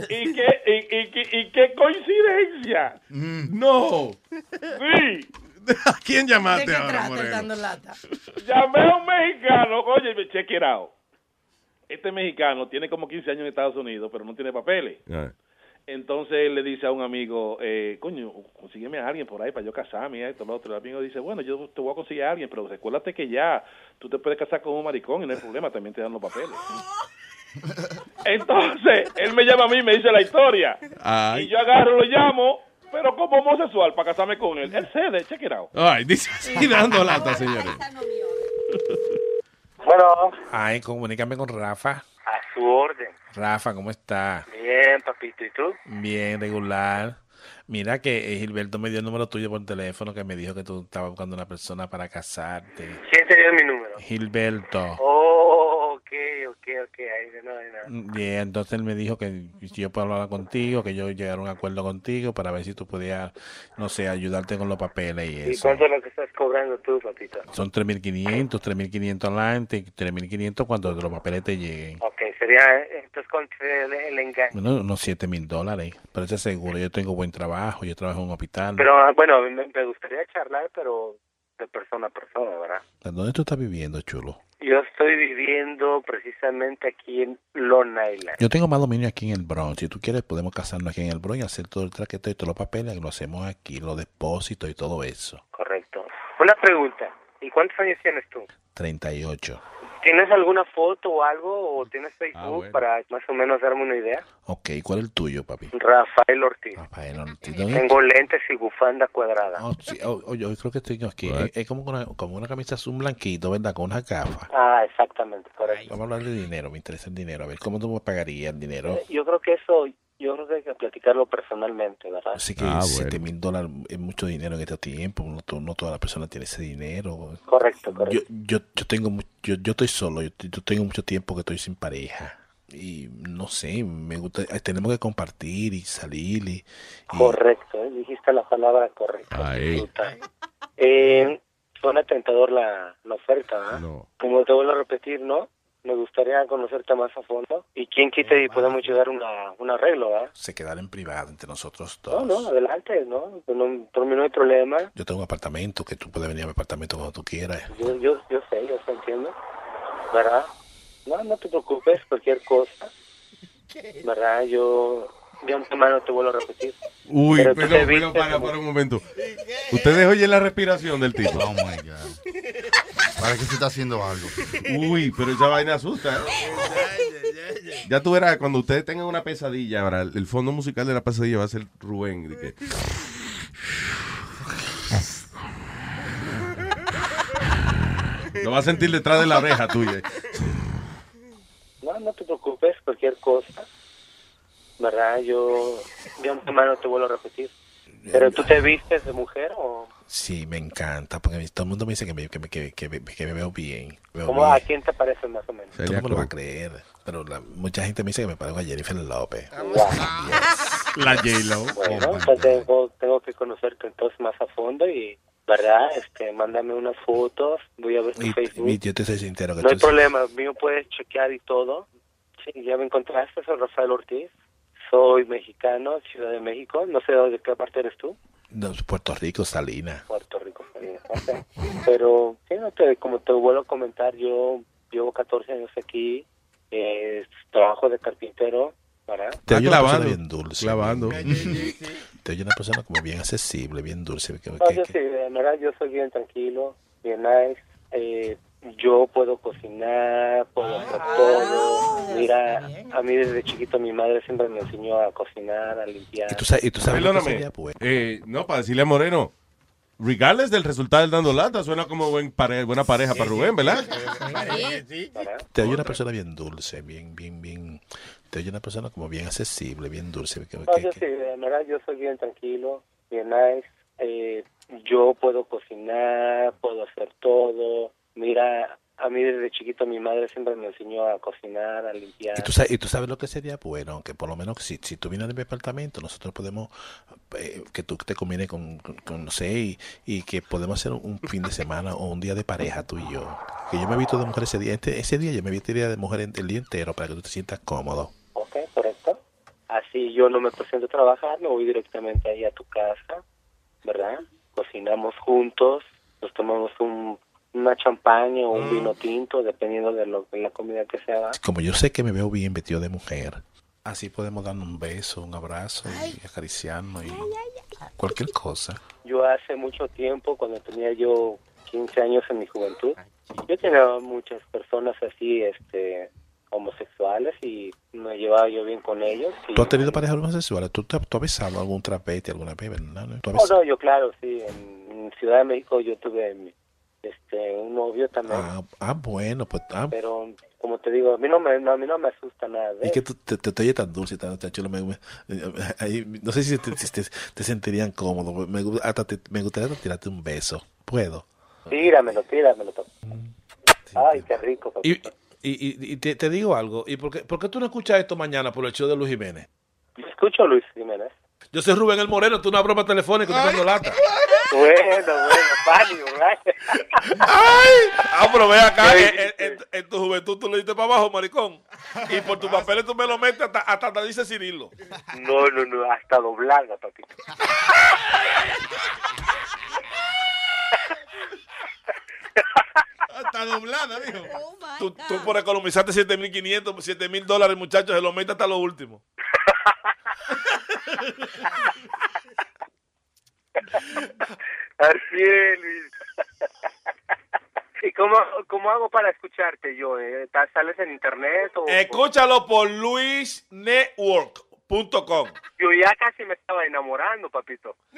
¿Y qué, y, y qué- y qué coincidencia? No. Sí. ¿A quién ¿De llamaste qué ahora, trata el Moreno? dando lata? Llamé a un mexicano, oye, check it out. Este mexicano tiene como 15 años en Estados Unidos, pero no tiene papeles. Ah. Entonces él le dice a un amigo, eh, coño, consígueme a alguien por ahí para yo casarme, y esto, lo otro. El amigo dice, bueno, yo te voy a conseguir a alguien, pero recuérdate que ya tú te puedes casar con un maricón y no hay problema, también te dan los papeles. Entonces, él me llama a mí y me dice la historia. Ay. Y yo agarro, lo llamo, pero como homosexual para casarme con él. Él cede, check it out. Ay, dice así dando lata, señores. Bueno, Ay, comunícame con Rafa. a su orden. Rafa, ¿cómo está? Bien, papito, ¿y tú? Bien, regular. Mira que eh, Gilberto me dio el número tuyo por teléfono que me dijo que tú estabas buscando una persona para casarte. ¿Quién te dio mi número? Gilberto. Oh, ok, ok, ok, ahí nada, de nada. Bien, entonces él me dijo que yo puedo hablar contigo, que yo llegara a un acuerdo contigo para ver si tú podías, no sé, ayudarte con los papeles y ¿Y eso. cuánto es lo que estás cobrando tú, papito? Son 3.500, 3.500 adelante y 3.500 cuando los papeles te lleguen. Ok, sería, entonces, ¿cuánto sería el, el engaño? Bueno, unos 7 mil dólares. Pero ese seguro, yo tengo buen trabajo, yo trabajo en un hospital. Pero, ah, bueno, me, me gustaría charlar, pero de persona a persona, ¿verdad? ¿Dónde tú estás viviendo, chulo? Yo estoy viviendo precisamente aquí en Long Island. Yo tengo más dominio aquí en el Bronx. Si tú quieres, podemos casarnos aquí en el Bronx y hacer todo el traqueteo y todos los papeles. Lo hacemos aquí, los depósitos y todo eso. Una pregunta. ¿Y cuántos años tienes tú? 38. ¿Tienes alguna foto o algo? ¿O tienes Facebook Ah, bueno. para más o menos darme una idea? Ok, ¿cuál es el tuyo, papi? Rafael Ortiz. Rafael Ortiz. ¿Dónde- Tengo lentes y bufanda cuadrada. Oh, sí, oh, oh, yo creo que estoy aquí. Es, es como, una, como una camisa azul blanquito, ¿verdad? Con una gafas. Ah, exactamente, correcto. Vamos a hablar de dinero, me interesa el dinero. A ver, ¿cómo tú me pagarías el dinero? Yo creo que eso, yo creo que hay que platicarlo personalmente, ¿verdad? Así que 7 mil dólares es mucho dinero en este tiempo. No, to- no toda la persona tiene ese dinero. Correcto, correcto. Yo, yo, yo tengo mu- yo, yo estoy solo. Yo, yo tengo mucho tiempo que estoy sin pareja. Y no sé, me gusta. eh, Tenemos que compartir y salir. Y, Correcto, ¿eh? dijiste la palabra correcta. Ahí. Eh, suena tentador la, la oferta, ¿verdad? No. Como te vuelvo a repetir, ¿no? Me gustaría conocerte más a fondo. Y quién quita y podemos llegar a una, un arreglo, ¿verdad? se quedar en privado entre nosotros No, dos. no, adelante, ¿no? No, por mí no hay problema. Yo tengo un apartamento que tú puedes venir a mi apartamento cuando tú quieras. Yo, yo, yo sé, yo sé, entiendo. ¿Verdad? No, no te preocupes, cualquier cosa. ¿Verdad? Yo de antemano te vuelvo a repetir. Uy, Pero perdón, viste para, como- para un momento. Ustedes oyen la respiración del tipo. Oh my God. Parece que se está haciendo algo. Uy, pero esa vaina asusta. ¿eh? Ya tú verás, cuando ustedes tengan una pesadilla, ahora el el fondo musical de la pesadilla va a ser Rubén. de que- Lo va a sentir detrás de la oreja tuya. No, no te preocupes, cualquier cosa. ¿Verdad? Yo de antemano te vuelvo a repetir. ¿Pero tú te vistes de mujer o Sí, me encanta, porque todo el mundo me dice que me, que me, que, que me- que me veo bien. Veo cómo, a bien. quién te parece más o menos? Todo el mundo lo va a creer, pero la- mucha gente me dice que me parezco a Jennifer López. La J-Lo. Bueno, pues tengo, tengo que conocerte entonces más a fondo y, ¿verdad? Este, mándame unas fotos, voy a ver tu Y, Facebook. y yo te soy sincero que No hay problema, mío puedes chequear y todo. Sí, ya me encontraste, soy Rafael Ortiz. Soy mexicano, Ciudad de México. No sé de qué parte eres tú. No, Puerto Rico, Salina. Puerto Rico. Salinas, ok. Pero, sí, no te, como te vuelvo a comentar, yo llevo 14 años aquí, eh, trabajo de carpintero ¿verdad? Te Ah, oye una clavando, persona bien dulce. clavando. Te oye una persona como bien accesible, bien dulce. que- No, que- yo sí, de verdad, yo soy bien tranquilo, bien nice. Eh, yo puedo cocinar, puedo hacer todo. Mira, a mí desde chiquito mi madre siempre me enseñó a cocinar, a limpiar. Y tú sabes, y tú sabes lo que Perdóname. sería bueno. Eh, no, para decirle a Moreno, regardless del resultado del dando lata, suena como buen pare- buena pareja para Rubén, ¿verdad? Te oye una persona bien dulce, bien, bien, bien. Te oye una persona como bien accesible, bien dulce. que- No, que- yo sí, de verdad, yo soy bien tranquilo, bien nice. Eh, yo puedo cocinar, puedo hacer todo. Mira, a mí desde chiquito mi madre siempre me enseñó a cocinar, a limpiar. Y tú, sabes, y tú sabes lo que sería bueno, que por lo menos si, si tú vienes de mi apartamento, nosotros podemos, eh, que tú te combines con, con, con, no sé, y, y que podemos hacer un fin de semana o un día de pareja tú y yo. Que yo me he visto de mujer ese día, este- ese día yo me visto de mujer el día entero para que tú te sientas cómodo. Ok, correcto. Así yo no me presento a trabajar, me voy directamente ahí a tu casa, ¿verdad? Cocinamos juntos, nos tomamos un, una champaña o un vino tinto, dependiendo de, lo, de la comida que se haga. Como yo sé que me veo bien vestido de mujer, así podemos darnos un beso, un abrazo y acariciarnos y cualquier cosa. Yo hace mucho tiempo, cuando tenía yo 15 años en mi juventud, yo tenía muchas personas así, este, homosexuales y me llevaba yo bien con ellos. Y, ¿Tú has tenido parejas homosexuales? ¿Tú, te- tú has besado algún trapete alguna vez, verdad? ¿Tú has No, no, yo claro, sí, en, en Ciudad de México yo tuve mi- este, un novio también, Ah, ah, bueno, pues... Ah, pero como te digo, a mí no me, no, a mí no me asusta nada de y que eso. tú te, te, te oye tan dulce, tan, tan chulo. me- me- ahí, no sé si te, si te, te sentirían cómodo. Me, hasta te- me gustaría tirarte un beso. ¿Puedo? Tíramelo, tíramelo. Ay, qué rico. Y, y, y- te, te digo algo. ¿Y por qué, por qué tú no escuchas esto mañana por el show de Luis Jiménez? Yo escucho a Luis Jiménez. Yo soy Rubén el Moreno, tú una broma telefónica, tú dando lata. Bueno, bueno, funny, right? Ah, pero ve acá, en, en- en- en tu juventud tú le diste para abajo, maricón. Y por tus papeles tú me lo metes hasta, hasta te dice Cirilo. No, no, no, hasta doblada, papito. Está doblada, dijo. Tú, tú por economizarte 7.500, 7.000 dólares, muchachos, se lo metes hasta lo último. Así es, Luis. ¿Y cómo, cómo hago para escucharte yo? eh? ¿Estás- ¿Sales en internet? O, Escúchalo por luisnetwork.com. Yo ya casi me estaba enamorando, papito.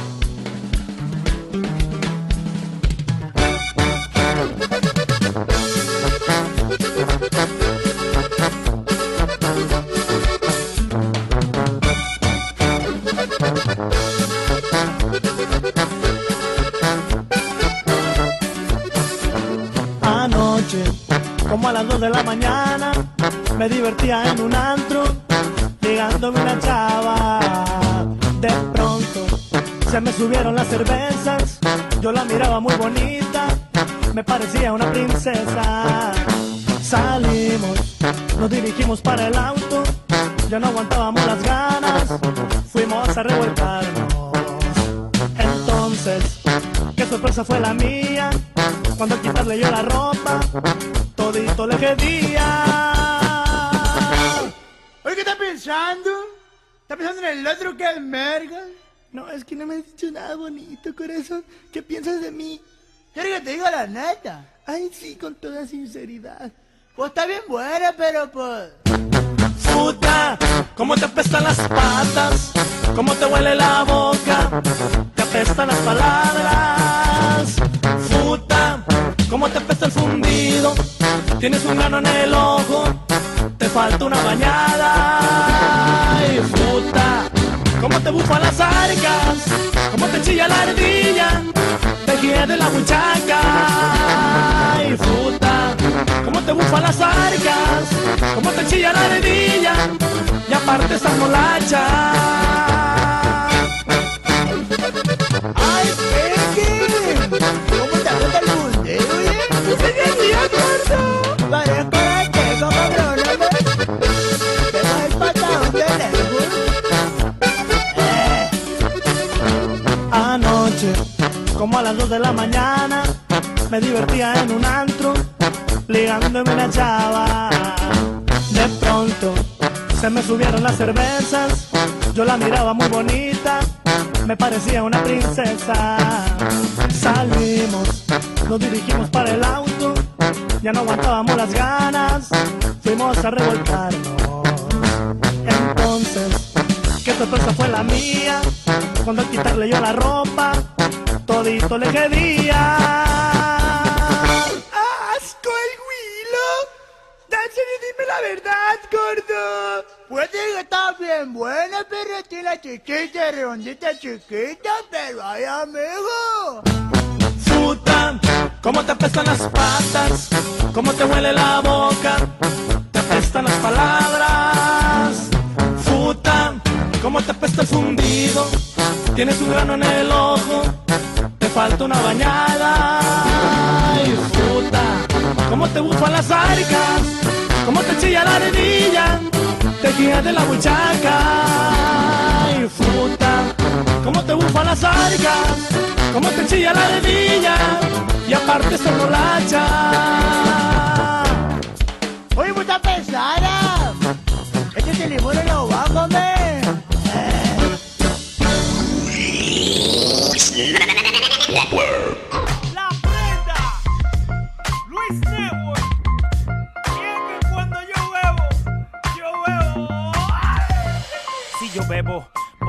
Como a las 2 de la mañana, me divertía en un antro, ligándome una chava. De pronto, se me subieron las cervezas, yo la miraba muy bonita, me parecía una princesa. Salimos, nos dirigimos para el auto, ya no aguantábamos las ganas, fuimos a revolcarnos. Entonces, qué sorpresa fue la mía, cuando al quitarle yo la ropa, todito le quedía. Oye, ¿qué estás pensando? ¿Estás pensando en el otro que el merga? No, es que no me has dicho nada bonito, corazón. ¿Qué piensas de mí? ¿Quieres que te diga la neta? Ay, sí, con toda sinceridad. Pues está bien buena, pero pues... Puta, cómo te apestan las patas, cómo te huele la boca, te apestan las palabras. Puta, cómo te apesta el fundido, tienes un grano en el ojo, te falta una bañada. Ay, puta, cómo te bufan las arcas, cómo te chilla la ardilla, te de la muchaca. Ay, puta, cómo te bufan las arcas, cómo te chilla la ardilla, ya aparte esa molacha. ¡Ay, como a las 2 de la mañana, me divertía en un antro, ligándome una chava. De pronto, se me subieron las cervezas, yo la miraba muy bonita, me parecía una princesa. Salimos, nos dirigimos para el auto, ya no aguantábamos las ganas, fuimos a revolcarnos. Entonces, qué sorpresa fue la mía, cuando al quitarle yo la ropa, todito le quería. ¡Asco el Willo! Dáselo y dime la verdad, gordo. Puede que está bien buena, pero tiene la chiquita, redondita chiquita, pero ay, amigo. Puta, cómo te apestan las patas, cómo te huele la boca, te apestan las palabras. Puta, cómo te apesta el fundido, tienes un grano en el ojo, falta una bañada. Ay, puta, cómo te bufan las arcas, cómo te chilla la arenilla, te guías de la buchaca. Ay, puta, cómo te bufan las arcas, cómo te chilla la arenilla, y aparte se borracha. Oye, mucha pesada. Este teléfono lo va a comer.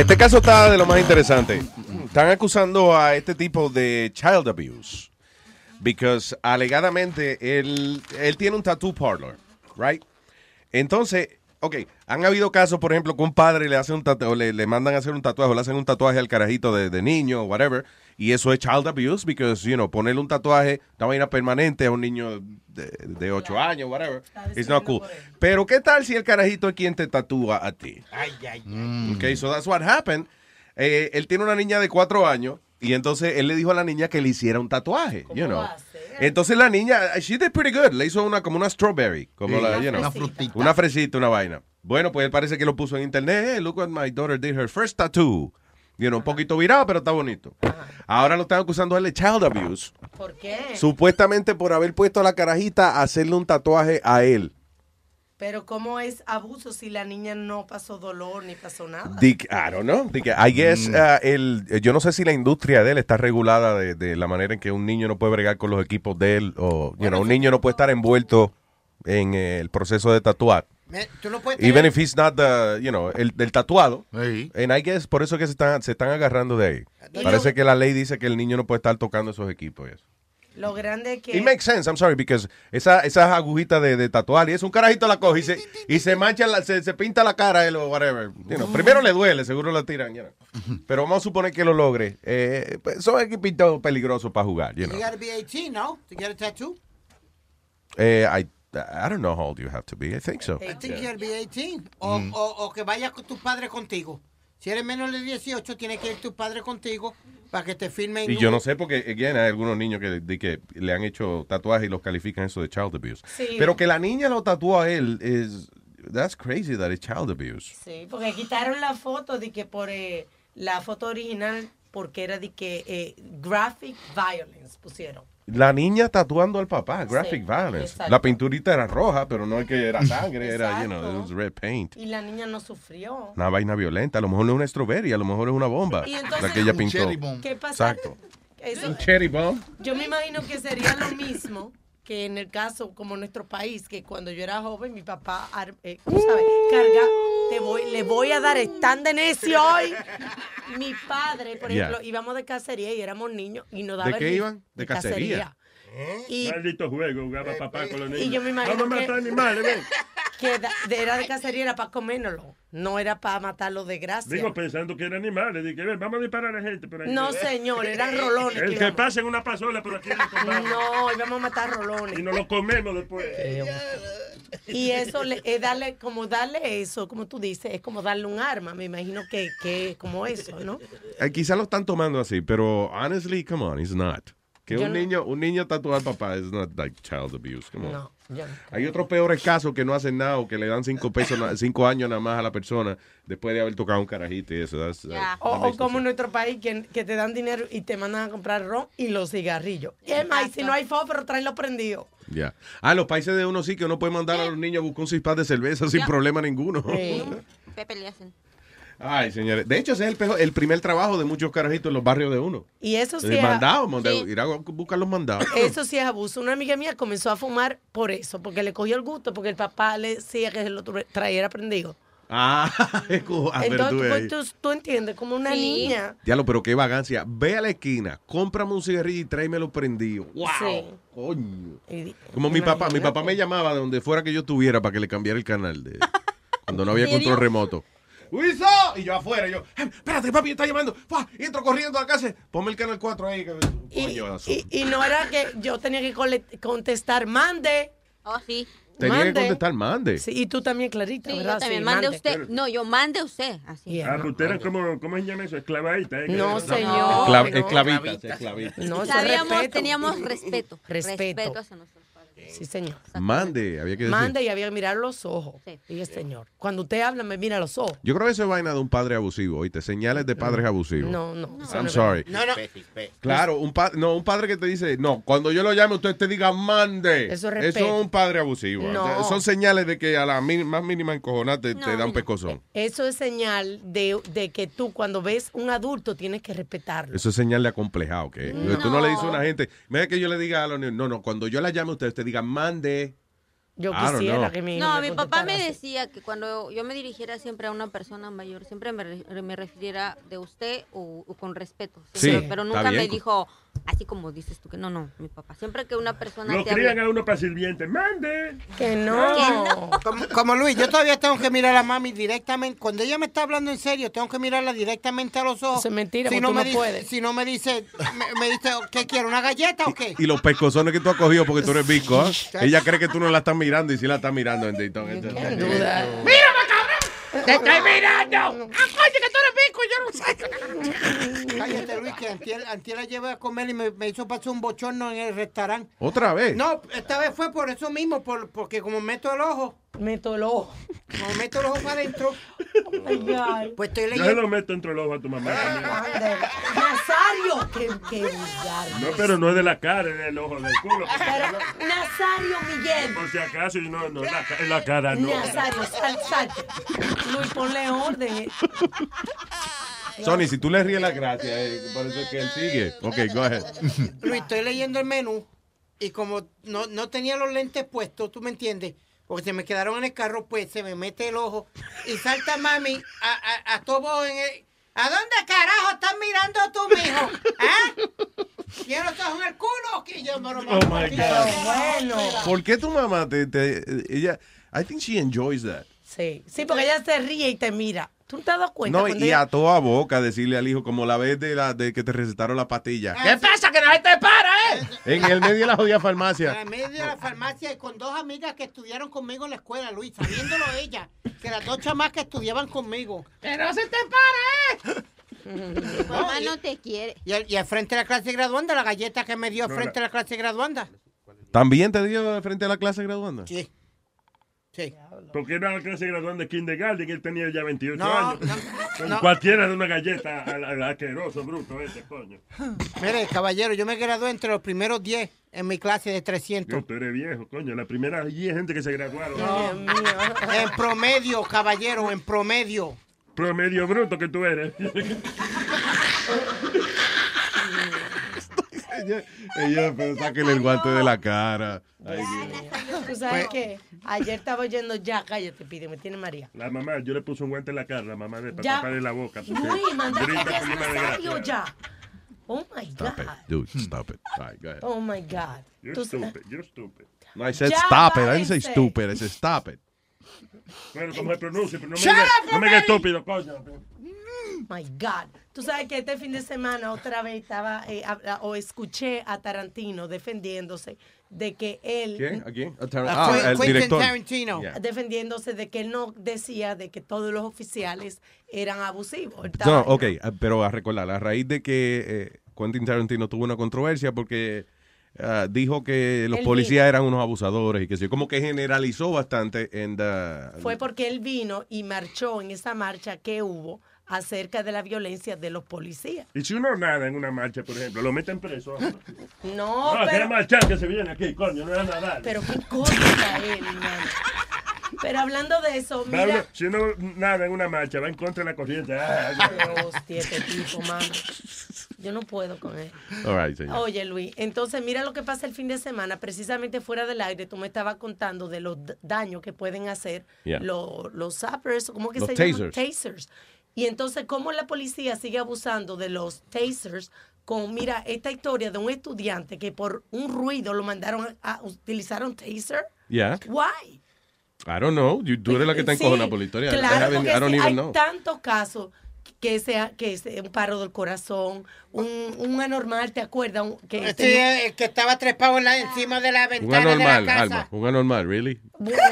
Este caso está de lo más interesante. Están acusando a este tipo de child abuse. Because alegadamente él, él tiene un tattoo parlor, right? Entonces, ok, han habido casos, por ejemplo, que un padre le hace un tatuaje, le, le mandan a hacer un tatuaje, o le hacen un tatuaje al carajito de, de niño, whatever, Y eso es child abuse, because, you know, ponerle un tatuaje, una vaina permanente a un niño de, de 8 años, whatever, it's not cool. Pero, ¿qué tal si el carajito es quien te tatúa a ti? Ay, ay, Mm. Ok, so that's what happened. Eh, él tiene una niña de cuatro años y entonces él le dijo a la niña que le hiciera un tatuaje, you know. Entonces la niña, she did pretty good. Le hizo una como una strawberry, como Sí, la, una you know, fresita. frutita. una fresita, una vaina. Bueno, pues él parece que lo puso en internet. Hey, look what my daughter did her first tattoo. You know, un poquito virado, pero está bonito. Ahora lo están acusando a él de child abuse. ¿Por qué? Supuestamente por haber puesto a la carajita a hacerle un tatuaje a él. Pero ¿cómo es abuso si la niña no pasó dolor ni pasó nada? Di que- I don't know. I guess, Mm. uh, el, yo no sé si la industria de él está regulada de, de la manera en que un niño no puede bregar con los equipos de él o you know, un niño no puede estar envuelto en eh, el proceso de tatuar. Me- Tú no puedes Even if he's not the, you know, el del tatuado. And I guess por eso que se están, se están agarrando de ahí. Y Parece lo- que la ley dice que el niño no puede estar tocando esos equipos. y eso. Lo grande es que... It makes sense, I'm sorry, because esa, esas agujitas de, de tatuar y es un carajito la coge y se, y se mancha, la- se, se pinta la cara él o whatever. You know, primero le duele, seguro lo tiran. you know. Pero vamos a suponer que lo logre. Eh, pues, son equipitos peligrosos para jugar. You know. You gotta be 18, no? To get a tattoo? Eh, I, I don't know how old you have to be. I think so. I think you gotta be 18. O, Mm. o, o que vayas con tu padre contigo. Si eres menor de 18, tiene que ir tu padre contigo para que te firmen. Y yo no sé porque, again, hay algunos niños que, de que le han hecho tatuajes y los califican eso de child abuse. Sí. Pero que la niña lo tatúa a él es... That's crazy that it's child abuse. Sí, porque quitaron la foto de que por eh, la foto original, porque era de que eh, graphic violence pusieron. La niña tatuando al papá, graphic Sí, violence. exacto. La pinturita era roja, pero no es que era sangre, era, you know, it was red paint. Y la niña no sufrió. Una vaina violenta, a lo mejor no es una strawberry, a lo mejor es una bomba. Y entonces- la que ella Un pintó. cherry bomb. ¿Qué pasa? Exacto. Eso- Un cherry bomb. Yo me imagino que sería lo mismo que en el caso como nuestro país, que cuando yo era joven, mi papá, eh, tú sabes, carga, te voy, le voy a dar stand de necio hoy. Mi padre, por Yeah. ejemplo, íbamos de cacería y éramos niños y nos daba ¿De el qué iban? De cacería. Y- Maldito juego, jugaba papá con los niños. Y yo me imagino Vamos a que- matar animales, ven. Que da- de- era de cacería, era para comérnoslo, no era para matarlo de gracia. Digo, pensando que eran animales. Dije, ven, vamos a disparar a la gente por ahí. No, señor, eran rolones. El que que íbamos. pase en una pasola por aquí. No, íbamos a matar rolones. Y nos lo comemos después. Y eso le- es darle, como darle eso, como tú dices, es como darle un arma. Me imagino que, que es como eso, ¿no? Eh, quizá lo están tomando así, pero honestly, come on, it's not. Que Yo un no- niño, un niño tatuar al papá is not like child abuse. Come on. No. Hay otros peores casos que no hacen nada o que le dan cinco pesos, cinco años nada más a la persona después de haber tocado un carajito y eso. that's- that- O, como en nuestro país, que, que te dan dinero y te mandan a comprar ron y los cigarrillos. Y es más, y si no hay fósforo, tráelo prendido. Ya. Ah, los países de uno sí que uno puede mandar a los niños a buscar un cispas de cerveza sin problema ninguno. Pepe le hacen. Ay, señores. De hecho, ese es el, pejo- el primer trabajo de muchos carajitos en los barrios de uno. Y eso sí El es- mandado, mandado, Sí. ir a buscar los mandados. Eso sí es abuso. Una amiga mía comenzó a fumar por eso, porque le cogió el gusto, porque el papá le decía que se lo trajera prendido. Ah, es como- a ver, tú Entonces, ahí. pues, tú, tú entiendes, como una Sí. niña. Diablo, pero qué vagancia. Ve a la esquina, cómprame un cigarrillo y tráemelo prendido. ¡Wow! Sí. Coño. Y- Como mi papá, mi papá me llamaba de donde fuera que yo estuviera para que le cambiara el canal de cuando no había control remoto. ¡Wiso! Y yo afuera, yo, "Eh, espérate, papi, está llamando. ¡Fua! Y entro corriendo a la casa. Ponme el canal 4 ahí. Que. Y, y no era que yo tenía que contestar, mande. Oh, sí. Tenía que mande. contestar, mande. Sí, y tú también, Clarita, Sí, ¿verdad? yo también. Sí, mande usted. No, yo mande usted. Así. Ah, pues usted era como, ¿cómo se llama eso? Esclavadita. ¿eh? No, Que- señor. No. esclavita, esclavita. No, Sabíamos, respeto. teníamos respeto. Respeto. hacia nuestros padres. Sí, señor. Mande, había que decir. Mande y había que mirar los ojos. Y el señor. Cuando usted habla, me mira los ojos. Yo creo que eso es vaina de un padre abusivo, oíste, señales de padres abusivos. No, no. I'm no es sorry. No, no. Claro, un padre, no, un padre que te dice, no, cuando yo lo llame, usted te diga mande. Eso es Eso respeto. es un padre abusivo. No. O sea, Son señales de que a la más mínima encojonada te, te da un pecozón. Eso es señal de, de que tú cuando ves un adulto tienes que respetarlo. Eso es señal de acomplejado. que No. Tú no le dices a una gente, mira que yo le diga a los niños, no, no, cuando yo la llame, usted, usted diga mande. Yo quisiera que mi hijo No, me mi papá me contestara así. decía que cuando yo me dirigiera siempre a una persona mayor, siempre me, re- me refiriera de usted o, o con respeto. Sí, pero está nunca me dijo Así como dices tú que no, no, mi papá. Siempre que una persona Lo te crían habla... a uno para sirviente. ¡Mande! Que no. Que no. Como, como Luis, yo todavía tengo que mirar a mami directamente. Cuando ella me está hablando en serio, tengo que mirarla directamente a los ojos. Eso es mentira, si porque no tú me no dice, puedes. Si no me dice, me, me dice, ¿qué quiere? ¿Una galleta o qué? Y los pescozones que tú has cogido porque tú eres bico, ¿ah? Ella cree que tú no la estás mirando y sí la estás mirando, bendito. ¡Mírame, cabrón! ¡Te estoy mirando! ¡Ah, coño, que tú eres pico! Yo no sé. Cállate, Luis, que antier, antier la llevé a comer y me, me hizo pasar un bochorno en el restaurante. ¿Otra vez? No, esta vez fue por eso mismo, por, porque como meto el ojo. Meto el ojo. Como meto el ojo para adentro. Pues estoy Yo se leyendo. lo meto entre los ojos a tu mamá. también. Nazario, qué, qué vulgar. No, pero no es de la cara, es del ojo del culo. Pero, Nazario Miguel. Por si acaso, y no, no, la, en la cara no. Nazario, sal, salte. Luis, ponle orden. Sony, si tú le ríes la gracia, eh, por eso es que él sigue. Ok, go ahead. Luis, estoy leyendo el menú y como no, no tenía los lentes puestos, ¿tú me entiendes? Porque se me quedaron en el carro, pues se me mete el ojo y salta mami a, a, a todo en el... ¿A dónde carajo estás mirando tú, mijo? ¿Ah? ¿Tienes los ojos en el culo o qué? Yo no lo Oh, my God. Bueno. ¿Por qué tu mamá te, te- ella, I think she enjoys that. Sí, sí, porque ella se ríe y te mira. ¿Tú no te has dado cuenta? No, y ella- a toda boca decirle al hijo, como la vez de la de que te recetaron la pastilla. ¿Qué pasa? ¡Que no te para! En el medio de la jodida En farmacia. el medio de la farmacia y con dos amigas que estudiaron conmigo en la escuela, Luis, sabiéndolo ella, que las dos chamas que estudiaban conmigo. ¡Que no se te para, eh! Tu mamá no te quiere. Y al, y al frente de la clase graduanda, la galleta que me dio al frente de la clase graduanda. ¿También te dio de frente a la clase graduanda? Sí. Sí. Porque era la clase graduanda de kindergarten y él tenía ya 28 No, años. Con no. Cualquiera de una galleta al, al asqueroso bruto ese, coño. Mire, caballero, yo me gradué entre los primeros 10 en mi clase de 300. Yo, tú eres viejo, coño. La primera 10 gente que se graduaron. En promedio, caballero, en promedio. Promedio bruto que tú eres. ella, ella, pero sáquele el guante de la cara. Ay, Dios. ¿Tú sabes Pues- qué? Ayer estaba oyendo ya, cállate, pide, me tiene María. La mamá, yo le puse un guante en la cara, la mamá de para taparle la boca. grita ya por es ya. Oh my Stop God. it, dude, stop it. All right, go ahead. Oh my God. You're Tú- stupid, you're stupid. No, I said Ya, stop it. I didn't say stupid. I said stop it. Bueno, como se pronuncia, pero no me up, no me Roberto. estúpido, coño. My God. Tú sabes que este fin de semana otra vez estaba eh, habla- o escuché a Tarantino defendiéndose de que él ¿Quién? ¿A quién? A Tar- A ah, Quentin el director. Tarantino. Yeah. defendiéndose de que él no decía de que todos los oficiales eran abusivos. No, ok, ah, pero a recordar, a raíz de que eh, Quentin Tarantino tuvo una controversia porque ah, dijo que los Él policías eran unos abusadores y que sí, como que generalizó bastante en the- Fue porque él vino y marchó en esa marcha que hubo acerca de la violencia de los policías. Y si uno nada en una marcha, por ejemplo, lo meten preso. No, No, pero, marchar que se viene aquí, coño, no es nadar. pero qué cosa él, man. Pero hablando de eso, mira, si uno nada en una marcha, va en contra de la corriente. Ah, Qué hostia este tipo, mano. Yo no puedo con él. All right, señor. Oye, Luis, entonces mira lo que pasa el fin de semana, precisamente fuera del aire, tú me estabas contando de los daños que pueden hacer Yeah. los, los zappers, ¿cómo que Los se llaman? tasers. Y entonces, ¿cómo la policía sigue abusando de los tasers? Con, mira, esta historia de un estudiante que por un ruido lo mandaron a, a utilizar un taser. Yeah. Why? I don't know. You- tú eres la que está Sí, encojonada por la historia. Claro, I don't sí, even hay know. tantos casos que sea que sea un paro del corazón, un, un anormal, ¿te acuerdas? Un- que Sí, tenía- el que estaba trepado en la- encima de la Un ventana de la anormal, casa. Alma. Un anormal, really. bueno,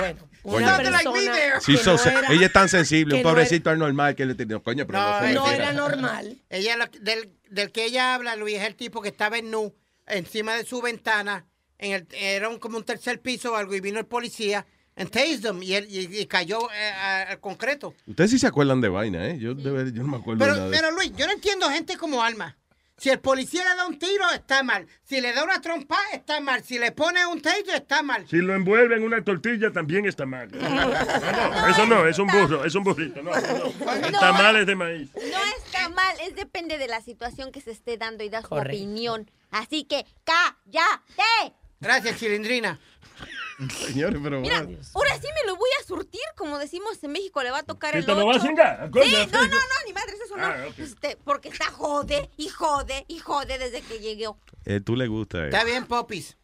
bueno. Una persona there. que She's so no se- era- ella es tan sensible, un no pobrecito anormal que le tenía. Coño, pero no, era normal. Ella, lo- del, del que ella habla, Luis, es el tipo que estaba en nu, encima de su ventana, en el, era un- como un tercer piso o algo, y vino el policía, and tased him, y, él- y- y cayó eh, al concreto. Ustedes sí se acuerdan de vaina, ¿eh? Yo, de ver- yo no me acuerdo de Pero, nada de pero eso. Luis, yo no entiendo gente como Alma. Si el policía le da un tiro, está mal. Si le da una trompa, está mal. Si le pone un taser, está mal. Si lo envuelve en una tortilla, también está mal. No, no, eso no, es un burro, es un burrito. No, no. El No. tamal es de maíz. No está mal, es depende de la situación que se esté dando y da su Correcto. opinión. Así que, cállate. Gracias, Chilindrina. Señores, pero Mira, bueno. ahora sí me lo voy a surtir, como decimos en México, le va a tocar ¿Que el te lo vas a? Coño, Sí, no, no, sí. no, ni madre, esa es su teléfono. Ah, este, porque está jode y jode y jode desde que llegó. Eh, tú le gusta. eh. Está bien, Popis.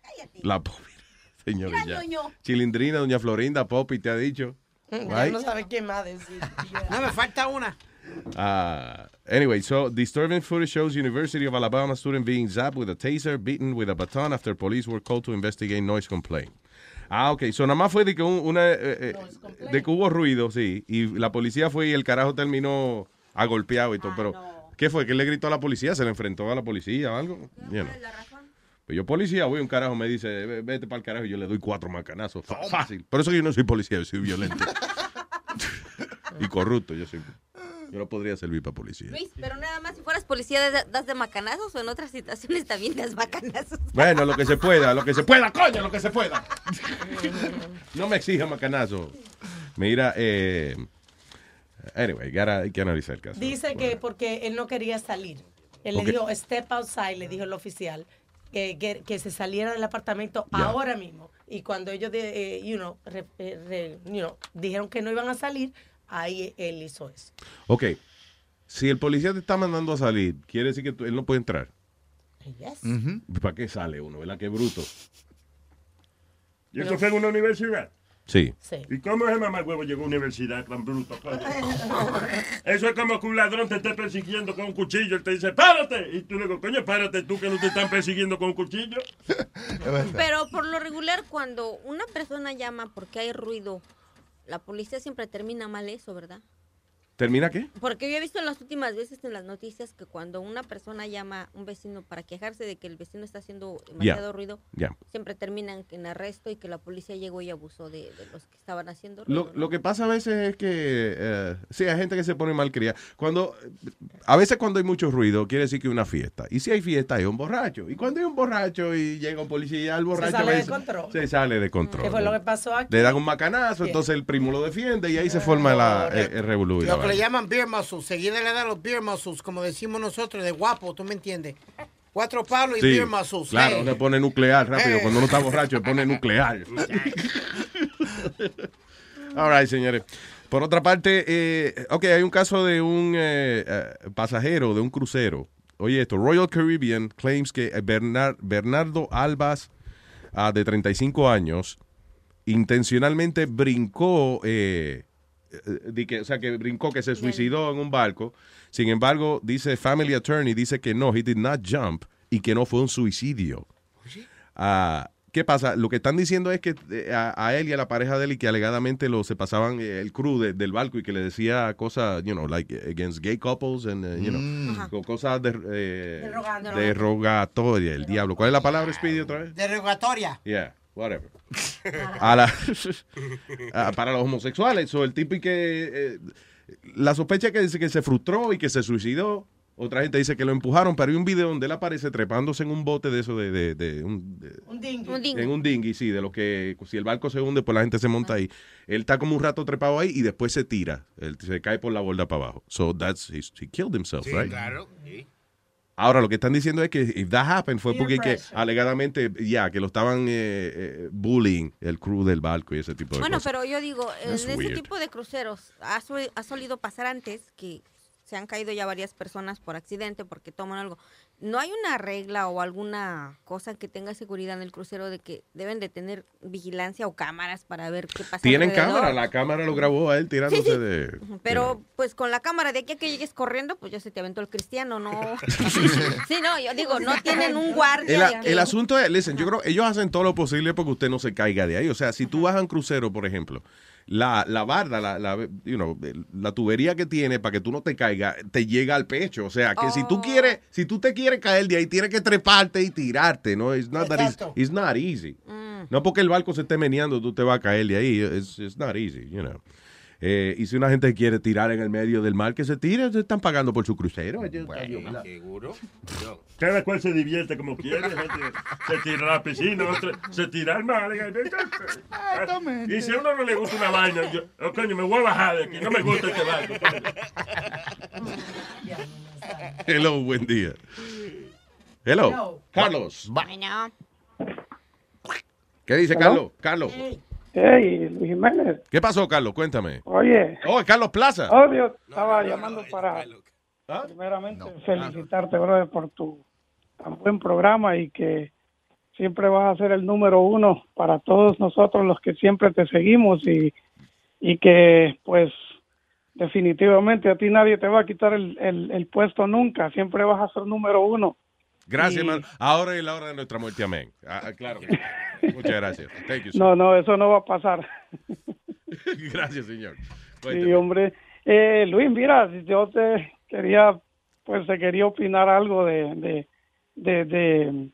La Popi. Señores, ya. ñoño. Chilindrina, doña Florinda, Popi, te ha dicho. Ya Right? no sabe quién más decir. No, me falta una. Uh, anyway, so disturbing footage shows University of Alabama student being zapped with a taser, beaten with a baton after police were called to investigate noise complaint. Ah, ok. So nada más fue de que, un- una, eh, eh, de que hubo ruido, sí. Y la policía fue y el carajo terminó agolpeado y todo. pero, ¿qué fue? ¿Qué le gritó a la policía? ¿Se le enfrentó a la policía o algo? You know. Pues yo policía, voy, un carajo me dice, "Ve- vete para el carajo y yo le doy cuatro macanazos. Fácil. Por eso yo no soy policía, yo soy violento. y corrupto, yo soy. Yo no podría servir para policía. Luis, pero nada más si fueras policía das- de macanazos o en otras situaciones también das macanazos. Bueno, lo que se pueda, lo que se pueda, coño, lo que se pueda. No me exija macanazo. Mira, eh. Anyway, gotta- hay que analizar el caso. Dice que porque él no quería salir. Él le dijo, step outside, le dijo el oficial, que, que, que se saliera del apartamento ahora mismo. Y cuando ellos, de, eh, you know, re- eh, re- you know, dijeron que no iban a salir, ahí él hizo eso. Ok. Si el policía te está mandando a salir, quiere decir que tú- él no puede entrar. Yes. ¿Para qué sale uno? ¿Verdad? Qué bruto. ¿Y eso fue en una universidad? Sí. ¿Y cómo ese mamagüevo llegó a una universidad tan bruto? Eso es como que un ladrón te esté persiguiendo con un cuchillo. Él te dice, párate. Y tú le digo, coño, párate tú que no te están persiguiendo con un cuchillo. Pero por lo regular, cuando una persona llama porque hay ruido, la policía siempre termina mal eso, ¿verdad? ¿Termina qué? Porque yo he visto en las últimas veces en las noticias que cuando una persona llama a un vecino para quejarse de que el vecino está haciendo demasiado ruido, siempre terminan en arresto y que la policía llegó y abusó de, de los que estaban haciendo ruido. Lo, lo que pasa a veces es que, eh, sí, hay gente que se pone mal criada. Cuando, a veces cuando hay mucho ruido, quiere decir que hay una fiesta. Y si hay fiesta, hay un borracho. Y cuando hay un borracho y llega un policía, el borracho sale de control. Se sale de control. ¿Qué fue lo que pasó aquí? Le dan un macanazo, entonces el primo lo defiende y ahí se forma la, el, el le llaman beer muscles. Seguida le dan los beer muscles, como decimos nosotros, de guapo, ¿tú me entiendes? Cuatro palos y Sí, beer muscles. claro, hey. se pone nuclear rápido. Eh. Cuando uno está borracho, se pone nuclear. All right, señores. Por otra parte, eh, ok, hay un caso de un eh, eh, pasajero de un crucero. Oye, esto, Royal Caribbean claims que Bernar- Bernardo Albas, ah, de 35 años, intencionalmente brincó, eh, eh, di que, o sea, que brincó, que se suicidó en un barco. Sin embargo, dice Family Attorney, dice que no, he did not jump y que no fue un suicidio. Ah, ¿Qué pasa? Lo que están diciendo es que eh, a, a él y a la pareja de él y que alegadamente lo se pasaban eh, el crew de- del barco y que le decía cosas, you know, like against gay couples and, uh, you know, Mm. Cosas de, eh, Derogatoria. derogatoria, el diablo. ¿Cuál es la palabra, Speedy, otra vez? Derogatoria. Yeah, whatever. A la- a- para los homosexuales, o el tipo y que eh, la sospecha es que dice que se frustró y que se suicidó. Otra gente dice que lo empujaron, pero hay un video donde él aparece trepándose en un bote de eso de, de- de un, de- Un dinghy. en un dinghy, sí, de lo que si el barco se hunde, pues la gente se monta ahí. Él está como un rato trepado ahí y después se tira. Él se cae por la borda para abajo. So that's he, he killed himself, Sí, right? claro. sí. Ahora lo que están diciendo es que if that happened fue Peer porque que, alegadamente ya que lo estaban eh, eh, bullying el crew del barco y ese tipo de Bueno, cosas. pero yo digo, en That's ese tipo de cruceros ha, ha solido pasar antes que se han caído ya varias personas por accidente porque toman algo. ¿No hay una regla o alguna cosa que tenga seguridad en el crucero de que deben de tener vigilancia o cámaras para ver qué pasa Tienen alrededor? cámara, la cámara lo grabó a él tirándose Sí, sí. de Pero pues con la cámara de aquí a que llegues corriendo, pues ya se te aventó el cristiano, ¿no? sí, no, yo digo, no tienen un guardia. El, asunto es, listen, yo creo ellos hacen todo lo posible porque usted no se caiga de ahí. O sea, si tú vas a un crucero, por ejemplo, la, la barda, la, la, you know, la tubería que tiene para que tú no te caigas, te llega al pecho. O sea, que si tú quieres, si tú te quieres caer de ahí, tienes que treparte y tirarte, ¿no? It's not, that it's- not easy. No porque el barco se esté meneando, tú te vas a caer de ahí. It's, it's not easy, you know. Eh, y si una gente quiere tirar en el medio del mar, que se tire, se están pagando por su crucero. Ellos- Seguro. Cada cual se divierte como quiere. se tira a la piscina, otro se tira al mar. Y si a uno no le gusta una vaina, yo, oh, coño, me voy a bajar de aquí. No me gusta este barco. Hello, buen día. Hello, Hello. Carlos. Bueno. ¿Qué dice Hello. Carlos? Carlos. Hey, Luis Jiménez. ¿Qué pasó, Carlos? Cuéntame. Oye. Oh, Carlos Plaza. Oh, Dios, estaba llamando para, Primeramente, felicitarte, brother, por tu tan buen programa y que siempre vas a ser el número uno para todos nosotros los que siempre te seguimos y, y que, pues, definitivamente a ti nadie te va a quitar el, el, el puesto nunca. Siempre vas a ser número uno. Gracias, Y- hermano. Ahora es la hora de nuestra muerte, amén. Ah, ah, claro. Muchas gracias. Thank you. No, no, eso no va a pasar. Gracias, señor. Sí, hombre. Eh, Luis, mira, yo te quería, pues te quería opinar algo de, de, de, de,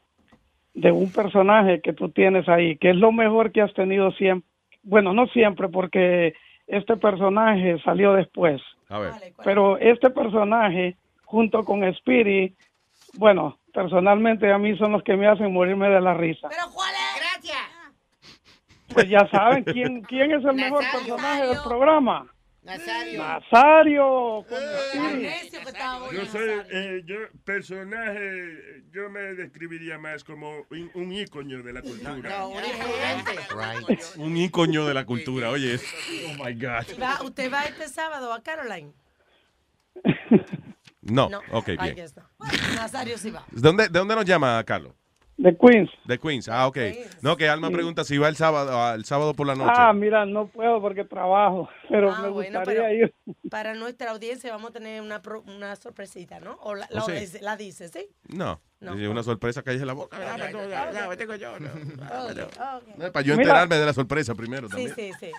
de un personaje que tú tienes ahí, que es lo mejor que has tenido siempre. Bueno, no siempre, porque este personaje salió después. A ver. Pero este personaje, junto con Spirit, bueno, personalmente a mí son los que me hacen morirme de la risa. ¿Pero cuál es? Pues ya saben quién, quién es el mejor personaje del programa. Nazario. Nazario. Spirit. Yo soy, eh, yo, personaje, eh, yo me describiría más como un, un ícono de la cultura. Un ícono de la cultura, oye. es- Oh my God. ¿Y va- ¿Usted va este sábado a Caroline? No, ok, Ahí bien. Nazario sí va. ¿De dónde, ¿De dónde nos llama, Carlos? De Queens. De Queens. Ah, ok. No, que Alma pregunta si va el sábado, el sábado por la noche. Ah, mira, no puedo porque trabajo, pero Ah, me bueno, gustaría pero ir. para nuestra audiencia vamos a tener una, pro- una sorpresita, ¿no? O la, la, sí. dice, la dice, ¿sí? No. No. Es una sorpresa que hay en la boca. Para yo Mira. enterarme de la sorpresa primero Sí, también. sí, sí.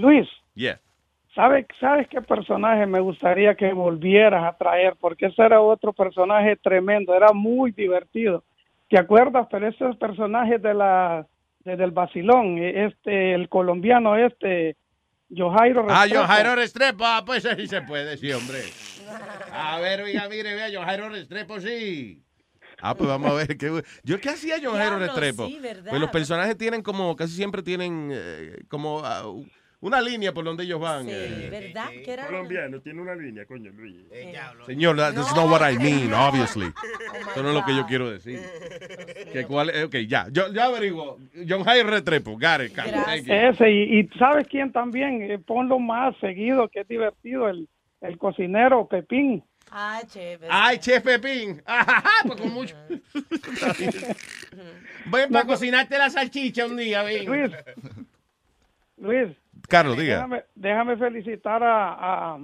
Luis, Yeah. ¿sabes, ¿sabes qué personaje me gustaría que volvieras a traer? Porque ese era otro personaje tremendo, era muy divertido. ¿Te acuerdas? Pero ese personaje de la de, del vacilón, este, el colombiano este, Johairo Ah, Restrepo. yo Jairo Restrepo, ah, pues sí se puede, sí, hombre. A ver, oiga, mire, vea, yo Jairo Restrepo, sí. Ah, pues vamos a ver. ¿qué, yo qué hacía Diablo, Restrepo? sí, ¿verdad? Pues los personajes tienen como, casi siempre tienen eh, como ah, una línea por donde ellos van. eh. ¿Verdad? ¿Qué era? Colombiano, tiene una línea, coño, Luis. Señor, that- that's not what I mean, obviously. Oh Eso no es lo que yo quiero decir. que cuál, eh, ok, ya. Yo, yo averiguo. John Jairo. Thank you. Ese, y, y ¿sabes quién también? Eh, ponlo más seguido, que es divertido, el, el cocinero Pepín. Ah, chévere. Ay, Chef Pepín. Ajá, pues con mucho. Ven para cocinarte la salchicha un día, ven. Luis. Luis. Carlos, diga. Déjame, déjame felicitar a, a,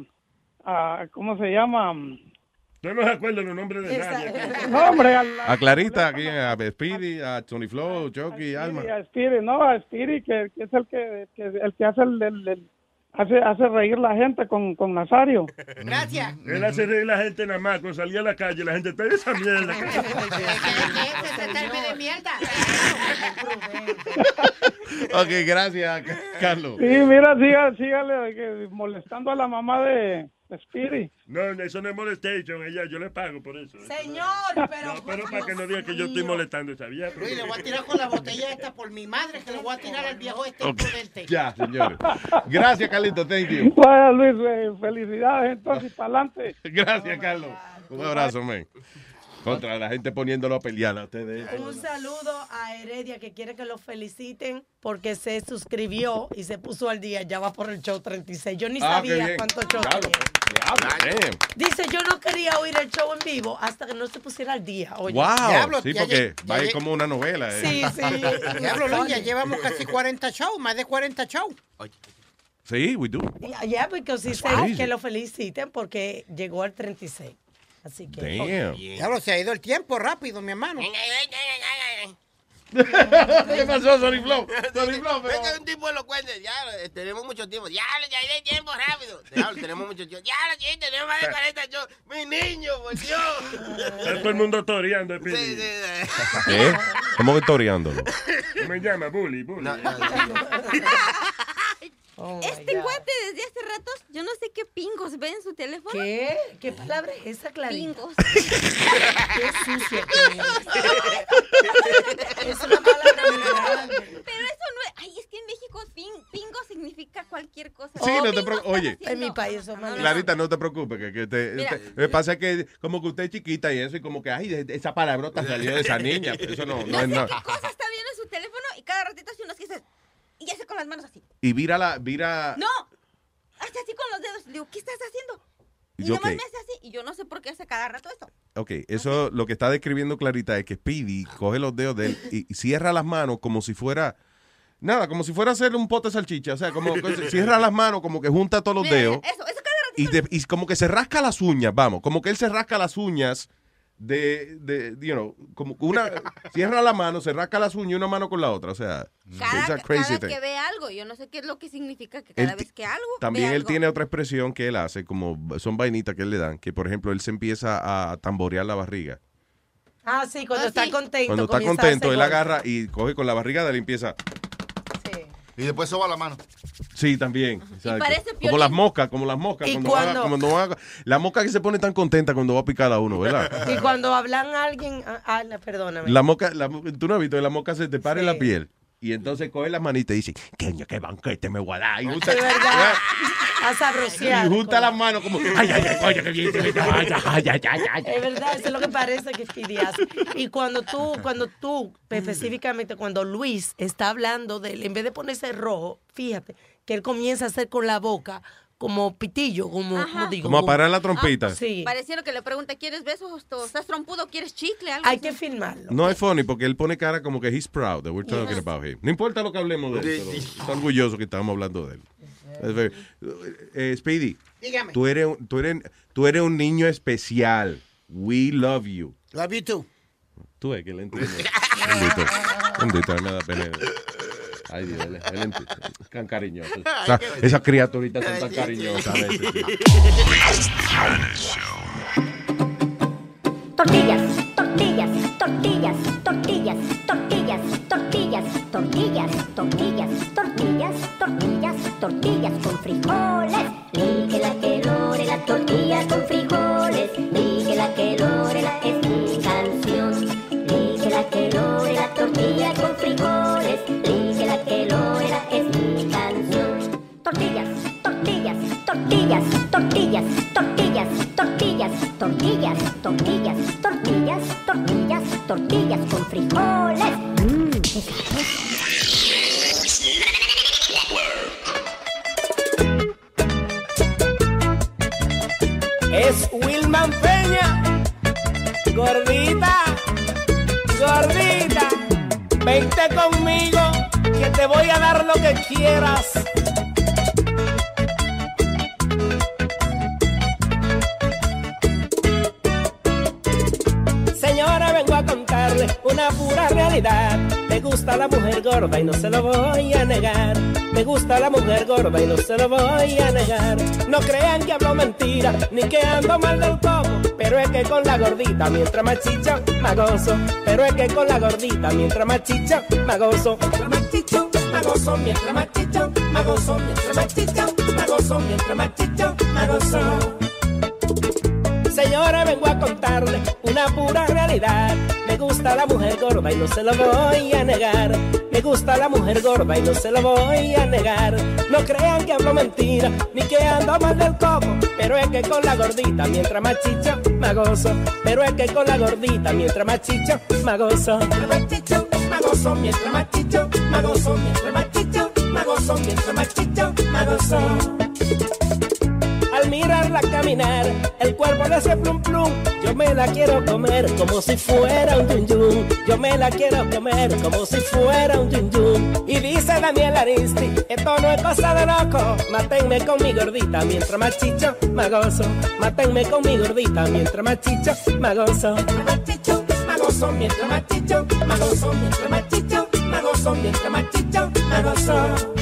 a- ¿cómo se llama? No nos acuerdo los nombres de nadie. No, hombre, al- A Clarita, aquí, a Speedy, a Tony Flow, Chucky, Alma. A Spirit, no, a Spirit, que, que es el que, que el que hace el, el- el- hace, hace reír la gente con, con Nazario. Gracias. Él hace reír a la gente nada más. Cuando salía a la calle, la gente está en esa mierda. de mierda. Ok, gracias, Carlos. Sí, mira, siga, sígale molestando a la mamá de, Spirit. No, eso no es molestation, ella, yo le pago por eso. Señor, pero... No, pero para que no diga que yo estoy molestando a esa vieja. Luis, le voy a tirar con la botella esta por mi madre, que le voy a tirar al viejo este imprudente. Ya, señores. Gracias, Carlito. Thank you. Vaya, Luis, eh, felicidades, entonces, para adelante. Gracias, Carlos. Un abrazo, men. Contra la gente poniéndolo a pelear a ustedes. Un saludo a Heredia que quiere que lo feliciten porque se suscribió y se puso al día. Ya va por el show 36. Yo ni Ah, sabía cuántos shows Diablo, tenía. Damn. Dice, yo no quería oír el show en vivo hasta que no se pusiera al día. Oye, Wow. sí, porque va a ir como una novela. eh. Sí, sí. Diablo, ya llevamos casi 40 shows, más de 40 shows. Sí, we do. Ya, ya, porque sí That's sé crazy. que lo feliciten porque llegó al 36. Así que. Damn. Diablo, se ha ido el tiempo rápido, mi hermano. ¿Qué pasó, Sony Flow? Sony Flow, Es que un tipo elocuente, ya, eh, tenemos mucho tiempo. Ya, ya hay tiempo rápido. Diablo, tenemos mucho tiempo. Ya, sí, tenemos más de 40 shows. Mi niño, por Dios. Todo el mundo toreando. Sí, sí, sí. ¿Qué? ¿Cómo que toreándolo? Me llama Bully, Bully. Este guate desde hace ratos, yo no sé qué pingos ve en su teléfono. ¿Qué? ¿Qué palabra es esa, Clarita? Pingos. Qué sucio que es. Es una palabra muy grande. Pero eso no es. Ay, es que en México pin- pingo significa cualquier cosa. Sí, no te preocupes. Oye, En mi país eso más Clarita, no te preocupes. Que, que te, Mira. te- me pasa que como que usted es chiquita y eso, y como que, ay, esa palabrota salió de esa niña. pero Eso no, no No es sé nada. qué cosa está viendo en su teléfono y cada ratito hace unos que dices. Y hace con las manos así. Y vira la, vira. ¡No! Hace así con los dedos. Le digo, ¿qué estás haciendo? Y Yo, nomás me hace así, y yo no sé por qué hace cada rato eso. Ok, eso lo que está describiendo Clarita es que Speedy coge los dedos de él y, y cierra las manos como si fuera. Nada, como si fuera a hacer un pote de salchicha. O sea, como cierra las manos, como que junta todos los Mira, dedos. Eso, eso Y, de- y como que se rasca las uñas, vamos. Como que él se rasca las uñas de, de you know, como que una. cierra la mano, se rasca las uñas una mano con la otra. O sea, cada, it's a cada crazy vez thing. que ve algo, yo no sé qué es lo que significa que cada Él vez que algo. También ve él algo. tiene otra expresión que él hace, como son vainitas que él le dan, que por ejemplo él se empieza a tamborear la barriga. Ah, sí, cuando está contento. Cuando está contento, él agarra y coge con la barriga de él y empieza. Y después soba la mano. Sí, también. parece como las moscas, como las moscas. Y Cuando cuando- va- cuando va- la mosca que se pone tan contenta cuando va a picar a uno, ¿verdad? Y cuando hablan a alguien, ah, ah, perdóname. La mosca, la, tú no has visto que la mosca se te para en la piel. Y entonces coge las manitas y dice, qué, qué banquete me voy a dar. Y junta, y junta las manos como, ay, ay, ay, coño, qué bien. Ay, ay, ay, ay, ay. Es verdad, eso es lo que parece que Speedy hace. Y cuando tú, cuando tú, específicamente cuando Luis está hablando de él, en vez de ponerse rojo, fíjate, que él comienza a hacer con la boca como pitillo, como, como digo. Como a parar la trompita. Sí. Pareciera que le pregunta, ¿quieres besos? o ¿Estás trompudo? ¿Quieres chicle? Algo Hay así. que filmarlo. No es funny porque él pone cara como que he's proud that we're talking about him. No importa lo que hablemos de él, pero está orgulloso que estamos hablando de él. Es very- eh, Speedy, Dígame. tú eres, un- tú, eres, tú eres un niño especial. We love you. Love you too. Tú ves que él entiende. Bendito. Bendito, me da pena. Ay, Dios, él, él. Es tan cariñoso. Qué bonito. esas criaturitas son tan cariñosas a veces. sí. Tortillas, tortillas, tortillas, tortillas, tortillas, tortillas, tortillas, tortillas, tortillas, tortillas, tortillas con frijoles. Lige la que lore la tortilla con frijoles. Tortillas, tortillas, tortillas, tortillas, tortillas, tortillas, tortillas, tortillas, tortillas con frijoles. Sabroso. Es Wilman Peña. Gordita, gordita. Vente conmigo, que te voy a dar lo que quieras. Señora, vengo a contarle una pura realidad. Me gusta la mujer gorda y no se lo voy a negar. Me gusta la mujer gorda y no se lo voy a negar. No crean que hablo mentira, ni que ando mal del coco. Pero es que con la gordita, mientras más chicha, gozo. Pero es que con la gordita, mientras más chicha, más gozo. Mientras más chicha, más gozo. Mientras más chicha, más gozo. Mientras más más gozo. Señora, vengo a contarle una pura realidad. Me gusta la mujer gorda y no se lo voy a negar. Me gusta la mujer gorda y no se lo voy a negar. No crean que hablo mentira, ni que ando mal del coco. Pero es que con la gordita, mientras más chicha, más gozo. Pero es que con la gordita, mientras más chicha, más gozo. Mientras más chicha, más gozo. Mientras más chicha, más gozo. Mientras más más gozo. Mirarla caminar, el cuerpo le hace plum plum. Yo me la quiero comer como si fuera un yun yun. Yo me la quiero comer como si fuera un yun yun. Y dice Daniel Aristi, esto no es cosa de loco. Mátenme con mi gordita mientras más chicho, gozo. Mátenme con mi gordita mientras más chicho, gozo. Mientras más chicho, más gozo. Mientras más chicho, más gozo. Mientras más chicho, gozo.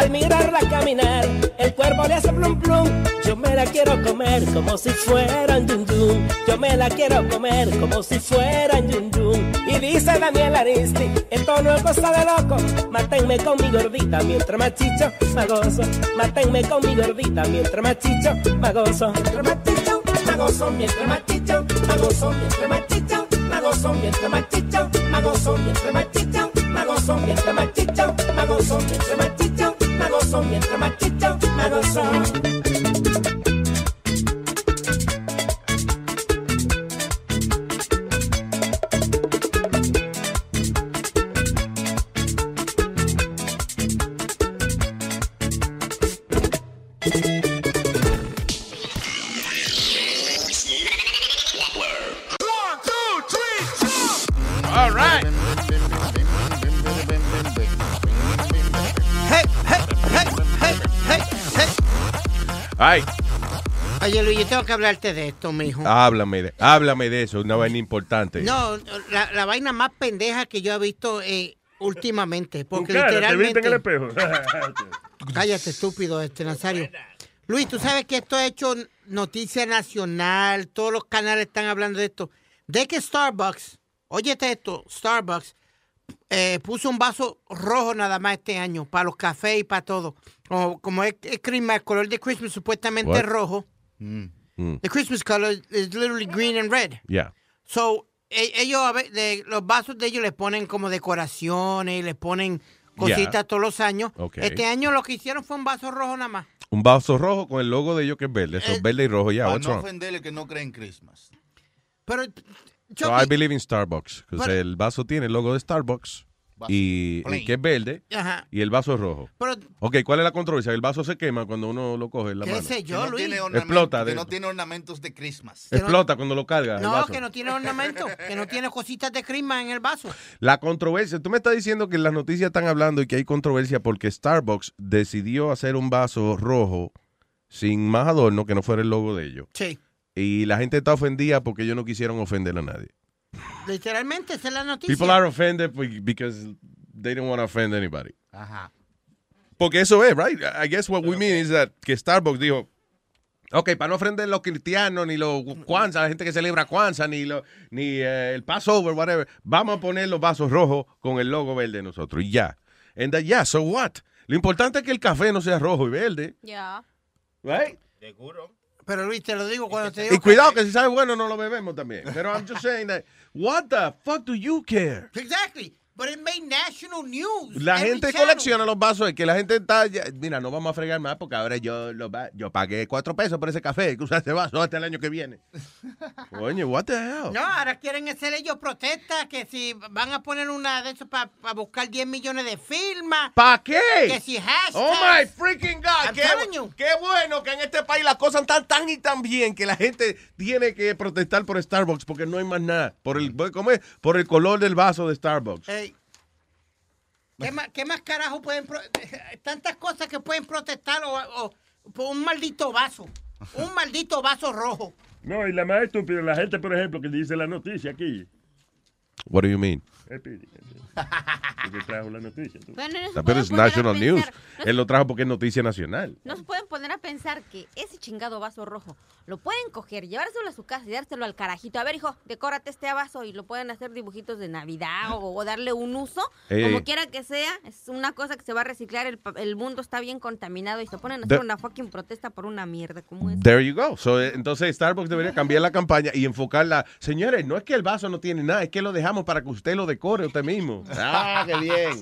Al mirarla caminar, el cuerpo le hace plum plum. Yo me la quiero comer como si fuera un yun yun. Yo me la quiero comer como si fuera un yun yun. Y dice Daniel Aristi, esto no es cosa de loco. Mátenme con mi gordita mientras más chicho, más gozo. Mátenme con mi gordita mientras más chicho, más gozo. Mientras más chicho, más gozo mientras machicho, me gozo mientras machicho, me gozo mientras machicho, me gozo mientras machicho, me gozo mientras machicho, me gozo mientras machicho, tengo que hablarte de esto, mijo. háblame de, háblame de eso, una vaina importante. No, la, la vaina más pendeja que yo he visto eh, últimamente. Porque cara, ¿Te viste literalmente. en el espejo? Cállate, estúpido, este Nazario. Luis, tú sabes que esto ha hecho noticia nacional, todos los canales están hablando de esto. De que Starbucks, óyete esto, Starbucks eh, puso un vaso rojo nada más este año para los cafés y para todo. Como, como es, es Christmas, el color de Christmas supuestamente What? es rojo. Mm. The Christmas color is literally green and red. Yeah. So, e- ellos, a ve- de- los vasos de ellos les ponen como decoraciones, les ponen cositas Yeah. todos los años. Ok. Este año lo que hicieron fue un vaso rojo nada más. Un vaso rojo con el logo de ellos que es verde. Eso Eh, es verde y rojo. Ya, Para what's no wrong? ofenderle que no cree en Christmas. Pero, So I believe in Starbucks. Pero- el vaso tiene el logo de Starbucks. Y, que es verde. Ajá. Y el vaso es rojo. Pero, Ok, ¿cuál es la controversia? El vaso se quema cuando uno lo coge en la ¿Qué mano. sé yo, que no Luis? tiene ornamentos- Explota Que de- no tiene ornamentos de Christmas. Explota cuando lo carga el no, vaso. que no tiene ornamento, que no tiene cositas de Christmas en el vaso. La controversia, tú me estás diciendo que en las noticias están hablando y que hay controversia porque Starbucks decidió hacer un vaso rojo sin más adorno que no fuera el logo de ellos. Sí. Y la gente está ofendida porque ellos no quisieron ofender a nadie. Literalmente, esa es la noticia. People are offended be- because they don't want to offend anybody. Ajá. Porque eso es, right? I guess what we mean is that que Starbucks dijo, ok, para no ofender los cristianos, ni los Kwanzaa, la gente que celebra Kwanzaa, ni, lo, ni eh, el Passover, whatever, vamos a poner los vasos rojos con el logo verde de nosotros y ya. And that, yeah, so what? Lo importante es que el café no sea rojo y verde, Ya. right? Seguro. Pero Luis, te lo digo cuando te digo. Y cuidado que si sabe bueno no lo bebemos también. Pero I'm just saying that, what the fuck do you care? Exactly. But it made national news. La Every gente channel. colecciona los vasos, es que la gente está, ya- mira, no vamos a fregar más porque ahora yo lo yo pagué cuatro pesos por ese café, que usa ese vaso hasta el año que viene. Coño, what the hell? No, ahora quieren hacer ellos protestas que si van a poner una de esos para buscar 10 millones de firmas. ¿Para qué? Que si hashtags. Oh my freaking God, qué, qué bueno que en este país las cosas están tan y tan bien que la gente tiene que protestar por Starbucks porque no hay más nada. Por el, ¿cómo es? Por el color del vaso de Starbucks. Ey. ¿Qué más, ¿Qué más carajo pueden... pro- tantas cosas que pueden protestar o, o por un maldito vaso. Un maldito vaso rojo. No, y la más estúpida, la gente, por ejemplo, que dice la noticia aquí. What do you mean? Trajo la noticia. tú. Bueno, no se Pero pueden es poner a National pensar- News. Él lo trajo porque es noticia nacional. No se pueden poner a pensar que ese chingado vaso rojo lo pueden coger, llevárselo a su casa y dárselo al carajito. A ver, hijo, decórate este vaso y lo pueden hacer dibujitos de Navidad o, o darle un uso. Ey, como ey. quiera que sea, es una cosa que se va a reciclar. El, pa- el mundo está bien contaminado y se ponen a hacer una fucking protesta por una mierda como esa. There you go. So, eh, entonces Starbucks debería cambiar la campaña y enfocarla. Señores, no es que el vaso no tiene nada, es que lo dejamos para que usted lo decore usted mismo. Ah, qué bien.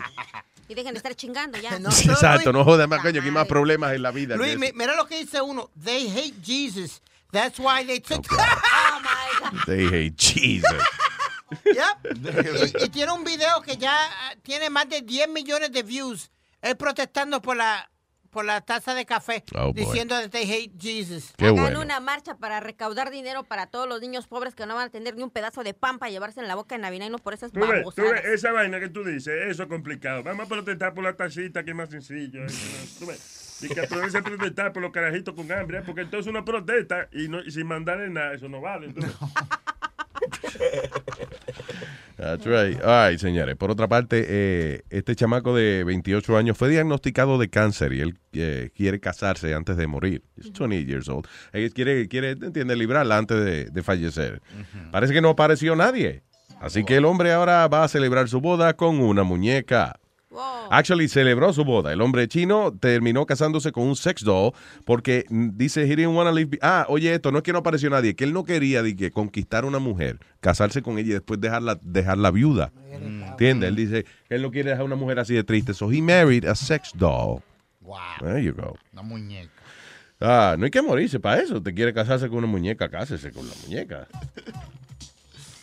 Y dejen de estar chingando ya. Sí, exacto, no jodas más, coño, que hay más problemas en la vida. Luis, mi- mira lo que dice uno. They hate Jesus. That's why they took... Oh my God. They hate Jesus. Yep. y, y tiene un video que ya ah, tiene más de 10 millones de views. Él protestando por la por la taza de café, Oh, diciendo that they hate Jesus. Qué Hagan bueno. una marcha para recaudar dinero para todos los niños pobres que no van a tener ni un pedazo de pan para llevarse en la boca en Navidad y no por esas Tú ves, tú babosadas. ves, esa vaina que tú dices, eso es complicado. Vamos a protestar por la tacita, que es más sencillo. ves. Y que aprovechen protestar por los carajitos con hambre, ¿eh? porque entonces uno protesta y, no, y sin mandarle nada, eso no vale. entonces. That's right. All right, señores. Por otra parte, eh, este chamaco de 28 años fue diagnosticado de cáncer y él eh, quiere casarse antes de morir. He's 20 years old. Él quiere, quiere entiende, librarla antes de, de fallecer. Parece que no apareció nadie. Así que el hombre ahora va a celebrar su boda con una muñeca. Actually, celebró su boda. El hombre chino terminó casándose con un sex doll porque mm, dice, he didn't wanna leave be- Ah, oye, esto no es que no apareció nadie, que él no quería de que conquistar a una mujer, casarse con ella y después dejarla, dejarla viuda. ¿Entiendes? Él dice que él no quiere dejar a una mujer así de triste. So he married a sex doll. Wow. There you go. Una muñeca. Ah, no hay que morirse para eso. Te quiere casarse con una muñeca, cásese con la muñeca.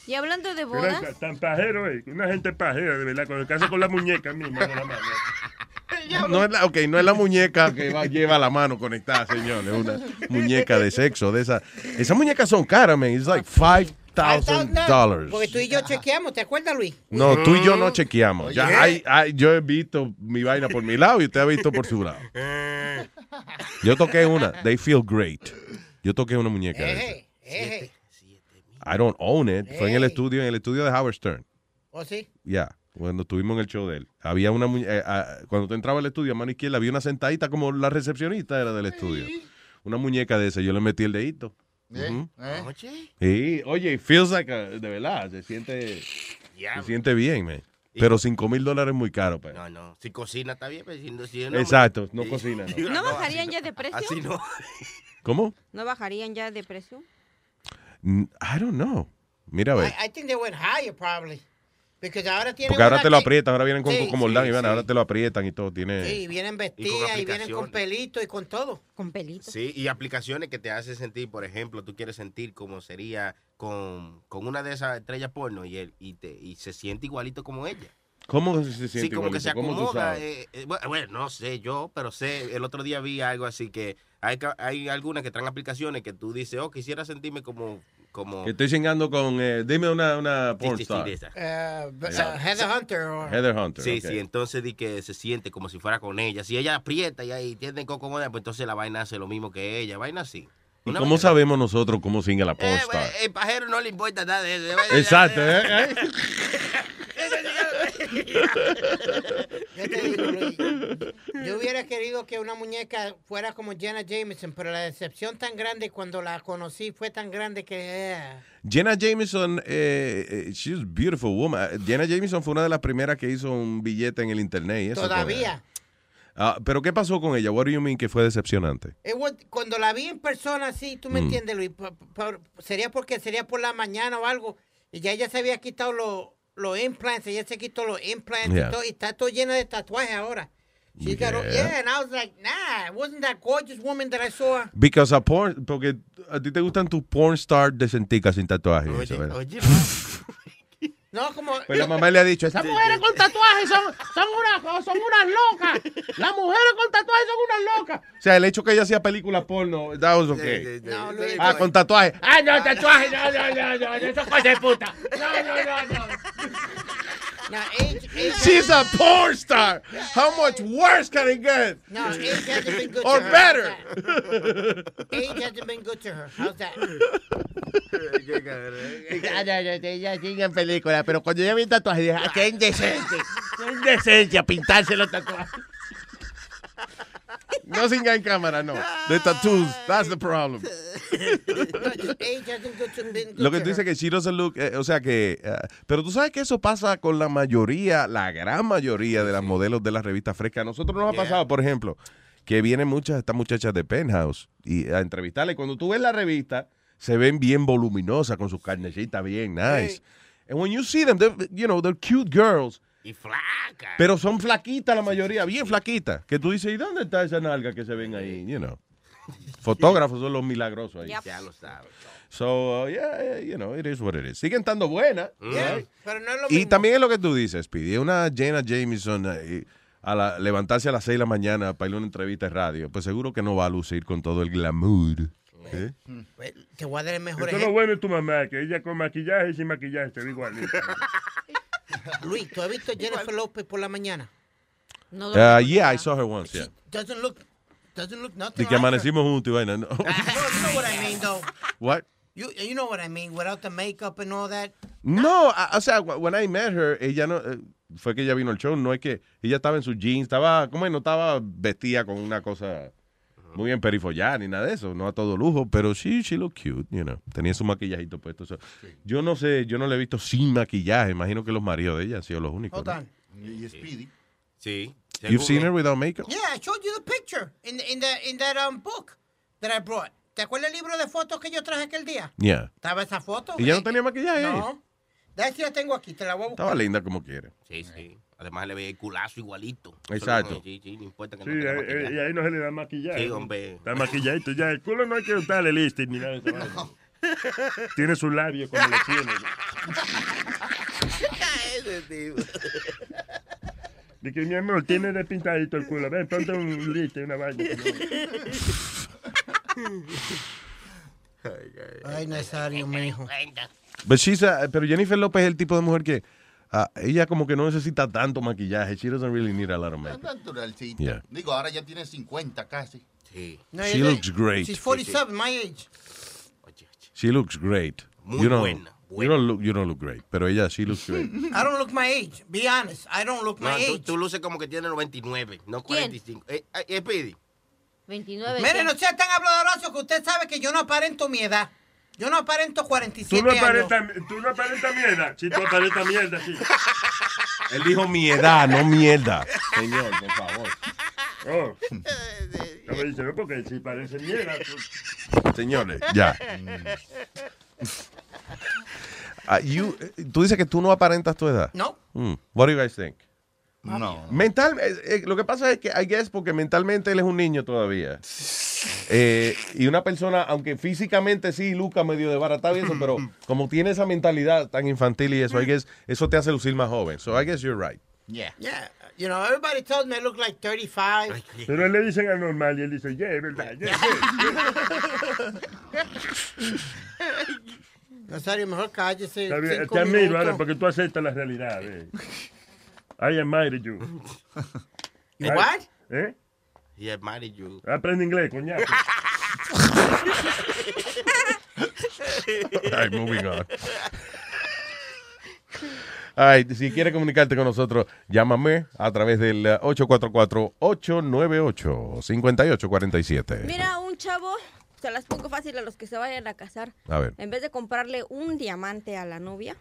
Y hablando de bodas, tan pajero, eh. Una gente pajera, de verdad, con el caso con la muñeca misma de la mano. No es la, ok, no es la muñeca que va- lleva la mano conectada, señor. Es una muñeca de sexo. De esa. Esas muñecas son caras, man. It's like $5,000. Porque tú y yo chequeamos, ¿te acuerdas, Luis? No, tú y yo no chequeamos. Ya hay- hay- yo he visto mi vaina por mi lado y usted ha visto por su lado. Yo toqué una. They feel great. Yo toqué una muñeca. de esa. Eje, eje. I don't own it. Fue en el estudio, en el estudio de Howard Stern. ¿O sí? Ya, cuando estuvimos en el show de él. Había una eh, ah, cuando tú entrabas al estudio, a mano izquierda, había una sentadita como la recepcionista era del estudio. Una muñeca de esa, yo le metí el dedito. Ujú. Sí, oye, it feels like a- de verdad, se siente, se siente bien, man. Pero 5 mil dólares es muy caro, pues. No, no. Si cocina está bien, pero si no. Si no Exacto, no Sí. cocina, no. ¿no bajarían ya de precio? Así no. ¿Cómo? ¿No bajarían ya de precio? I don't know. Mira, a ver. I, I think they went higher, probably. Because ahora tienen Porque ahora te lo que- aprietan, ahora vienen con, Sí, como sí, Iván, sí. ahora te lo aprietan y todo. Tiene... Sí, vienen vestidas y, vienen con pelito y con todo. Con pelito. Sí, y aplicaciones que te hacen sentir, por ejemplo, tú quieres sentir como sería con, con una de esas estrellas porno y, él, y, te, y se siente igualito como ella. ¿Cómo se siente Sí, como que igualito? se ¿Cómo tú acomoda. eh, eh, bueno, bueno, no sé yo, pero sé, el otro día vi algo así que hay, ca- hay algunas que traen aplicaciones que tú dices, oh, quisiera sentirme como... como Que estoy chingando con... eh, dime una, una porn Sí, sí, sí, star. de esa. Uh, but, uh, Heather Hunter. Or, Heather Hunter. Sí, ok. sí, entonces di que se siente como si fuera con ella. Si ella aprieta y ahí tiene coco con ella, pues entonces la vaina hace lo mismo que ella. Vaina así. ¿Y Una cómo vaina- sabemos nosotros cómo singa la porn Eh, star? El pajero no le importa nada de eso. Exacto, ¿eh? Yo te digo, Luis, yo hubiera querido que una muñeca fuera como Jenna Jameson, pero la decepción tan grande cuando la conocí fue tan grande que... eh, Jenna Jameson, eh, eh, she's a beautiful woman. Eh, Jenna Jameson fue una de las primeras que hizo un billete en el internet. y eso todavía. Ah, pero ¿qué pasó con ella? What do you mean que fue decepcionante? Cuando la vi en persona así, tú me Mm. entiendes, Luis, por- por- sería porque sería por la mañana o algo, y ya ella se había quitado los los implants, ella se quitó los implants Yeah. y todo, y está todo llena de tatuajes ahora. She got all- Yeah. yeah, and I was like, nah, wasn't that gorgeous woman that I saw. Because a porn, porque a ti te gustan tus porn stars decenticas sin tatuajes. y eso, ¿verdad? No, como... Pues la mamá le ha dicho, esas mujeres con tatuajes son, son, unas, son unas locas. Las mujeres con tatuajes son unas locas. O sea, el hecho que ella hacía películas porno, that was okay. No, Luis, Ah, con tatuajes. Ah, no, tatuajes, no, no, no, no, eso es cosa de puta. No, no, no, no. Now, age, age She's a porn star. How much worse can it get? No, age hasn't been good Or to her. better. How's that? Age hasn't been good to her. How's that? Ella sigue en película, pero cuando yo vi el tatuaje dije, ah, qué indecencia. Qué indecencia pintarse los tatuajes. No sin en cámara, no. The tattoos, that's the problem. Lo que tú dices que she doesn't look, eh, o sea que, eh, pero tú sabes que eso pasa con la mayoría, la gran mayoría de las modelos de las revistas frescas. A nosotros nos ha pasado, por ejemplo, que vienen muchas, estas muchachas de Penthouse y a entrevistarle. Cuando tú ves la revista, se ven bien voluminosas con sus carnecitas bien nice. And when you see them, they're, you know, they're cute girls. Y flaca. Pero son flaquitas la mayoría, bien flaquitas. Que tú dices, ¿y dónde está esa nalga que se ven ahí? You know. Fotógrafos son los milagrosos ahí. Ya lo sabes. So, uh, yeah, yeah, you know, it is what it is. Siguen estando buenas. Yeah, right? pero no es lo Y mismo. también es lo que tú dices, Speedy. Una Jenna Jameson eh, a la- levantarse a las 6 de la mañana para ir a una entrevista de radio, pues seguro que no va a lucir con todo el glamour. ¿eh? Pues, Te voy a dar el mejor Eso es lo bueno de tu mamá, que ella con maquillaje y sin maquillaje te ve igualita. Luis, ¿tú has visto a Jennifer López por la mañana? No Uh, yeah, I saw her once, yeah. Doesn't look, doesn't look nothing De que amanecimos juntos y vaina. No. No, you know what I mean, though. What? You, you know what I mean, without the makeup and all that. No, a- o sea, wh- when I met her, ella no, eh, fue que ella vino al show, no es que ella estaba en sus jeans, estaba, ¿cómo es? No estaba vestida con una cosa muy emperifollada ni nada de eso, no a todo lujo, pero sí, she looked cute, you know, tenía su maquillajito puesto. so- Yo no sé, yo no la he visto sin maquillaje, imagino que los maridos de ella han sido los únicos. Hold ¿no? on. Y, Speedy. Sí. You've seen her without makeup? Yeah, I showed you the picture in the, in the in that um, book that I brought. ¿Te acuerdas el libro de fotos que yo traje aquel día? Yeah. Estaba esa foto. ¿Y ya no tenía maquillaje ahí? No. De hecho, la tengo aquí, te la voy a buscar. Estaba linda como quiere. Sí, sí. Además le ve el culazo igualito. Exacto. Sí, sí, no importa que Sí, no tenga maquillaje. y ahí no se le da maquillaje. Sí, hombre. Está maquilladito ya. El culo no hay que untarle lipstick ni nada de esa vaina. Tiene su labio como lo tiene. Ese tipo. De que mi amor tiene de pintadito el culo. Ven, ponte un liste, una vaina. Ay, Nazario, mi hijo. But she's a- pero Jennifer López es el tipo de mujer que ah, ella como que no necesita tanto maquillaje. She doesn't really need a lot of makeup. Naturalcito. Yeah. Digo, ahora ya tiene 50 casi. Sí. No, She looks great. She's 47, my age. She looks great. Muy you don't, buena, You don't look, you don't look great. Pero ella, she looks great. I don't look my age. Be honest. I don't look No, my tú, age. tú luces como que tienes 99, no ¿Quién? 45. Eh, eh, eh, Speedy. 29. Mire, no sea tan habladoroso que usted sabe que yo no aparento mi edad. Yo no aparento Tú 47 no años. aparentas tú no aparentas mierda. Si tú aparentas mierda, sí. Él dijo mi edad, no mierda. Señor, por favor. Oh. No me dice, no, porque si parece mierda. tú- Señores, ya. Ah, you- tú dices que tú no aparentas tu edad. No. Mm. What do you guys think? No. Mental, eh, eh, lo que pasa es que, I guess, porque mentalmente él es un niño todavía. Eh, y una persona, aunque físicamente sí, Luca medio desbaratado y eso, pero como tiene esa mentalidad tan infantil y eso, I guess, eso te hace lucir más joven. So I guess you're right. Yeah. Yeah. You know, everybody tells me I look like 35. Pero él le dicen anormal y él dice, yeah, es verdad. yeah, Nazario, mejor cállese. Te admiro, ahora, porque tú aceptas la realidad. eh. I admire you. You what? ¿Eh? He admired you. Aprende inglés, coñazo. All right, moving on. All right, si quieres comunicarte con nosotros, llámame a través del eh, 844-898-5847. Mira, un chavo, se las pongo fácil a los que se vayan a casar. A ver. En vez de comprarle un diamante a la novia,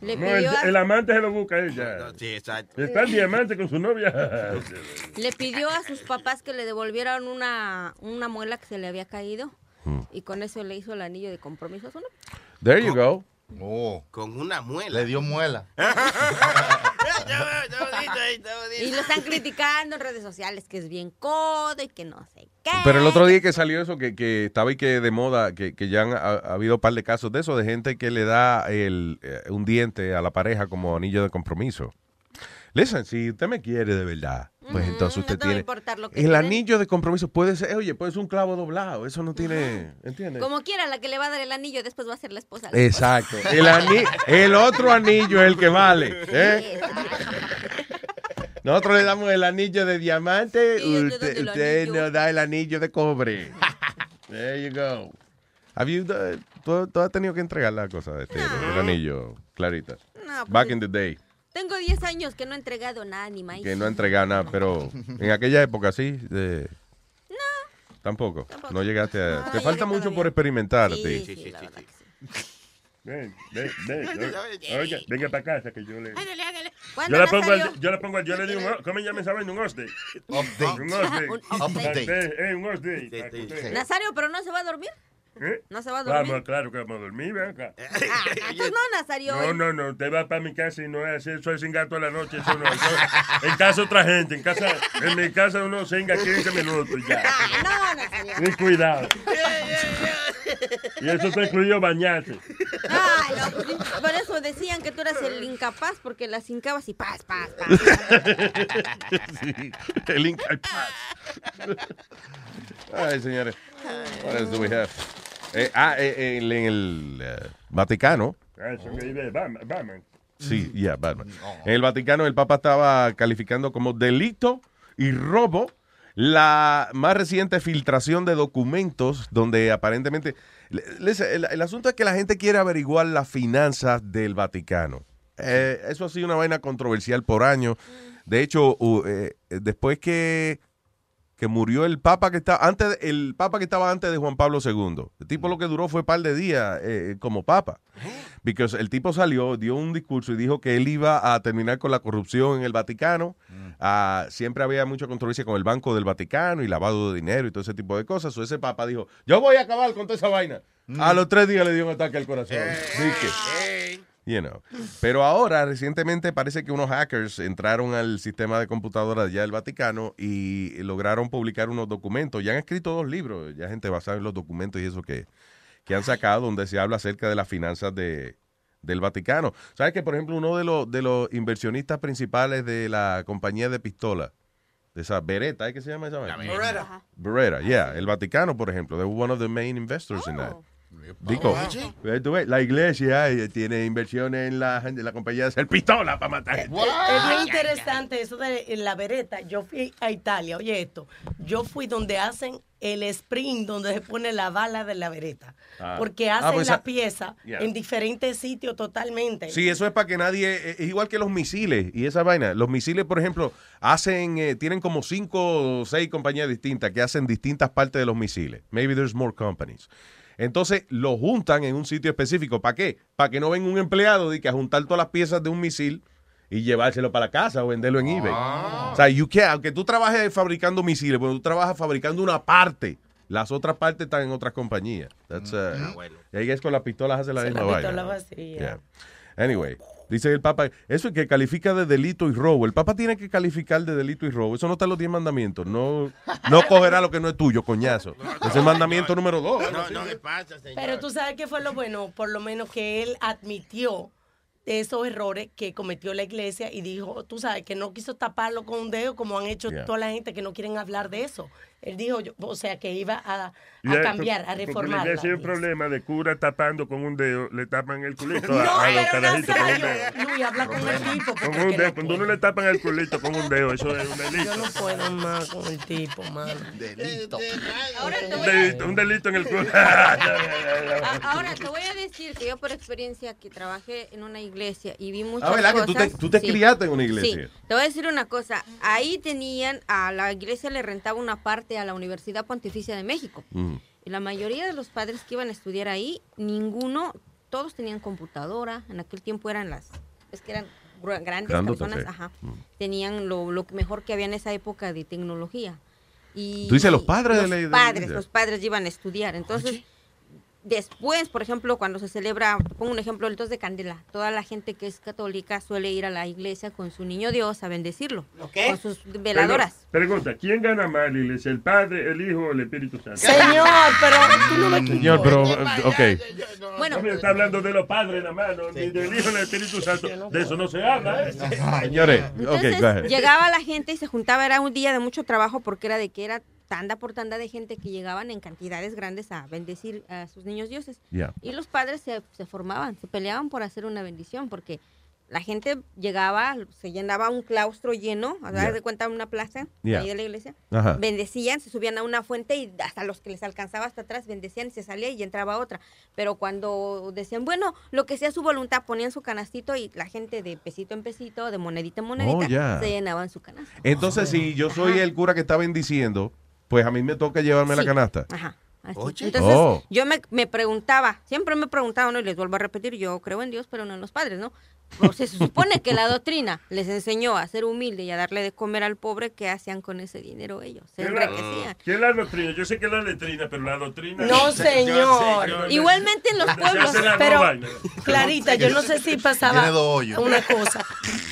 le No, el, pidió, a, el amante se lo busca ella. Sí, exacto. Está el diamante con su novia. le pidió a sus papás que le devolvieran una, una muela que se le había caído. Hmm. Y con eso le hizo el anillo de compromiso a su novia. There you go. Oh. Con una muela. Le dio muela. Y lo están criticando en redes sociales, que es bien codo y que no sé qué. Pero el otro día que salió eso, que, que estaba y que de moda, que, que ya han ha, ha habido un par de casos de eso, de gente que le da el, eh, un diente a la pareja como anillo de compromiso. Listen, si usted me quiere de verdad, pues entonces usted te va a tiene... importar lo que El tienen. anillo de compromiso puede ser, oye, puede ser un clavo doblado, eso no tiene... ¿Entiendes? Como quiera, la que le va a dar el anillo después va a ser la esposa. Exacto. El, ani- el otro anillo es el que vale. ¿eh? Nosotros le damos el anillo de diamante, Sí, usted, usted nos da el anillo de cobre. There you go. Have you done- ¿tú, tú has tenido que entregar la cosa de este, el anillo, Clarita? No, pues, Back in the day, Tengo 10 años que no he entregado nada ni maíz. que no ha entregado nada, pero en aquella época sí. de- Tampoco. No llegaste a. No, Te no falta mucho por experimentar. Sí, sí, sí. Ven, ven, ven. Oiga, venga para casa que yo le. Hágale, hágale. Yo ¿Cuándo le pongo, al- yo le pongo, al- yo le digo, un, ¿cómo llama esa vaina? Un update. Update. Un update. Un update. Eh, un update. para que usted- Nazario, pero no se va a dormir. ¿Eh? No se va a dormir. Vamos, claro que vamos a dormir, ven acá. Ah, entonces no, Nazario. No, no, no, te vas para mi casa y no es así, eso es sin gato a la noche, eso no. eso- en casa otra gente, en casa, en mi casa uno singa 15 minutos y ya. Ah, no, Nazario. Y cuidado. Y eso te incluyó bañarse. Ay, no, pues, por eso decían que tú eras el incapaz porque las hincabas y paz, paz, paz. Sí, el Inca el Paz. Ay, señores. What else do we have? Eh, ah, eh, en el eh, Vaticano. Ah. Sí, yeah, Batman. En el Vaticano el Papa estaba calificando como delito y robo la más reciente filtración de documentos donde aparentemente... les- El, el asunto es que la gente quiere averiguar las finanzas del Vaticano. Eh, eso ha sido una vaina controversial por años. De hecho, eh, después que que murió el papa que estaba antes, de- el papa que estaba antes de Juan Pablo II. El tipo lo que duró fue un par de días eh, como papa. Porque el tipo salió, dio un discurso y dijo que él iba a terminar con la corrupción en el Vaticano. Ah, siempre había mucha controversia con el Banco del Vaticano y lavado de dinero y todo ese tipo de cosas. O ese papa dijo, yo voy a acabar con toda esa vaina. A los tres días le dio un ataque al corazón. Dique. You know. Pero ahora, recientemente, parece que unos hackers entraron al sistema de computadoras ya del Vaticano y lograron publicar unos documentos. Ya han escrito dos libros, ya gente basada en los documentos y eso que, que han sacado, donde se habla acerca de las finanzas de, del Vaticano. ¿Sabes que, por ejemplo, uno de los, de los inversionistas principales de la compañía de pistolas, de esa Beretta, ¿eh? ¿qué se llama esa? Beretta. Beretta, yeah. El Vaticano, por ejemplo, they were one of the main investors in that. Digo, eh, la iglesia eh, tiene inversiones en la, en la compañía de hacer pistola para matar gente. Es bien interesante eso de la vereta. Yo fui a Italia, oye esto. Yo fui donde hacen el sprint, donde se pone la bala de la vereta. Ah. Porque Ah, hacen pues la esa- pieza Yeah. en diferentes sitios totalmente. Sí, eso es para que nadie, eh, es igual que los misiles y esa vaina. Los misiles, por ejemplo, hacen, eh, tienen como cinco o seis compañías distintas que hacen distintas partes de los misiles. Maybe there's more companies. Entonces lo juntan en un sitio específico. ¿Para qué? Para que no venga un empleado de que a juntar todas las piezas de un misil y llevárselo para la casa o venderlo en eBay. O sea, you can- aunque tú trabajes fabricando misiles, pero tú trabajas fabricando una parte. Las otras partes están en otras compañías. That's, uh, Y ahí es con las pistolas hace la Sí, misma la vaina. vacía. Yeah. Anyway, dice el Papa, eso es que califica de delito y robo. El Papa tiene que calificar de delito y robo. Eso no está en los 10 mandamientos. No, no cogerá lo que no es tuyo, coñazo. Ese es el mandamiento número 2. No, no, ¿qué pasa, señor? Pero tú sabes qué fue lo bueno, por lo menos que él admitió esos errores que cometió la iglesia y dijo, tú sabes, que no quiso taparlo con un dedo como han hecho Yeah. toda la gente que no quieren hablar de eso. Él dijo, yo- o sea, que iba a, cambiar, a porque reformar. le hay un problema de cura tapando con un dedo, le tapan el culito No, a, a los carajitos con un Nazario, dedo. Luis, habla con el tipo. Con porque un dedo, no cuando uno le tapan el culito con un dedo, eso es un delito. Yo no puedo más con el tipo, mano. Delito. Un delito, un delito en el culo. Ahora te voy a decir que yo por experiencia que trabajé en una iglesia y vi muchas Ah, ¿verdad que tú te- cosas- tú te criaste en una iglesia? Sí. Te voy a decir una cosa. Ahí tenían a la iglesia le rentaba una parte a la Universidad Pontificia de México. Mm. Y la mayoría de los padres que iban a estudiar ahí, ninguno, todos tenían computadora. En aquel tiempo eran las, es que eran gr- grandes personas, sí. ajá. Tenían lo, lo mejor que había en esa época de tecnología. Y Tú dices, los padres de los la- de la padres, iglesia. los padres iban a estudiar. Entonces, después, por ejemplo, cuando se celebra, pongo un ejemplo, el 2 de Candela, toda la gente que es católica suele ir a la iglesia con su niño Dios a bendecirlo. Con sus veladoras. Pregunta, ¿quién gana más en la iglesia, el Padre, el Hijo o el Espíritu Santo? Señor, pero tú no me Señor, pero, ok. Bueno, No, está hablando de los padres nada más, no, ni del Hijo ni del Espíritu Santo. De eso no se habla, ¿eh? Señores, ok, Entonces go ahead. llegaba la gente y se juntaba, era un día de mucho trabajo porque era de que era tanda por tanda de gente que llegaban en cantidades grandes a bendecir a sus niños dioses. Yeah. Y los padres se, se formaban, se peleaban por hacer una bendición porque la gente llegaba, se llenaba un claustro lleno, a dar Yeah. de cuenta una plaza Yeah. ahí de la iglesia, Ajá. bendecían, se subían a una fuente y hasta los que les alcanzaba hasta atrás bendecían y se salía y entraba otra. Pero cuando decían, bueno, lo que sea su voluntad, ponían su canastito y la gente de pesito en pesito, de monedita en monedita, Oh, se llenaban su canasta. Entonces, si yo soy el cura que está bendiciendo, pues a mí me toca llevarme la canasta. Ajá. Oye. Entonces, Oh. yo me, me preguntaba, siempre me preguntaba, ¿no? Y les vuelvo a repetir, yo creo en Dios, pero no en los padres, ¿no? Se supone que la doctrina les enseñó a ser humilde y a darle de comer al pobre, ¿qué hacían con ese dinero ellos? Se ¿Qué es la- enriquecían. ¿Qué es la doctrina? Yo sé que es la letrina, pero la doctrina... No, señor. Igualmente en los pueblos, pero-. Clarita, yo no sé si pasaba una cosa.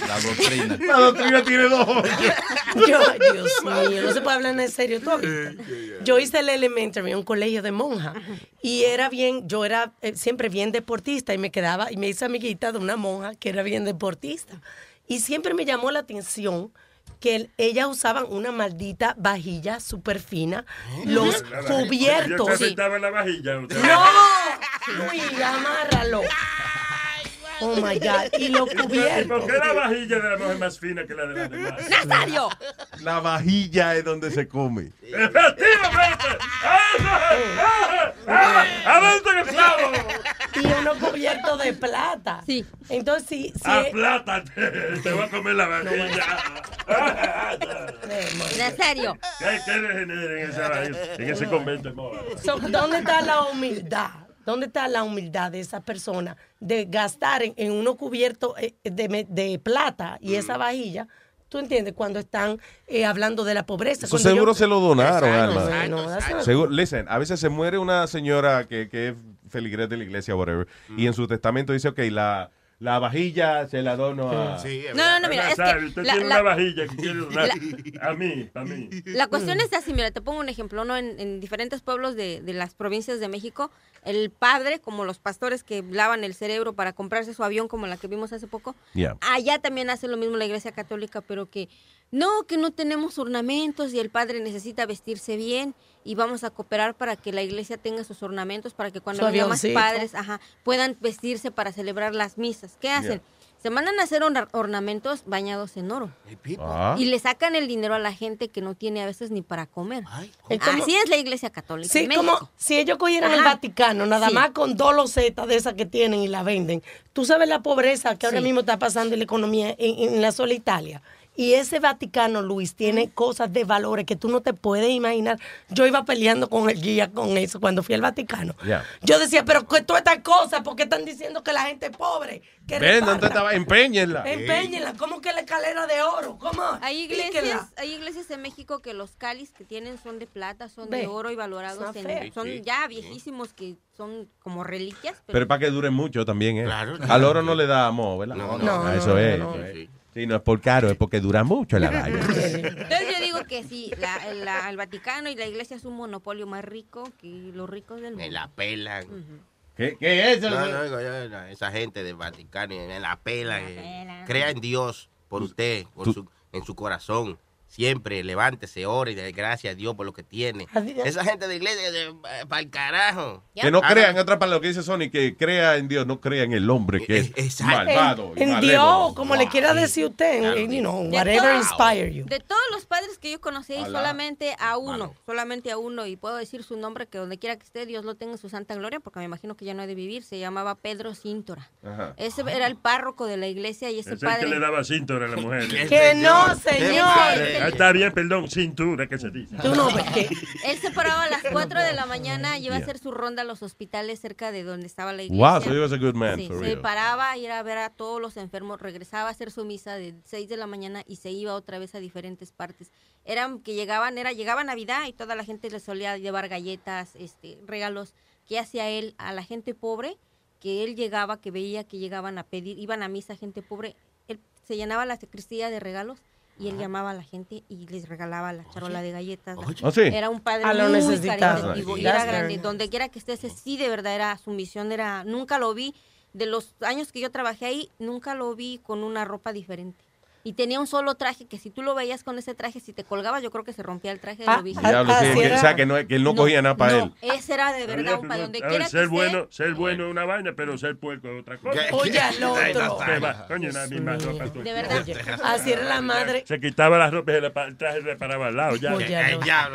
La doctrina. La doctrina tiene dos hoyos. Yo, Dios mío, no se puede hablar en serio todavía. Yo hice el elementary en un colegio de monja y era bien, yo era eh, siempre bien deportista y me quedaba y me hice amiguita de una monja que era bien deportista. Y siempre me llamó la atención que el- ellas usaban una maldita vajilla súper fina, los La vajilla. cubiertos. Se sentaba en la vajilla. usted. ¡No! Luis, amárralo. Oh my God. Y los ¿Y por qué la vajilla de la mujer más fina que la de las demás? ¡Nazario! La vajilla es donde se come. ¡Efectivamente! ¡Ah, ah, ¡Adentro en el clavo! Y uno cubierto de plata. Sí. Entonces, sí. ¡Ah, es- plata! Te voy a comer la vajilla. En serio. ¿Qué, qué degenera en, esa, en ese convento? de moda? So, ¿Dónde está la humildad? ¿Dónde está la humildad de esa persona de gastar en, en uno cubierto eh, de, plata y esa vajilla? ¿Tú entiendes? Cuando están eh, hablando de la pobreza. Eso Cuando seguro yo- se lo donaron, Alma. no, no, Seguro, listen, a veces se muere una señora que, que es feligrés de la iglesia, whatever, y en su testamento dice, ok, la, la vajilla se la dono a... No, no, no, mira, es que usted la- tiene la- una vajilla que quiere donar a mí, a mí. La cuestión es así, mira, te pongo un ejemplo, ¿no? En, en diferentes pueblos de, de las provincias de México, el padre, como los pastores que lavan el cerebro para comprarse su avión, como la que vimos hace poco, Yeah. allá también hace lo mismo la iglesia católica, pero que no, que no tenemos ornamentos y el padre necesita vestirse bien y vamos a cooperar para que la iglesia tenga sus ornamentos, para que cuando haya más padres ajá, puedan vestirse para celebrar las misas. ¿Qué hacen? Se mandan a hacer orna- ornamentos bañados en oro. Ah. Y le sacan el dinero a la gente que no tiene a veces ni para comer. Como- Así es la iglesia católica. Sí, en como si ellos cogieran el Ajá. Vaticano, nada Sí. más con dos losetas de esas que tienen y la venden. Tú sabes la pobreza que ahora mismo está pasando en la economía en, en la sola Italia. Y ese Vaticano, Luis, tiene cosas de valores que tú no te puedes imaginar. Yo iba peleando con el guía con eso cuando fui al Vaticano. Yeah. Yo decía, pero que todas estas cosas, ¿por qué están diciendo que la gente es pobre? Que Ven, reparta? ¿dónde estaba? Empeñenla. Empeñenla, ¿cómo que la escalera de oro? ¿Cómo? Hay Píquenla. iglesias, hay iglesias en México que los cáliz que tienen son de plata, son Ve, de oro y valorados son en, son Sí. ya viejísimos que son como reliquias. Pero para que duren mucho también, ¿eh? Claro. Al oro no le da amor, ¿verdad? No, no, no, eso no, es. no. eso es. Sí, no es por caro, es porque dura mucho la vaina. Entonces yo digo que sí, la- la- el Vaticano y la iglesia es un monopolio más rico que los ricos del mundo. Me la pelan. ¿Qué, qué es eso? No, no, digo yo, no, esa gente del Vaticano me la pelan. eh. Crea en Dios por usted, por su, en su corazón. Siempre levántese, ore y dé gracias a Dios por lo que tiene. Adiós. Esa gente de iglesia, para el carajo. Que no Hagan- crea, en otras palabras, lo que dice Sony, que crea en Dios, no crea en el hombre que es malvado. y En, en. Dios, como le quiera decir usted, en- you know, whatever inspire you. De todos los padres que yo conocí, Alá. solamente a uno, solamente a uno, y puedo decir su nombre, que donde quiera que esté, Dios lo tenga en su santa gloria, porque me imagino que ya no ha de vivir, se llamaba Pedro Cíntora. Ajá. Ese era el párroco de la iglesia y ese Es el padre... que le daba cintura a la mujer. Que no, señor. Ah, está bien, perdón, cintura, que se dice. Tú no que Él se paraba a las 4 de la mañana y iba a hacer su ronda a los hospitales cerca de donde estaba la iglesia. Wow, so he was a good man, Sí, for se real. paraba, iba a ver a todos los enfermos, regresaba a hacer su misa de 6 de la mañana y se iba otra vez a diferentes partes. Eran que llegaban, era llegaba Navidad y toda la gente le solía llevar galletas, este, regalos. ¿Qué hacía él a la gente pobre? Que él llegaba, que veía que llegaban a pedir, iban a misa gente pobre, él se llenaba la sacristía de regalos y él llamaba a la gente y les regalaba la charola de galletas. ¿Oh, sí? Era un padre A lo muy caritativo y era grande. Donde quiera que estés, sí de verdad era su misión, era, nunca lo vi, de los años que yo trabajé ahí, nunca lo vi con una ropa diferente. Y tenía un solo traje que si tú lo veías con ese traje, si te colgabas, yo creo que se rompía el traje de lo viejito. Diablo, sí, que- o sea, que, no, que él no, cogía nada para él. Ese era de verdad un para donde quiera que ser esté. bueno, ser bueno es una vaina, pero ser puerco es otra cosa. Oye, al otro. De verdad. Así era la madre. Se quitaba las ropas y el traje se paraba al lado. Ya. Otro.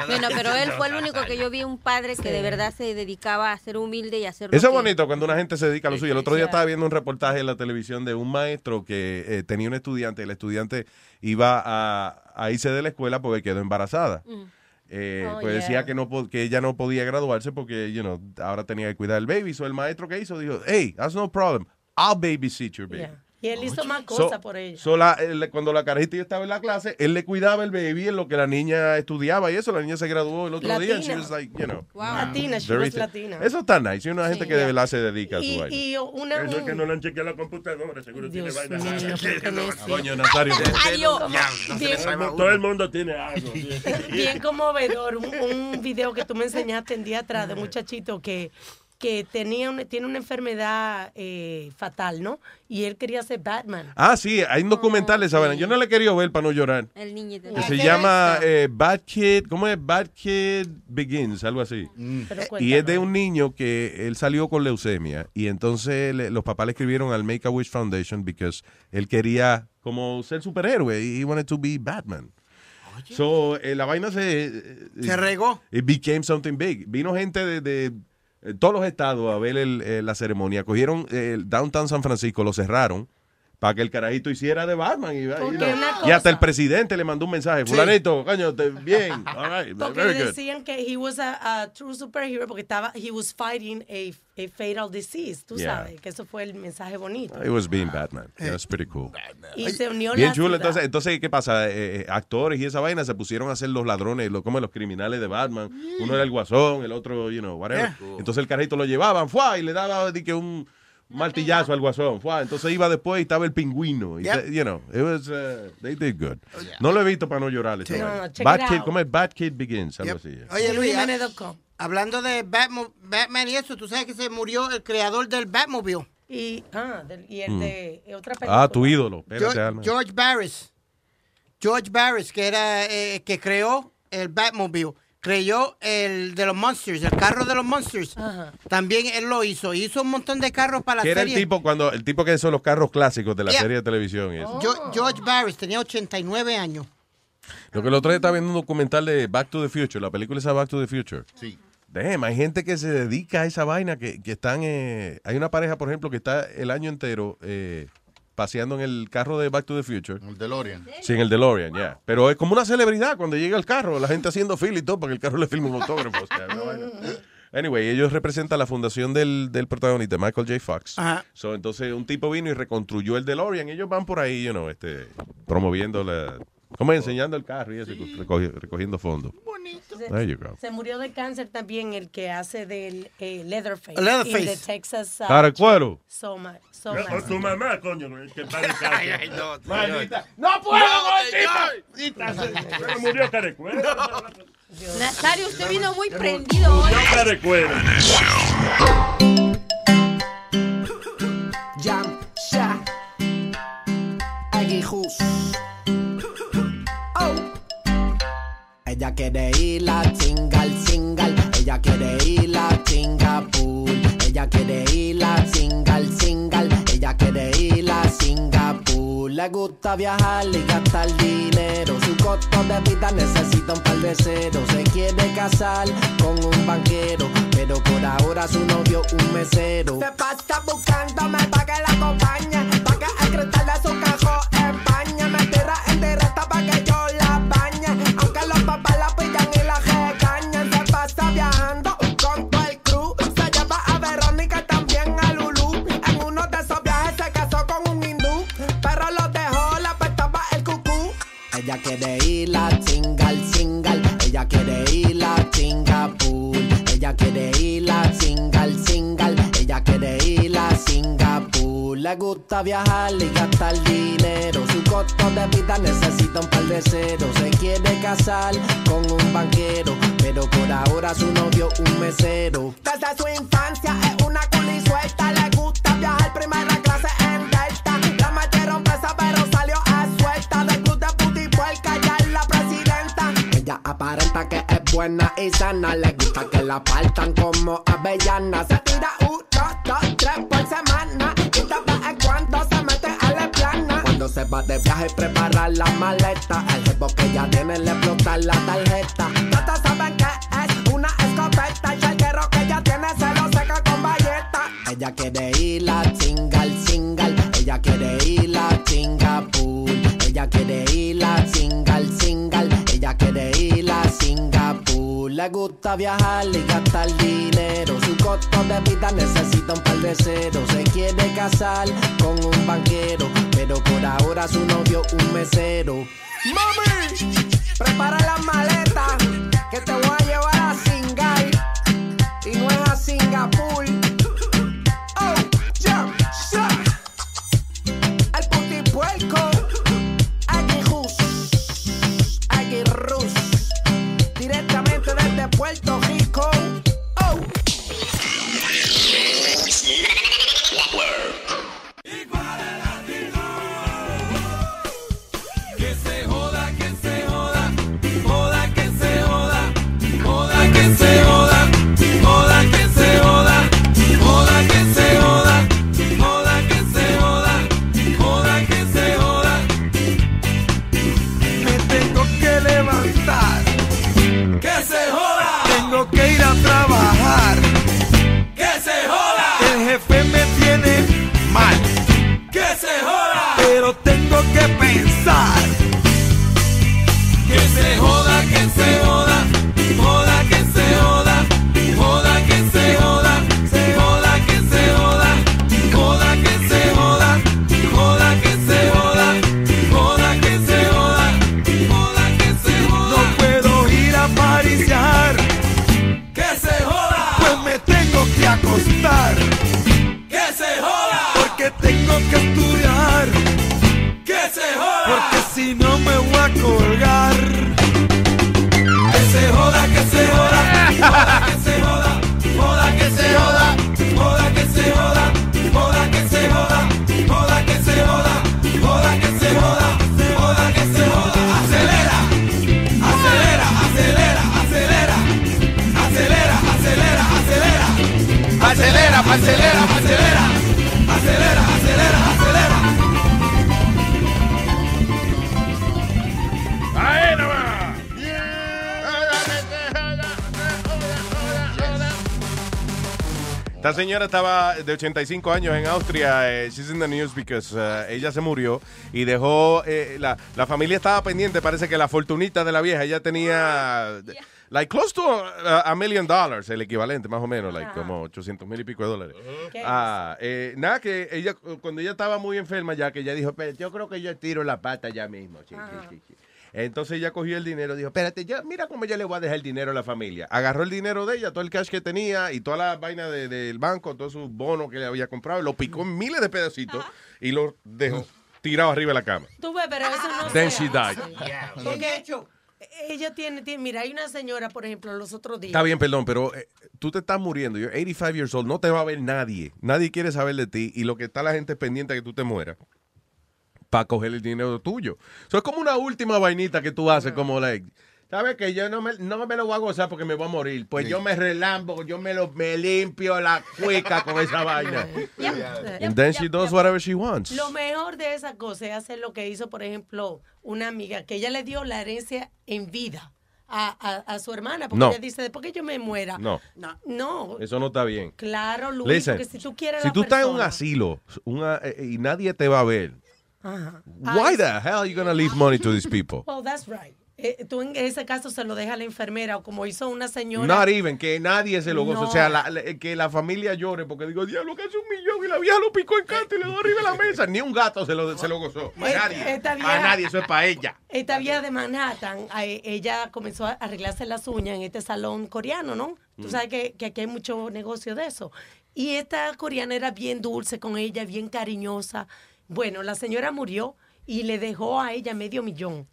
Bueno, pero él fue el único que yo vi un padre que de verdad se dedicaba a ser humilde y a hacer lo Eso es bonito cuando una gente se dedica a lo suyo. El otro día estaba viendo un reportaje en la televisión de un maestro que eh, tenía un estudiante y el estudiante iba a, a irse de la escuela porque quedó embarazada. Eh, Oh, pues yeah. decía que no que ella no podía graduarse porque you know, ahora tenía que cuidar del baby. So el maestro que hizo dijo, hey, that's no problem. I'll babysit your baby. Yeah. Y él hizo más So- cosas por ella. so la- el- cuando la carajita ya estaba en la clase, él le cuidaba el baby en lo que la niña estudiaba y eso. La niña se graduó el otro día. and she Latina. was like, you know, Latina, she very was latina. Eso está nice. Y una gente que de verdad se dedica a su Y, vaina. y una, Eso es un- que no le han chequeado la computadora, seguro tiene Dios vaina. mío, ¿por qué no es Coño, Nazario. Todo el mundo tiene algo. bien conmovedor, un, un video que tú me enseñaste el día atrás de un muchachito que, que tenía una, tiene una enfermedad eh, fatal, ¿no? Y él quería ser Batman. Ah, sí, hay un documental de esa vaina. Yo no le he querido ver para no llorar. El niñito. Que se llama eh, Bad Kid, ¿cómo es? Bad Kid Begins, algo así. Pero Y es de un niño que él salió con leucemia y entonces le- los papás le escribieron al Make a Wish Foundation because él quería como ser superhéroe y he wanted to be Batman. So, eh, la vaina se... eh, Se regó. It became something big. Vino gente de, de, eh, todos los estados a ver el- eh, la ceremonia. Cogieron eh, el Downtown San Francisco, lo cerraron para que el carajito hiciera de Batman. Y, una Y hasta el presidente le mandó un mensaje. Fulanito, coño, te- bien. All right, Porque very good. decían que he was a, a true superhero porque estaba, he was fighting a, a fatal disease, tú Yeah. sabes, que eso fue el mensaje bonito. It was being Batman. That's pretty cool. Y se unió Bien la chulo. ciudad. Entonces, entonces, ¿qué pasa? Eh, eh, actores y esa vaina se pusieron a ser los ladrones, lo- como los criminales de Batman. Uno era el guasón, el otro, you know, whatever. Yeah. Entonces el carrito lo llevaban, fue y le daba di que un martillazo al guasón. Fue. Entonces iba después y estaba el pingüino. Y Yep. te- you know, it was, uh, they did good. No lo he visto para no llorar. Sí. No, no, Bad Kid. ¿cómo es? Bad Kid Begins, algo así. Oye, Luis, hab- hablando de Batmo- Batman y eso, tú sabes que se murió el creador del Batmobile. Y, ah, del- y el Mm. de eh, otra película. Ah, tu ídolo. Espérate, George, Alma. George Barris. George Barris, que era eh, que creó el Batmobile. Creyó el de los Monsters, el carro de los Monsters. También él lo hizo. Hizo un montón de carros para la Que era el serie. tipo cuando el tipo que son los carros clásicos de la Yeah. serie de televisión y eso. Geo- George Barris tenía 89 años. Lo que el otro día estaba viendo un documental de Back to the Future, la película esa Back to the Future. Sí. Damn, hay gente que se dedica a esa vaina, que, que están... eh, hay una pareja, por ejemplo, que está el año entero eh, paseando en el carro de Back to the Future. El DeLorean. Sí, en el DeLorean, ya. Pero es como una celebridad cuando llega el carro, la gente haciendo fila y todo para que el carro le filme un autógrafo. o sea, una vaina. Anyway, ellos representan la fundación del, del protagonista, Michael J. Fox. Ajá. So, entonces un tipo vino y reconstruyó el DeLorean. Ellos van por ahí, you know, este, promoviendo la... Como enseñando el carro y eso, recogi- recogiendo fondos. Se, There you go. se murió de cáncer también el que hace del eh, Leatherface. Leatherface. De Texas. uh, Cara de cuero. So much. So O much. tu mamá, coño, que padre Ay, ay, no, Maldita. No puedo con Pero murió carecuero. Nazario, usted vino muy prendido hoy. Murió carecuero. Jam, Sha, Aguijus. Ella quiere ir a single, single. Ella quiere ir a Singapur. Ella quiere ir a single, single. Ella quiere ir a Singapur. Le gusta viajar y gastar dinero. Su costo de vida necesita un par de ceros. Se quiere casar con un banquero. Pero por ahora su novio un mesero. Se pasa buscándome pa' que la acompañe. Pa' que de su cajón Ella quiere ir a single, single. Ella quiere ir a Singapur. Ella quiere ir a single, single. Ella quiere ir a Singapur. Le gusta viajar y gastar dinero. Su costo de vida necesita un par de ceros. Se quiere casar con un banquero. Pero por ahora su novio un mesero. Desde su infancia es una culi buena y sana. Le gusta que la partan como avellana. Se tira uno, dos, tres por semana. Y vez en cuando se mete a la plana. Cuando se va de viaje prepara la maleta. El jefe que ya tiene le explota la tarjeta. Todos saben que es una escopeta. Y el guerro que ella tiene se lo seca con bayeta. Ella quiere ir a single, single. Ella quiere ir a Singapur. Ella quiere ir a single, single. Quiere ir a Singapur. Le gusta viajar y gastar dinero. Su costo de vida necesita un par de ceros. Se quiere casar con un banquero. Pero por ahora su novio un mesero. ¡Mami! Prepara las maletas. Que te voy a llevar a Singai. Y no es a Singapur. Acelera, acelera, acelera. Acelera, acelera. ¡Ahí nomás! Esta señora estaba de 85 años en Austria. eh, she's in the news because uh, ella se murió y dejó. eh, la, la familia estaba pendiente. Parece que la fortunita de la vieja ella tenía. Like close to a, a million dollars, el equivalente, más o menos, like como 800 mil y pico de dólares. Ah, eh, nada, que ella, cuando ella estaba muy enferma, ya que ella dijo, "Pero yo creo que yo tiro la pata ya mismo. Sí, sí, sí, sí". Entonces ella cogió el dinero, dijo, espérate, ya, mira cómo yo le voy a dejar el dinero a la familia. Agarró el dinero de ella, todo el cash que tenía y toda la vaina de- del banco, todos sus bonos que le había comprado, lo picó en miles de pedacitos y lo dejó tirado arriba de la cama. Tú ves, pero eso no Then she died. hace. Porque ella tiene, tiene- mira, hay una señora, por ejemplo, los otros días. Está bien, perdón, pero eh, tú te estás muriendo. You're 85 years old. No te va a ver nadie. Nadie quiere saber de ti. Y lo que está la gente es pendiente a que tú te mueras. Para coger el dinero tuyo. Eso es como una última vainita que tú haces, como like. ¿Sabes que yo no me, no me lo voy a gozar porque me voy a morir? Pues yo me relambo, yo me, lo, me limpio la cueca con esa vaina. And then she does whatever she wants. Lo mejor de esa cosa es hacer lo que hizo, por ejemplo, una amiga, que ella le dio la herencia en vida a, a- a su hermana, porque No. ella dice, después que yo me muera. No. No. Eso no está bien. Claro, Luis, Listen, porque si tú quieres si la tú estás en un persona- asilo una- eh, y nadie te va a ver, Ajá. why the hell are you gonna leave money to these people? Well, that's right. Eh, tú en ese caso se lo deja a la enfermera o como hizo una señora. Not even, que nadie se lo. No. O sea, la- la- que la familia llore porque digo, diablo, casi un millón y la vieja lo picó en canto y le dio arriba de la mesa. Ni un gato se lo, se lo gozó. Eh, nadie. esta A nadie, eso es para ella. Esta vieja de Manhattan, eh, ella comenzó a arreglarse las uñas en este salón coreano, ¿no? Tú Mm. sabes que, que aquí hay mucho negocio de eso. Y esta coreana era bien dulce con ella, bien cariñosa. Bueno, la señora murió y le dejó a ella medio millón.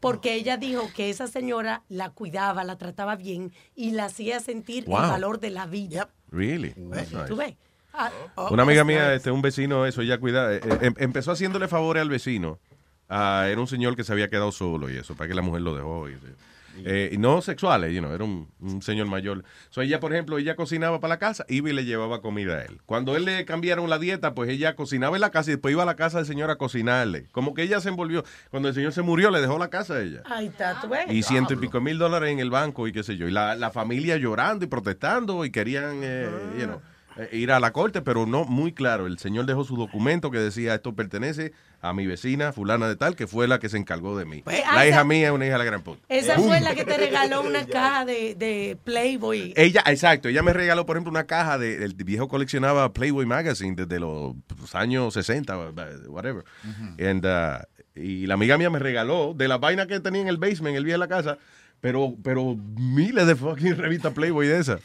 Porque ella dijo que esa señora la cuidaba, la trataba bien y la hacía sentir Wow. el valor de la vida. Really? ¿Tú ves? Ah, oh, Una amiga mía, este, un vecino, eso, ella cuida, eh, eh, em- empezó haciéndole favores al vecino. Ah, era un señor que se había quedado solo y eso, para que la mujer lo dejó. Y, eh, y no sexuales, you know, era un, un señor mayor. So, ella, por ejemplo, ella cocinaba para la casa, iba y le llevaba comida a él. Cuando él le cambiaron la dieta, pues ella cocinaba en la casa y después iba a la casa del señor a cocinarle. Como que ella se envolvió. Cuando el señor se murió, le dejó la casa a ella. Ahí está, tú ves. Y ciento y pico mil dólares en el banco y qué sé yo. Y la, la familia llorando y protestando y querían eh, you know, eh, ir a la corte, pero no muy claro. El señor dejó su documento que decía esto pertenece a mi vecina fulana de tal, que fue la que se encargó de mí. Pues, la ah, hija esa- mía es una hija de la gran puta. Esa fue la que te regaló una caja de, de Playboy. Ella, exacto, ella me regaló, por ejemplo, una caja de, el viejo coleccionaba Playboy Magazine desde los pues, años 60, whatever. And, uh, y la amiga mía me regaló de la vaina que tenía en el basement, en el viejo de la casa, pero, pero miles de fucking revistas Playboy de esas.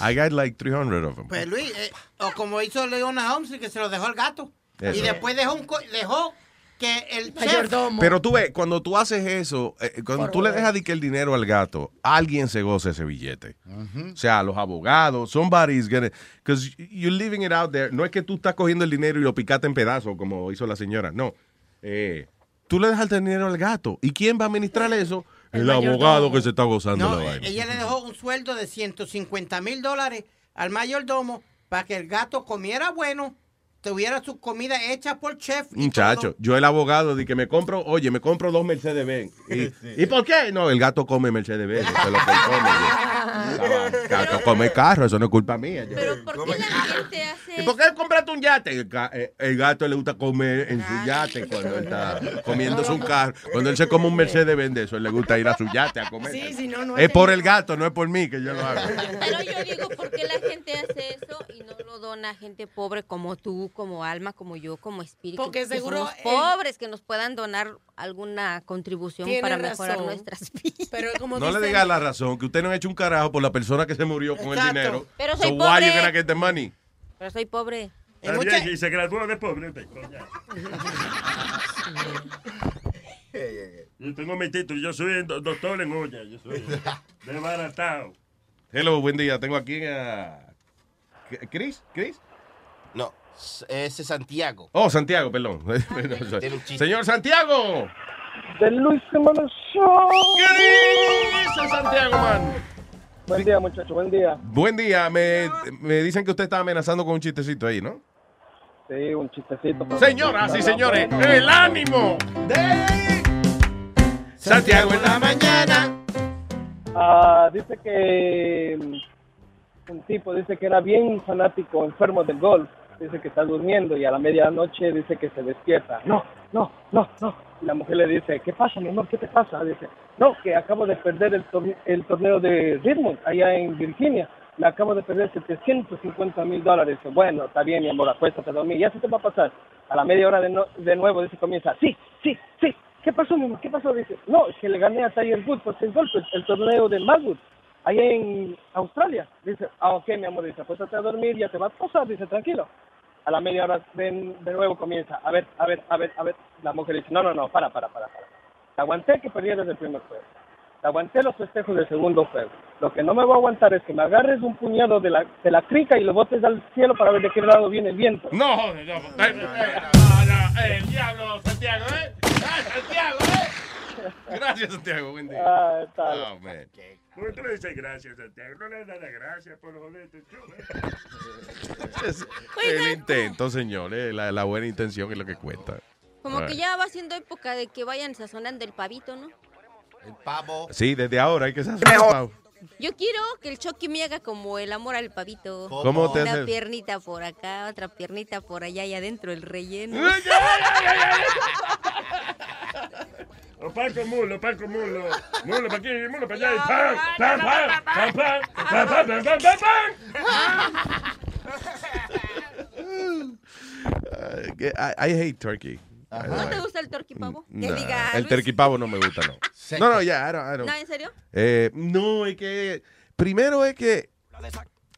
I got like 300 of them. Pues Luis, eh, o como hizo Leona Holmes, que se lo dejó al gato. Eso. Y después dejó, un co- dejó que el chef... Mayordomo. Pero tú ves, cuando tú haces eso, eh, cuando Por tú le dejas de que el dinero al gato, alguien se goza ese billete. O sea, los abogados, somebody's gonna, because you're leaving it out there. No es que tú estás cogiendo el dinero y lo picaste en pedazos como hizo la señora. No. Eh, tú le dejas el dinero al gato. ¿Y quién va a administrar eso? El, El abogado que se está gozando No, la eh, vaina. ella le dejó un sueldo de 150 mil dólares al mayordomo para que el gato comiera bueno, tuviera su comida hecha por chef. Muchacho, yo el abogado di que me compro, oye, me compro dos Mercedes Benz. ¿Y, ¿y por qué? No, el gato come Mercedes Benz. es lo que él come. El gato come carro, eso no es culpa mía. yo- Pero ¿por qué la gente hace ¿Y por qué compraste un yate? El, eh, el gato le gusta comer en su yate cuando él está comiéndose un carro. Cuando él se come un Mercedes Benz, de eso él le gusta ir a su yate a comer. Sí, si no, no es por el gato, no es por mí que yo lo hago. Pero yo digo, ¿por qué la gente hace eso y no lo dona persona, gente pobre como tú, como Alma, como yo, como espíritu. Porque que seguro somos pobres que nos puedan donar alguna contribución Tiene para mejorar razón. nuestras vidas. Pero como No le digas la razón, que usted no ha hecho un carajo por la persona que se murió con el Exacto. dinero. Pero soy so why you pobre. gonna get the money? Pero soy pobre. Bien, y se graduó de pobre. Yo tengo mi título, yo soy do- doctor en olla, yo soy desbaratado. Hello, buen día. Tengo aquí a... ¿Chris? ¿Chris? No, ese es Santiago. Oh, Santiago, perdón. Chiste. Señor Santiago. De Luis Jiménez Show. ¿Qué dice Santiago, man? Buen día, muchacho, buen día. Buen día. Me, me dicen que usted está amenazando con un chistecito ahí, ¿no? Sí, un chistecito. Señoras y señores, el ánimo de Santiago en la mañana. Ah, dice que mm, un tipo dice que era bien fanático, enfermo del golf. Dice que está durmiendo y a la medianoche dice que se despierta. No, no, no, no. Y la mujer le dice, ¿qué pasa, mi amor? ¿Qué te pasa? Dice, no, que acabo de perder el, torne- el torneo de Richmond allá en Virginia. Me acabo de perder 750 mil dólares. Bueno, está bien, mi amor, acuéstate a dormir. Ya se te va a pasar. A la media hora de, no- de nuevo dice, comienza, sí, sí, sí. ¿Qué pasó, mi amor? ¿Qué pasó? Dice, no, es que le gané a Tiger Woods por seis golpes el torneo de Malwood allá en Australia. Dice, ah, ok, mi amor, dice, acuéstate a dormir, ya te va a pasar, dice, tranquilo. A la media hora de, de nuevo comienza, a ver, a ver, a ver, a ver. La mujer dice, no, no, no, para, para, para, para. Te aguanté que perdieras el primer juego. Te aguanté los festejos del segundo juego. Lo que no me voy a aguantar es que me agarres un puñado de la, de la crica y lo botes al cielo para ver de qué lado viene el viento. No, joder, no. no, no, eh, el diablo, Santiago, ¿eh? ¡Ah, Santiago, eh! Gracias, Santiago. Buen día. Ah, está bien. Oh, man. ¿Por qué tú le dices gracias, Santiago? No le das las gracias por show, ¿eh? Es el intento, señor. eh, La, la buena intención es lo que cuenta. Como que ya va siendo época de que vayan sazonando el pavito, ¿no? El pavo. Sí, desde ahora hay que sazonar el pavo. Yo quiero que el Chucky me haga como el amor al pavito. ¿Cómo, ¿Cómo te Una piernita por acá, otra piernita por allá y adentro el relleno. Mulo, opaco mulo. Mulo para aquí, mulo para allá. ¡Pam, pam, pam! ¡Pam, pam! ¡Pam, pam, pam, pam, pam! I hate turkey. ¿No te gusta el turkey pavo? Que Nah, diga, el Luis. turkey pavo no me gusta, no. No, no, ya, I don't- I don't. ¿No, en serio? Eh, no, es que. Primero es que.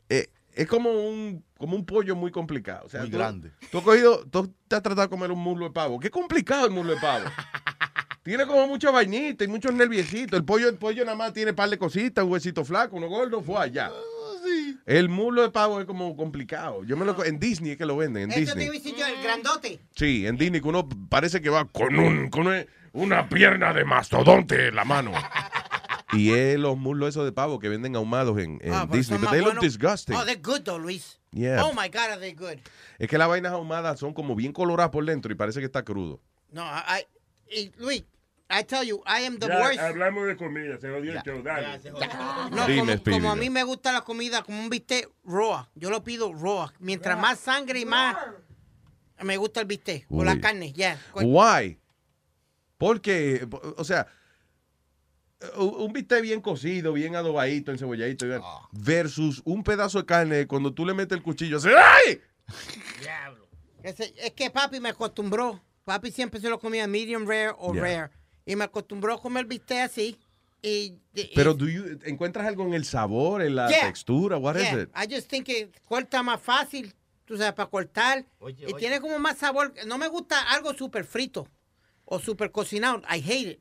eh, es como un, como un pollo muy complicado. O sea, Muy tú- grande. Tú has cogido. Tú te has tratado de comer un muslo de pavo. Qué complicado el muslo de pavo. tiene como mucha vainita y muchos nerviecitos. El pollo, el pollo nada más tiene un par de cositas, un huesito flaco, uno gordo, fue allá. El muslo de pavo es como complicado. Yo me lo en Disney es que lo venden, en Eso te Disney. iba a decir yo, el grandote. Sí, en Disney que uno parece que va con un con un- una pierna de mastodonte en la mano. Y es los muslos esos de pavo que venden ahumados en, en Ah, pero Disney. But they look buenos. disgusting. Oh, they're good though, Luis. Yeah. Oh my God, are they good? Es que las vainas ahumadas son como bien coloradas por dentro y parece que está crudo. No, I, I, y, Luis, I tell you, I am the Ya worst. hablamos de comida, se jodió el show, dale. No, Dime, como, a no. mí me gusta la comida como un bistec raw. Yo lo pido raw. Mientras más sangre y más me gusta el bistec. Con la carne, ya. Why? Porque, o sea, un bistec bien cocido, bien adobadito, encebolladito, Ah. versus un pedazo de carne cuando tú le metes el cuchillo, ¡ay! Ese- es que papi me acostumbró. Papi siempre se lo comía medium rare o Yeah. rare. Y me acostumbró a comer bistec así. Y, y- Pero do you- ¿encuentras algo en el sabor, en la Yeah. textura? What is Yeah, it? I just think que corta más fácil, tú sabes, para cortar. Oye, y oye. tiene como más sabor. No me gusta algo súper frito o súper cocinado. I hate it.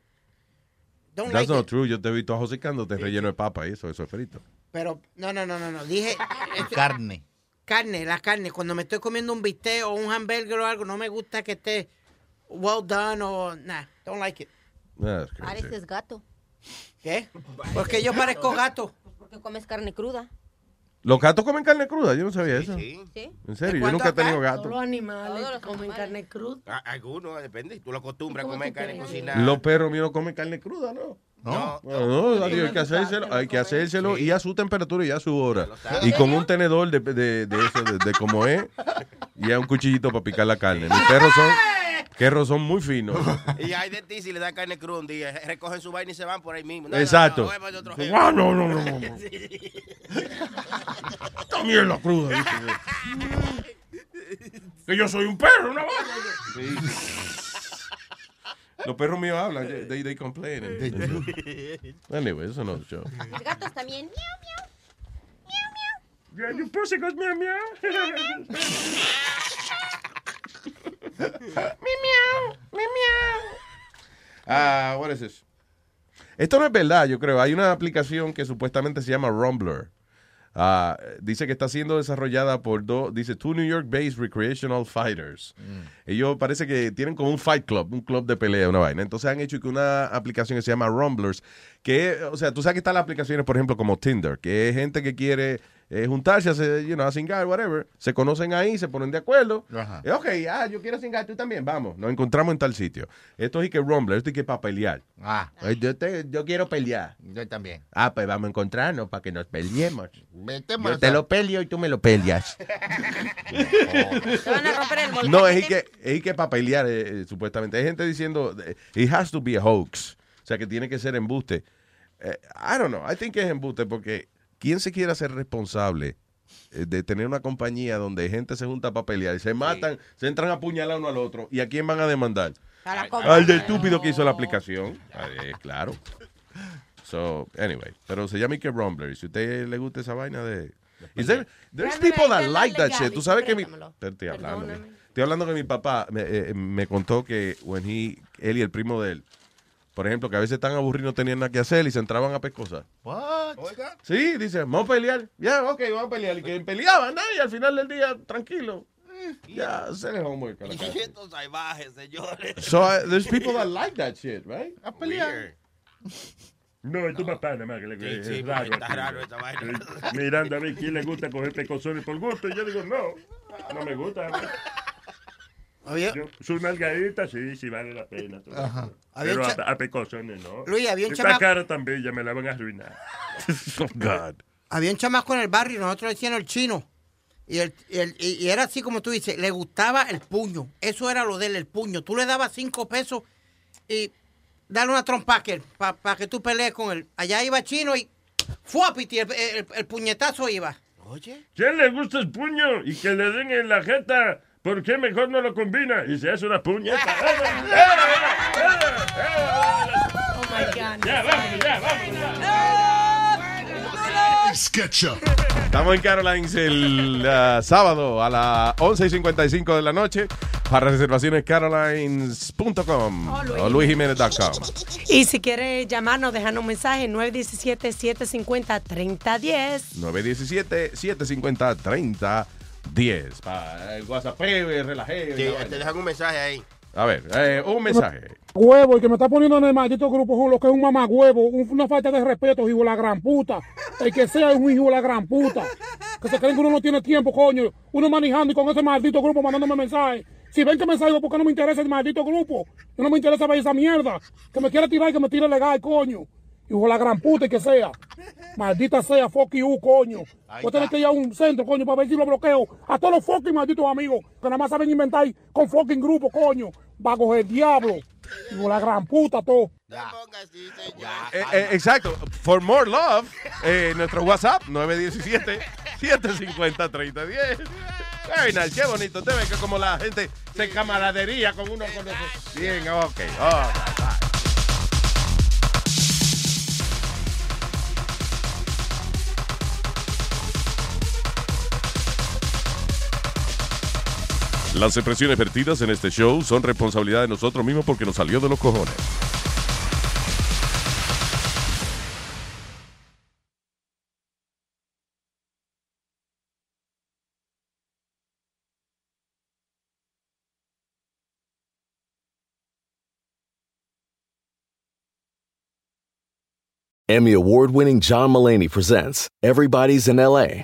Don't That's like not it. true. Yo te he visto josicándote relleno de papa y eso, eso es frito. Pero no, no, no, no, no. Dije Carne. carne, la carne. Cuando me estoy comiendo un bistec o un hamburger o algo, no me gusta que esté well done o nah. Don't like it. Crazy. Pareces gato. ¿Qué? Porque yo parezco gato. Porque comes carne cruda. ¿Los gatos comen carne cruda? Yo no sabía eso. Sí. En serio, yo nunca he tenido gato. Todos los animales comen carne cruda. Ah, Algunos, depende. Tú lo acostumbras a ¿Cómo comer carne cocinada. Los perros míos no comen carne cruda, ¿no? No. No, no, hay que hacérselo, hay que hacérselo y a su temperatura y a su hora. Y con un tenedor de, de, de eso, de, de como es, y a un cuchillito para picar la carne. Mis perros son, perros son muy finos. Y hay de ti si le da carne cruda un día. Recogen su vaina y se van por ahí mismo. No, Exacto. no, no, no, no, no. Sí. Esta mierda cruda. ¿viste? Que yo soy un perro, una vaina. Los perros míos hablan, they, they complain. Anyway, eso no es show. Los gatos también. Miau, miau. Yeah, you pussycat, meow, meow. Mi miau, mi miau. Ah, what is this? Esto no es verdad, yo creo. Hay una aplicación que supuestamente se llama Rumbler. Ah, dice que está siendo desarrollada por dos, dice, two New York-based recreational fighters. Ellos parece que tienen como un fight club, un club de pelea, una vaina. Entonces han hecho que una aplicación que se llama Rumblers, que, o sea, tú sabes que están las aplicaciones, por ejemplo, como Tinder, que es gente que quiere eh, juntarse, hacer, you know, a cingar, whatever. Se conocen ahí, se ponen de acuerdo. Ajá. Eh, ok, ah, yo quiero cingar, tú también, vamos. Nos encontramos en tal sitio. Esto es que Rumblers, esto es que para pelear. Ah. Eh, Yo, te- yo quiero pelear. Yo también. Ah, pues vamos a encontrarnos para que nos peleemos. Metemos Yo te lo peleo y tú me lo peleas. Te van a romper el volcán. No, es que, es que para pelear, eh, eh, supuestamente. Hay gente diciendo, it has to be a hoax. O sea, que tiene que ser embuste. Eh, I don't know, I think que es embuste porque ¿quién se quiere hacer responsable eh, de tener una compañía donde gente se junta para pelear y se matan, se entran a apuñalar uno al otro? ¿Y a quién van a demandar? A la Al del estúpido que hizo la aplicación. Eh, claro. So, anyway, pero se llama Ike Rumbler. Y si a usted le gusta esa vaina de... Is there, there's people that like that shit. Tú sabes que mi... Estoy hablando. Estoy hablando que mi papá me, eh, me contó que when he, él y el primo de él, por ejemplo, que a veces están aburridos no tenían nada que hacer y se entraban a pescosar. What? Oiga. Sí, dice, vamos a pelear. Ya, ok, vamos a pelear. Y que peleaban, ¿no? Y al final del día, tranquilo. Ya, hacer el homework. Estos salvajes, señores. So, uh, there's people that like that shit, right? A pelear. No, es tu papá nada más que le Sí, es sí, raro. está raro esa vaina. Eh, Mirando a ver quién le gusta coger pecosones por gusto. Y yo digo, no, no me gusta. Había- Yo, su nalgadita sí, sí vale la pena. todo Ajá. Pero a, cha- a pecosones no. Luis, había un Esta chamaco- cara también ya me la van a arruinar. oh, God. Había un chamaco en el barrio, nosotros le decían el chino. Y, el, y, el- y- y era así como tú dices, le gustaba el puño. Eso era lo de él, el puño. Tú le dabas cinco pesos y dale una trompa para que tú pelees con él. Allá iba chino y fuapiti, el, el, el puñetazo iba. Oye. ¿Quién le gusta el puño y que le den en la jeta? ¿Por qué mejor no lo combina? Y se hace una puñeta. Oh my God. Ya, vámonos, ya, vámonos. SketchUp. Estamos en Carolines el uh, sábado a las 11 y 55 de la noche. Para reservaciones, carolines.com Oh, o luisjiménez.com. Y si quieres llamarnos, déjanos un mensaje 917-750-3010. 917-750-3010. Para el WhatsApp, y Sí, la te dejan un mensaje ahí. A ver, eh, un mensaje. Huevo, el que me está poniendo en el maldito grupo lo que es un mamagüevo, un- una falta de respeto, hijo de la gran puta. El que sea es un hijo de la gran puta. Que se creen que uno no tiene tiempo, coño. Uno manejando y con ese maldito grupo mandándome mensajes. Si ven que me salgo, ¿por qué no me interesa el maldito grupo? Yo no me interesa ver esa mierda. Que me quiere tirar y que me tire legal, coño. Hijo de la gran puta y que sea. Maldita sea, fuck you, coño. Voy a tener que ir a un centro, coño, para ver si lo bloqueo. A todos los fucking malditos amigos que nada más saben inventar con fucking grupo, coño. Vagos del diablo. Hijo de la gran puta, todo. Eh, eh, exacto. For more love, eh, nuestro WhatsApp, 917-750-3010. Very nice, qué bonito. Usted ve que como la gente se camaradería con uno con otro. Bien, ok. bye. Las expresiones vertidas en este show son responsabilidad de nosotros mismos porque nos salió de los cojones. Emmy award winning John Mullaney presents Everybody's in LA,